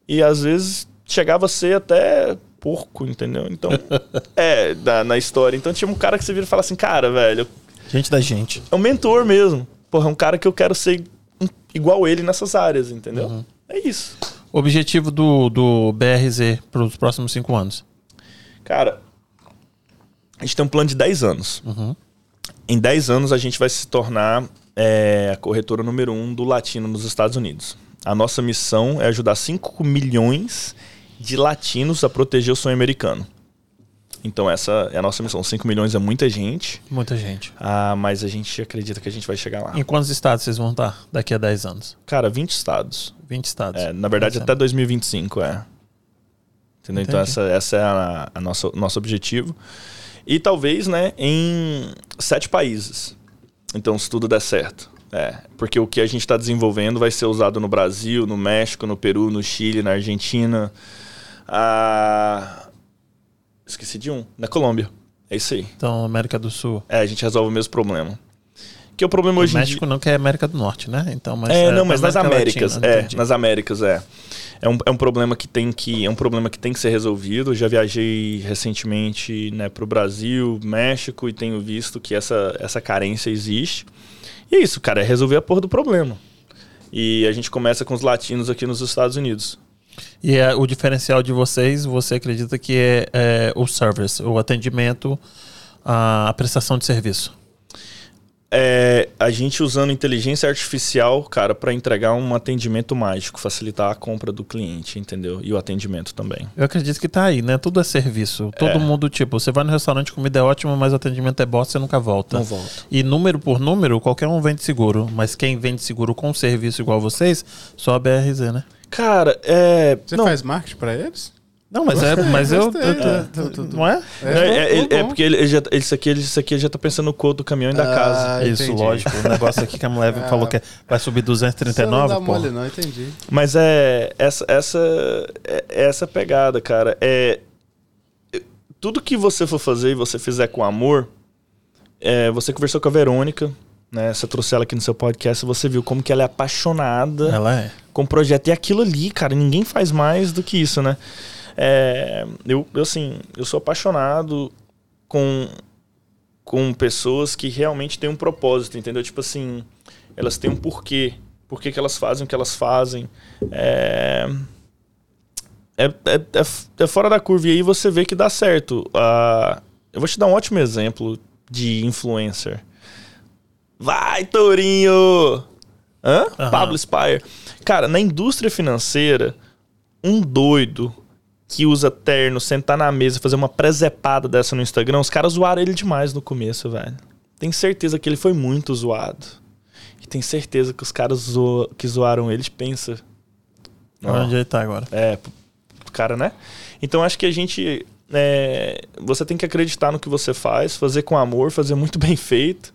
E às vezes chegava a ser até porco, entendeu? Então, é, na, na história. Então tinha um cara que você vira e fala assim, cara, velho, Gente da gente. É um mentor mesmo. Porra, é um cara que eu quero ser igual ele nessas áreas, entendeu? Uhum. É isso. Objetivo do, do BRZ para os próximos cinco anos? Cara, a gente tem um plano de 10 anos. Uhum. Em 10 anos a gente vai se tornar é, a corretora número um do latino nos Estados Unidos. A nossa missão é ajudar 5 milhões de latinos a proteger o sonho americano. Então essa é a nossa missão. 5 milhões é muita gente. Muita gente. Ah, mas a gente acredita que a gente vai chegar lá. Em quantos estados vocês vão estar daqui a 10 anos? Cara, 20 estados. 20 estados. É, na verdade, até 2025, é. Entendeu? Então essa, essa é a, a nossa, nosso objetivo. E talvez, né, em sete países. Então, se tudo der certo. É, porque o que a gente está desenvolvendo vai ser usado no Brasil, no México, no Peru, no Chile, na Argentina. Ah, Esqueci de um. Na Colômbia. É isso aí. Então, América do Sul. É, a gente resolve o mesmo problema. Que é o problema hoje o México não quer América do Norte, né? Então, mas é, é não, mas nas Américas, Latina, é, nas Américas é. É um, é um problema que tem que é um problema que tem que ser resolvido. Eu já viajei recentemente, né, para o Brasil, México e tenho visto que essa essa carência existe. E é isso, cara, é resolver a porra do problema. E a gente começa com os latinos aqui nos Estados Unidos. E é, o diferencial de vocês, você acredita que é, é o service, o atendimento, a, a prestação de serviço? É, a gente usando inteligência artificial, cara, para entregar um atendimento mágico, facilitar a compra do cliente, entendeu? E o atendimento também. Eu acredito que tá aí, né? Tudo é serviço. Todo é. mundo, tipo, você vai no restaurante, comida é ótima, mas o atendimento é bosta, você nunca volta. Não volta. E número por número, qualquer um vende seguro. Mas quem vende seguro com serviço igual vocês, só a BRZ, né? Cara, é. Você não. faz marketing para eles? Não, mas é, mas eu, não é? É, é, é, é porque ele já, isso aqui, ele, isso aqui ele já tá pensando no code do caminhão e da ah, casa. Isso, lógico. O negócio aqui que a mulher ah, falou que vai subir 239, não mole, não, entendi. Mas é essa essa é, essa pegada, cara. É tudo que você for fazer e você fizer com amor, é, você conversou com a Verônica, né? Você trouxe ela aqui no seu podcast, você viu como que ela é apaixonada ela é. Com o projeto. E aquilo ali, cara, ninguém faz mais do que isso, né? É, eu, eu, assim, eu sou apaixonado com, com pessoas que realmente têm um propósito, entendeu? Tipo assim, elas têm um porquê por que, que elas fazem o que elas fazem. É... É, é, é, é fora da curva. E aí você vê que dá certo. Uh, eu vou te dar um ótimo exemplo de influencer. Vai, Tourinho! Hã? Uhum. Pablo Spire. Cara, na indústria financeira, um doido que usa terno, sentar na mesa, fazer uma presepada dessa no Instagram, os caras zoaram ele demais no começo, velho. Tem certeza que ele foi muito zoado. E tem certeza que os caras zo que zoaram ele pensa. Onde ele tá agora? É, cara, né? Então acho que a gente. É, você tem que acreditar no que você faz, fazer com amor, fazer muito bem feito.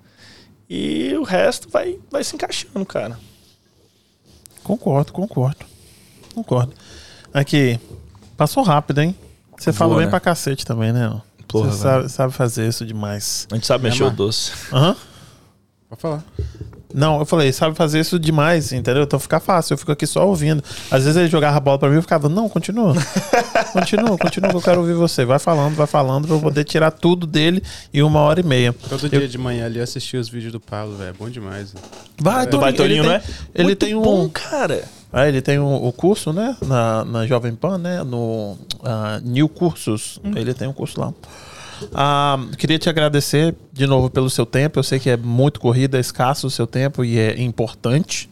E o resto vai, vai se encaixando, cara. Concordo, concordo. Concordo. Aqui, passou rápido, hein? Você falou bem né? pra cacete também, né? Porra, Você sabe, sabe, fazer isso demais. A gente sabe mexer o doce. Aham. Uhum. Pode falar. Não, eu falei, sabe fazer isso demais, entendeu? Então fica fácil, eu fico aqui só ouvindo. Às vezes ele jogava a bola pra mim e ficava, não, continua. continua, continua, que eu quero ouvir você. Vai falando, vai falando, pra eu poder tirar tudo dele em uma hora e meia. Todo eu... dia de manhã ali assistir os vídeos do Paulo, velho. É bom demais. Vai, é. Torinho, vai, Torinho, né? Ele Muito tem um. Bom, cara. Ah, ele tem um, o curso, né? Na, na Jovem Pan, né? No uh, New Cursos. Hum. Ele tem um curso lá. Ah, queria te agradecer de novo pelo seu tempo. Eu sei que é muito corrida, é escasso o seu tempo e é importante.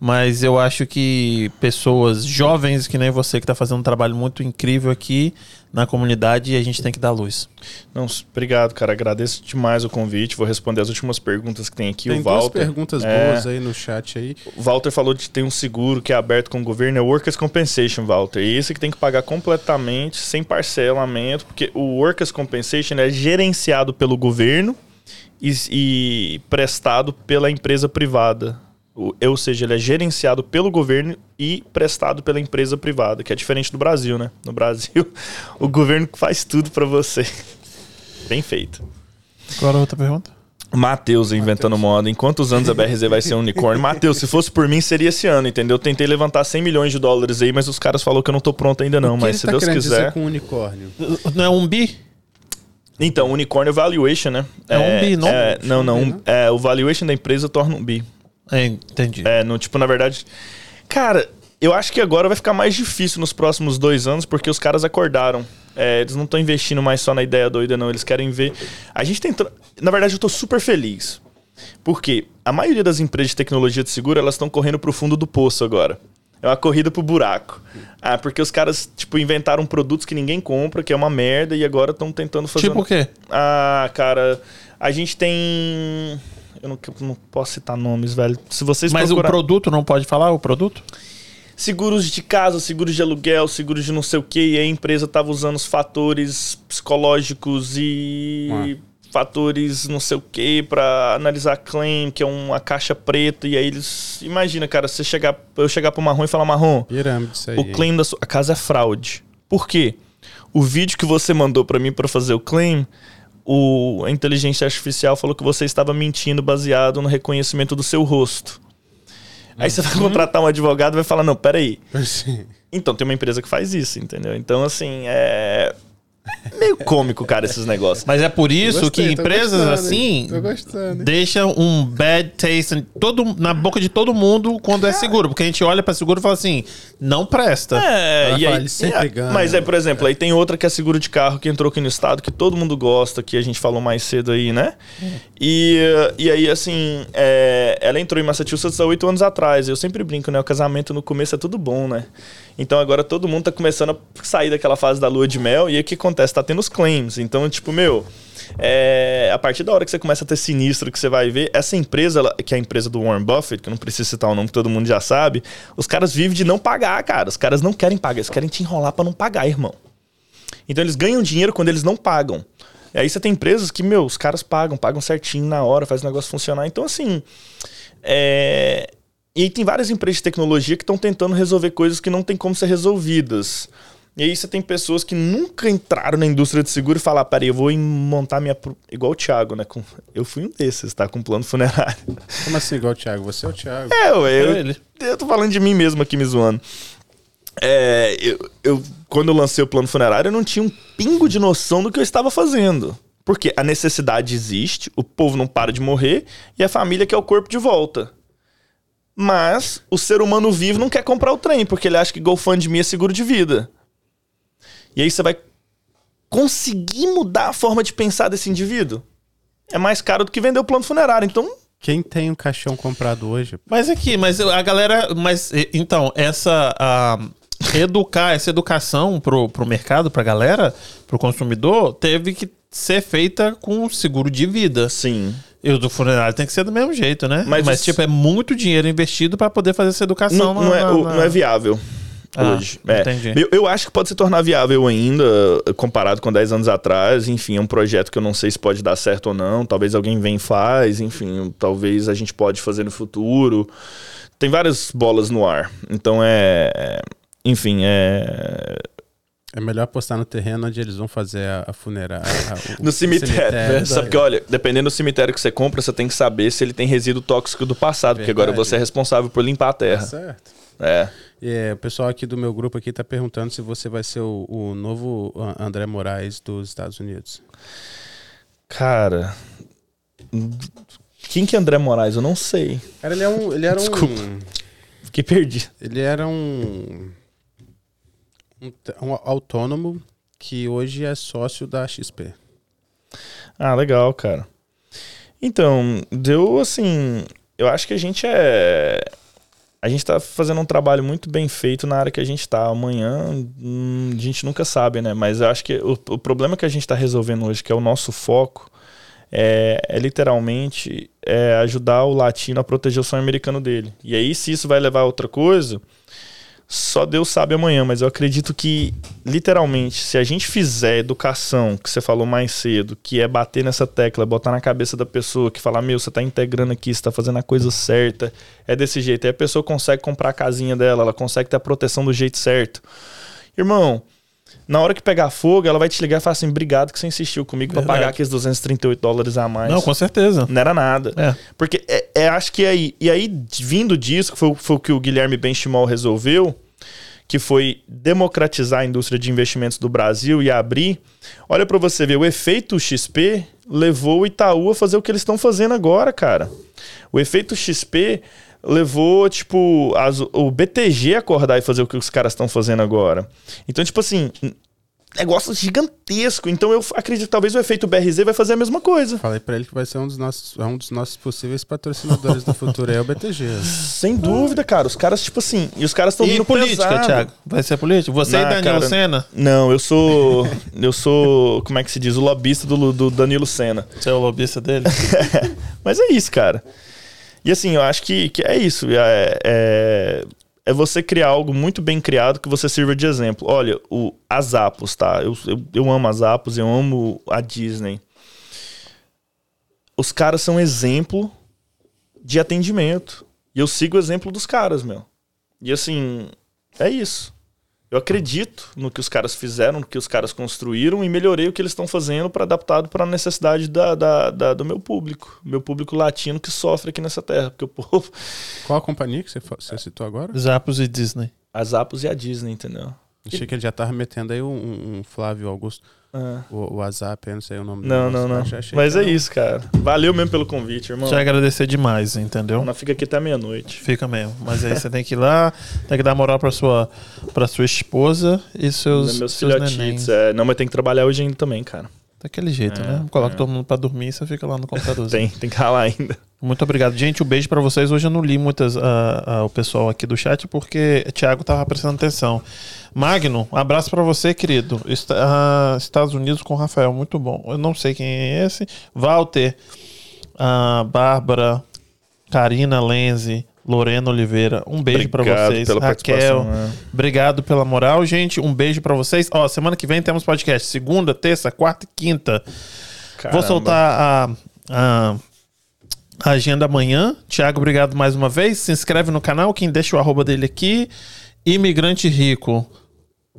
Mas eu acho que pessoas jovens que nem você, que está fazendo um trabalho muito incrível aqui na comunidade, a gente tem que dar luz. Não, obrigado, cara. Agradeço demais o convite. Vou responder as últimas perguntas que tem aqui. Tem o Walter. duas perguntas é... boas aí no chat aí. O Walter falou de ter um seguro que é aberto com o governo, é Workers Compensation, Walter. E esse que tem que pagar completamente, sem parcelamento, porque o Workers Compensation é gerenciado pelo governo e, e prestado pela empresa privada ou seja, ele é gerenciado pelo governo e prestado pela empresa privada, que é diferente do Brasil, né? No Brasil, o governo faz tudo para você. Bem feito. Agora outra pergunta. Matheus inventando Mateus. moda. Em quantos anos a BRZ vai ser um unicórnio? Matheus, se fosse por mim, seria esse ano, entendeu? tentei levantar 100 milhões de dólares aí, mas os caras falaram que eu não tô pronto ainda não. mas se tá Deus quiser. Dizer com unicórnio? Não é um bi? Então, unicórnio é valuation, né? É, é um bi, não? É, não, não. É, o valuation da empresa torna um bi. É, entendi. É, no, tipo, na verdade. Cara, eu acho que agora vai ficar mais difícil nos próximos dois anos, porque os caras acordaram. É, eles não estão investindo mais só na ideia doida, não. Eles querem ver. A gente tem. Na verdade, eu tô super feliz. Porque a maioria das empresas de tecnologia de seguro, elas estão correndo pro fundo do poço agora. É uma corrida pro buraco. Ah, porque os caras, tipo, inventaram produtos que ninguém compra, que é uma merda, e agora estão tentando fazer. Tipo o quê? Ah, cara, a gente tem. Eu não, não posso citar nomes, velho. Se vocês Mas procurar... o produto não pode falar o produto? Seguros de casa, seguros de aluguel, seguros de não sei o que, e a empresa tava usando os fatores psicológicos e ah. fatores não sei o que para analisar claim, que é uma caixa preta, e aí eles. Imagina, cara, você chegar, eu chegar pro marrom e falar, marrom, Pirâmide, isso aí. o claim da sua casa é fraude. Por quê? O vídeo que você mandou para mim para fazer o claim o, a inteligência artificial falou que você estava mentindo baseado no reconhecimento do seu rosto. Aí você vai uhum. contratar um advogado e vai falar, não, peraí. Então, tem uma empresa que faz isso, entendeu? Então, assim, é meio cômico, cara, esses negócios. Mas é por isso gostei, que empresas assim deixam um bad taste todo, na boca de todo mundo quando é seguro. Porque a gente olha para seguro e fala assim, não presta. É, e aí, é, mas é, por exemplo, aí tem outra que é seguro de carro que entrou aqui no estado, que todo mundo gosta, que a gente falou mais cedo aí, né? E, e aí, assim, é, ela entrou em Massachusetts há oito anos atrás. Eu sempre brinco, né? O casamento no começo é tudo bom, né? Então agora todo mundo tá começando a sair daquela fase da lua de mel. E o que acontece? Tá tendo os claims. Então, tipo, meu. É, a partir da hora que você começa a ter sinistro que você vai ver, essa empresa, ela, que é a empresa do Warren Buffett, que eu não preciso citar o nome que todo mundo já sabe, os caras vivem de não pagar, cara. Os caras não querem pagar, eles querem te enrolar para não pagar, irmão. Então eles ganham dinheiro quando eles não pagam. E aí você tem empresas que, meu, os caras pagam, pagam certinho na hora, faz o negócio funcionar. Então, assim, é, e aí tem várias empresas de tecnologia que estão tentando resolver coisas que não tem como ser resolvidas. E aí você tem pessoas que nunca entraram na indústria de seguro e falar, peraí, eu vou montar minha... Igual o Thiago, né? Eu fui um desses, tá? Com plano funerário. Como assim igual o Thiago? Você é o Thiago. É, eu, eu, é eu tô falando de mim mesmo aqui me zoando. É, eu, eu, quando eu lancei o plano funerário, eu não tinha um pingo de noção do que eu estava fazendo. Porque a necessidade existe, o povo não para de morrer e a família quer o corpo de volta. Mas o ser humano vivo não quer comprar o trem, porque ele acha que GoFundMe é seguro de vida. E aí você vai conseguir mudar a forma de pensar desse indivíduo? É mais caro do que vender o plano funerário. Então, Quem tem um caixão comprado hoje? Mas aqui, mas a galera. Mas então, essa. a, educar, essa educação pro, pro mercado, pra galera, pro consumidor, teve que ser feita com seguro de vida. sim. E o do funerário tem que ser do mesmo jeito, né? Mas Mas, tipo, é muito dinheiro investido pra poder fazer essa educação. Não, na- não é, na- na- não é viável. Ah, hoje. É. entendi. Eu, eu acho que pode se tornar viável ainda, comparado com 10 anos atrás. Enfim, é um projeto que eu não sei se pode dar certo ou não. Talvez alguém vem e faz. Enfim, talvez a gente pode fazer no futuro. Tem várias bolas no ar. Então é. é- Enfim, é. É melhor apostar no terreno onde eles vão fazer a, a funerária. a- o- No o cemitério. Sabe que, olha, dependendo do cemitério que você compra, você tem que saber se ele tem resíduo tóxico do passado, porque agora Verdade. você é responsável por limpar a Tá terra. certo. É. E, é, o pessoal aqui do meu grupo aqui tá perguntando se você vai ser o, o novo André Moraes dos Estados Unidos. Cara. Quem que é André Moraes? Eu não sei. Cara, ele é um. Ele era Desculpa. um. Fiquei perdido. Ele era um, um, t- um autônomo que hoje é sócio da XP. Ah, legal, cara. Então, deu assim. Eu acho que a gente é. A gente tá fazendo um trabalho muito bem feito na área que a gente tá. Amanhã hum, a gente nunca sabe, né? Mas eu acho que o, o problema que a gente tá resolvendo hoje, que é o nosso foco, é, é literalmente é ajudar o latino a proteger o sonho americano dele. E aí, se isso vai levar a outra coisa, só Deus sabe amanhã, mas eu acredito que, literalmente, se a gente fizer educação, que você falou mais cedo, que é bater nessa tecla, botar na cabeça da pessoa, que falar, meu, você tá integrando aqui, você tá fazendo a coisa certa, é desse jeito. Aí a pessoa consegue comprar a casinha dela, ela consegue ter a proteção do jeito certo. Irmão, na hora que pegar fogo, ela vai te ligar e falar assim, obrigado que você insistiu comigo Verdade. pagar aqueles 238 dólares a mais. Não, com certeza. Não era nada. É. Porque é, é, acho que aí. E aí, vindo disso, que foi, foi o que o Guilherme Benchimol resolveu, que foi democratizar a indústria de investimentos do Brasil e abrir. Olha pra você ver, o efeito XP levou o Itaú a fazer o que eles estão fazendo agora, cara. O efeito XP levou, tipo, as- o BTG a acordar e fazer o que os caras estão fazendo agora. Então, tipo assim, negócio gigantesco. Então eu acredito que talvez o efeito BRZ vai fazer a mesma coisa. Falei pra ele que vai ser um dos nossos, é um dos nossos possíveis patrocinadores do futuro, é o BTG. Sem dúvida, cara. Os caras, tipo assim, e os caras estão vindo política, pesado. Thiago? Vai ser política? Você Não, e Danilo cara. Senna? Não, eu sou. Eu sou. Como é que se diz? O lobista do, do Danilo Senna. Você é o lobista dele? Mas é isso, cara. E assim, eu acho que, que é isso. É, é, é você criar algo muito bem criado que você sirva de exemplo. Olha, o, as Apos, tá? Eu, eu, eu amo as Apos, eu amo a Disney. Os caras são exemplo de atendimento. E eu sigo o exemplo dos caras, meu. E assim, é isso. Eu acredito no que os caras fizeram, no que os caras construíram e melhorei o que eles estão fazendo para adaptado para a necessidade da, da- da- do meu público, meu público latino que sofre aqui nessa terra, porque o povo, Qual a companhia que você, você citou agora? Zappos e Disney. as Apos e a Disney, entendeu? Achei que ele já tava metendo aí um, um- Flávio Augusto, Ah. o, o WhatsApp, eu não sei o nome do Não, não, não. já achei Mas que é isso, cara. Valeu mesmo pelo convite, irmão. Te agradecer demais, entendeu? Nós fica aqui até meia-noite. Fica mesmo. Mas aí você tem que ir lá, tem que dar moral pra sua, pra sua esposa e seus, Meus seus filhotitos. nenéns. É, não, mas tem que trabalhar hoje ainda também, cara. Daquele jeito, É, né? Coloca é. todo mundo pra dormir e você fica lá no computador. Tem, tem que ralar ainda. Muito obrigado. Gente, um beijo pra vocês. Hoje eu não li muitas ah, ah, o pessoal aqui do chat porque o Thiago tava prestando atenção. Magno, um abraço pra você, querido. Est- ah, Estados Unidos com Rafael, muito bom. Eu não sei quem é esse. Walter, Bárbara, Karina Lenze, Lorena Oliveira. Um beijo pra Obrigado vocês. Raquel, né? obrigado pela moral, gente. Um beijo pra vocês. Ó, semana que vem temos podcast. Segunda, terça, quarta e quinta. Vou Caramba. soltar a, a, a agenda amanhã. Tiago, obrigado mais uma vez. Se inscreve no canal, quem deixa o arroba dele aqui. Imigrante Rico.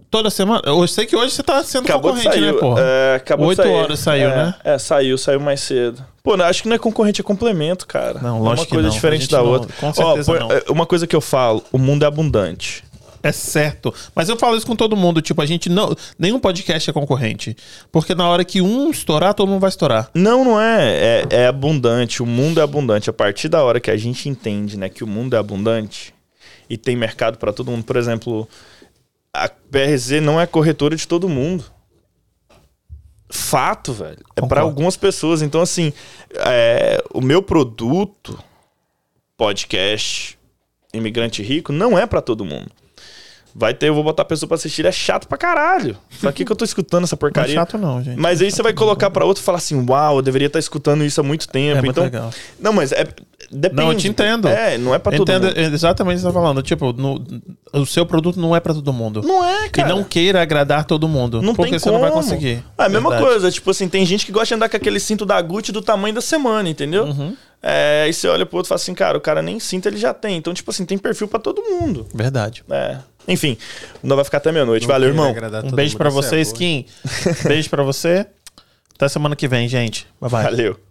Toda semana. Eu sei que hoje você tá sendo Acabou concorrente, né, porra? É, acabou Oito horas saiu, É, né? É, saiu, saiu mais cedo. Pô, não, acho que não é concorrente, é complemento, cara. Não, é lógico uma que coisa não. Diferente da não- outra. com certeza Ó, é, Uma coisa que eu falo, o mundo é abundante. É certo. Mas eu falo isso com todo mundo. Tipo, a gente não. Nenhum podcast é concorrente. Porque na hora que um estourar, todo mundo vai estourar. Não, não é. é. É abundante. O mundo é abundante. A partir da hora que a gente entende, né, que o mundo é abundante e tem mercado para todo mundo. Por exemplo, a BRZ não é corretora de todo mundo. Fato, velho. É para algumas pessoas. Então, assim, é, o meu produto, podcast, imigrante rico, não é para todo mundo. Vai ter, eu vou botar a pessoa pra assistir, é chato pra caralho. Pra que, que eu tô escutando essa Não é porcaria? chato, não, gente. Mas aí você vai colocar pra outro e falar assim: Uau, eu deveria estar escutando isso há muito tempo. É muito então, legal. Não, mas é. Depende. Não, eu te entendo. É, não é pra todo Entendo mundo. exatamente o que você tá falando. Tipo, no- o seu produto não é pra todo mundo. Não é, E cara. não queira agradar todo mundo. Não porque tem você como. não vai conseguir. É a mesma Verdade. coisa, tipo assim, tem gente que gosta de andar com aquele cinto da Gucci do tamanho da semana, entendeu? Uhum. É, aí você olha pro outro e fala assim, cara, o cara nem cinto ele já tem. Então, tipo assim, tem perfil pra todo mundo. Verdade. É. Enfim, não vai ficar até meia-noite. Não Valeu, irmão. Um beijo pra isso é. Kim. Beijo pra você. Até semana que vem, gente. Bye bye. Valeu.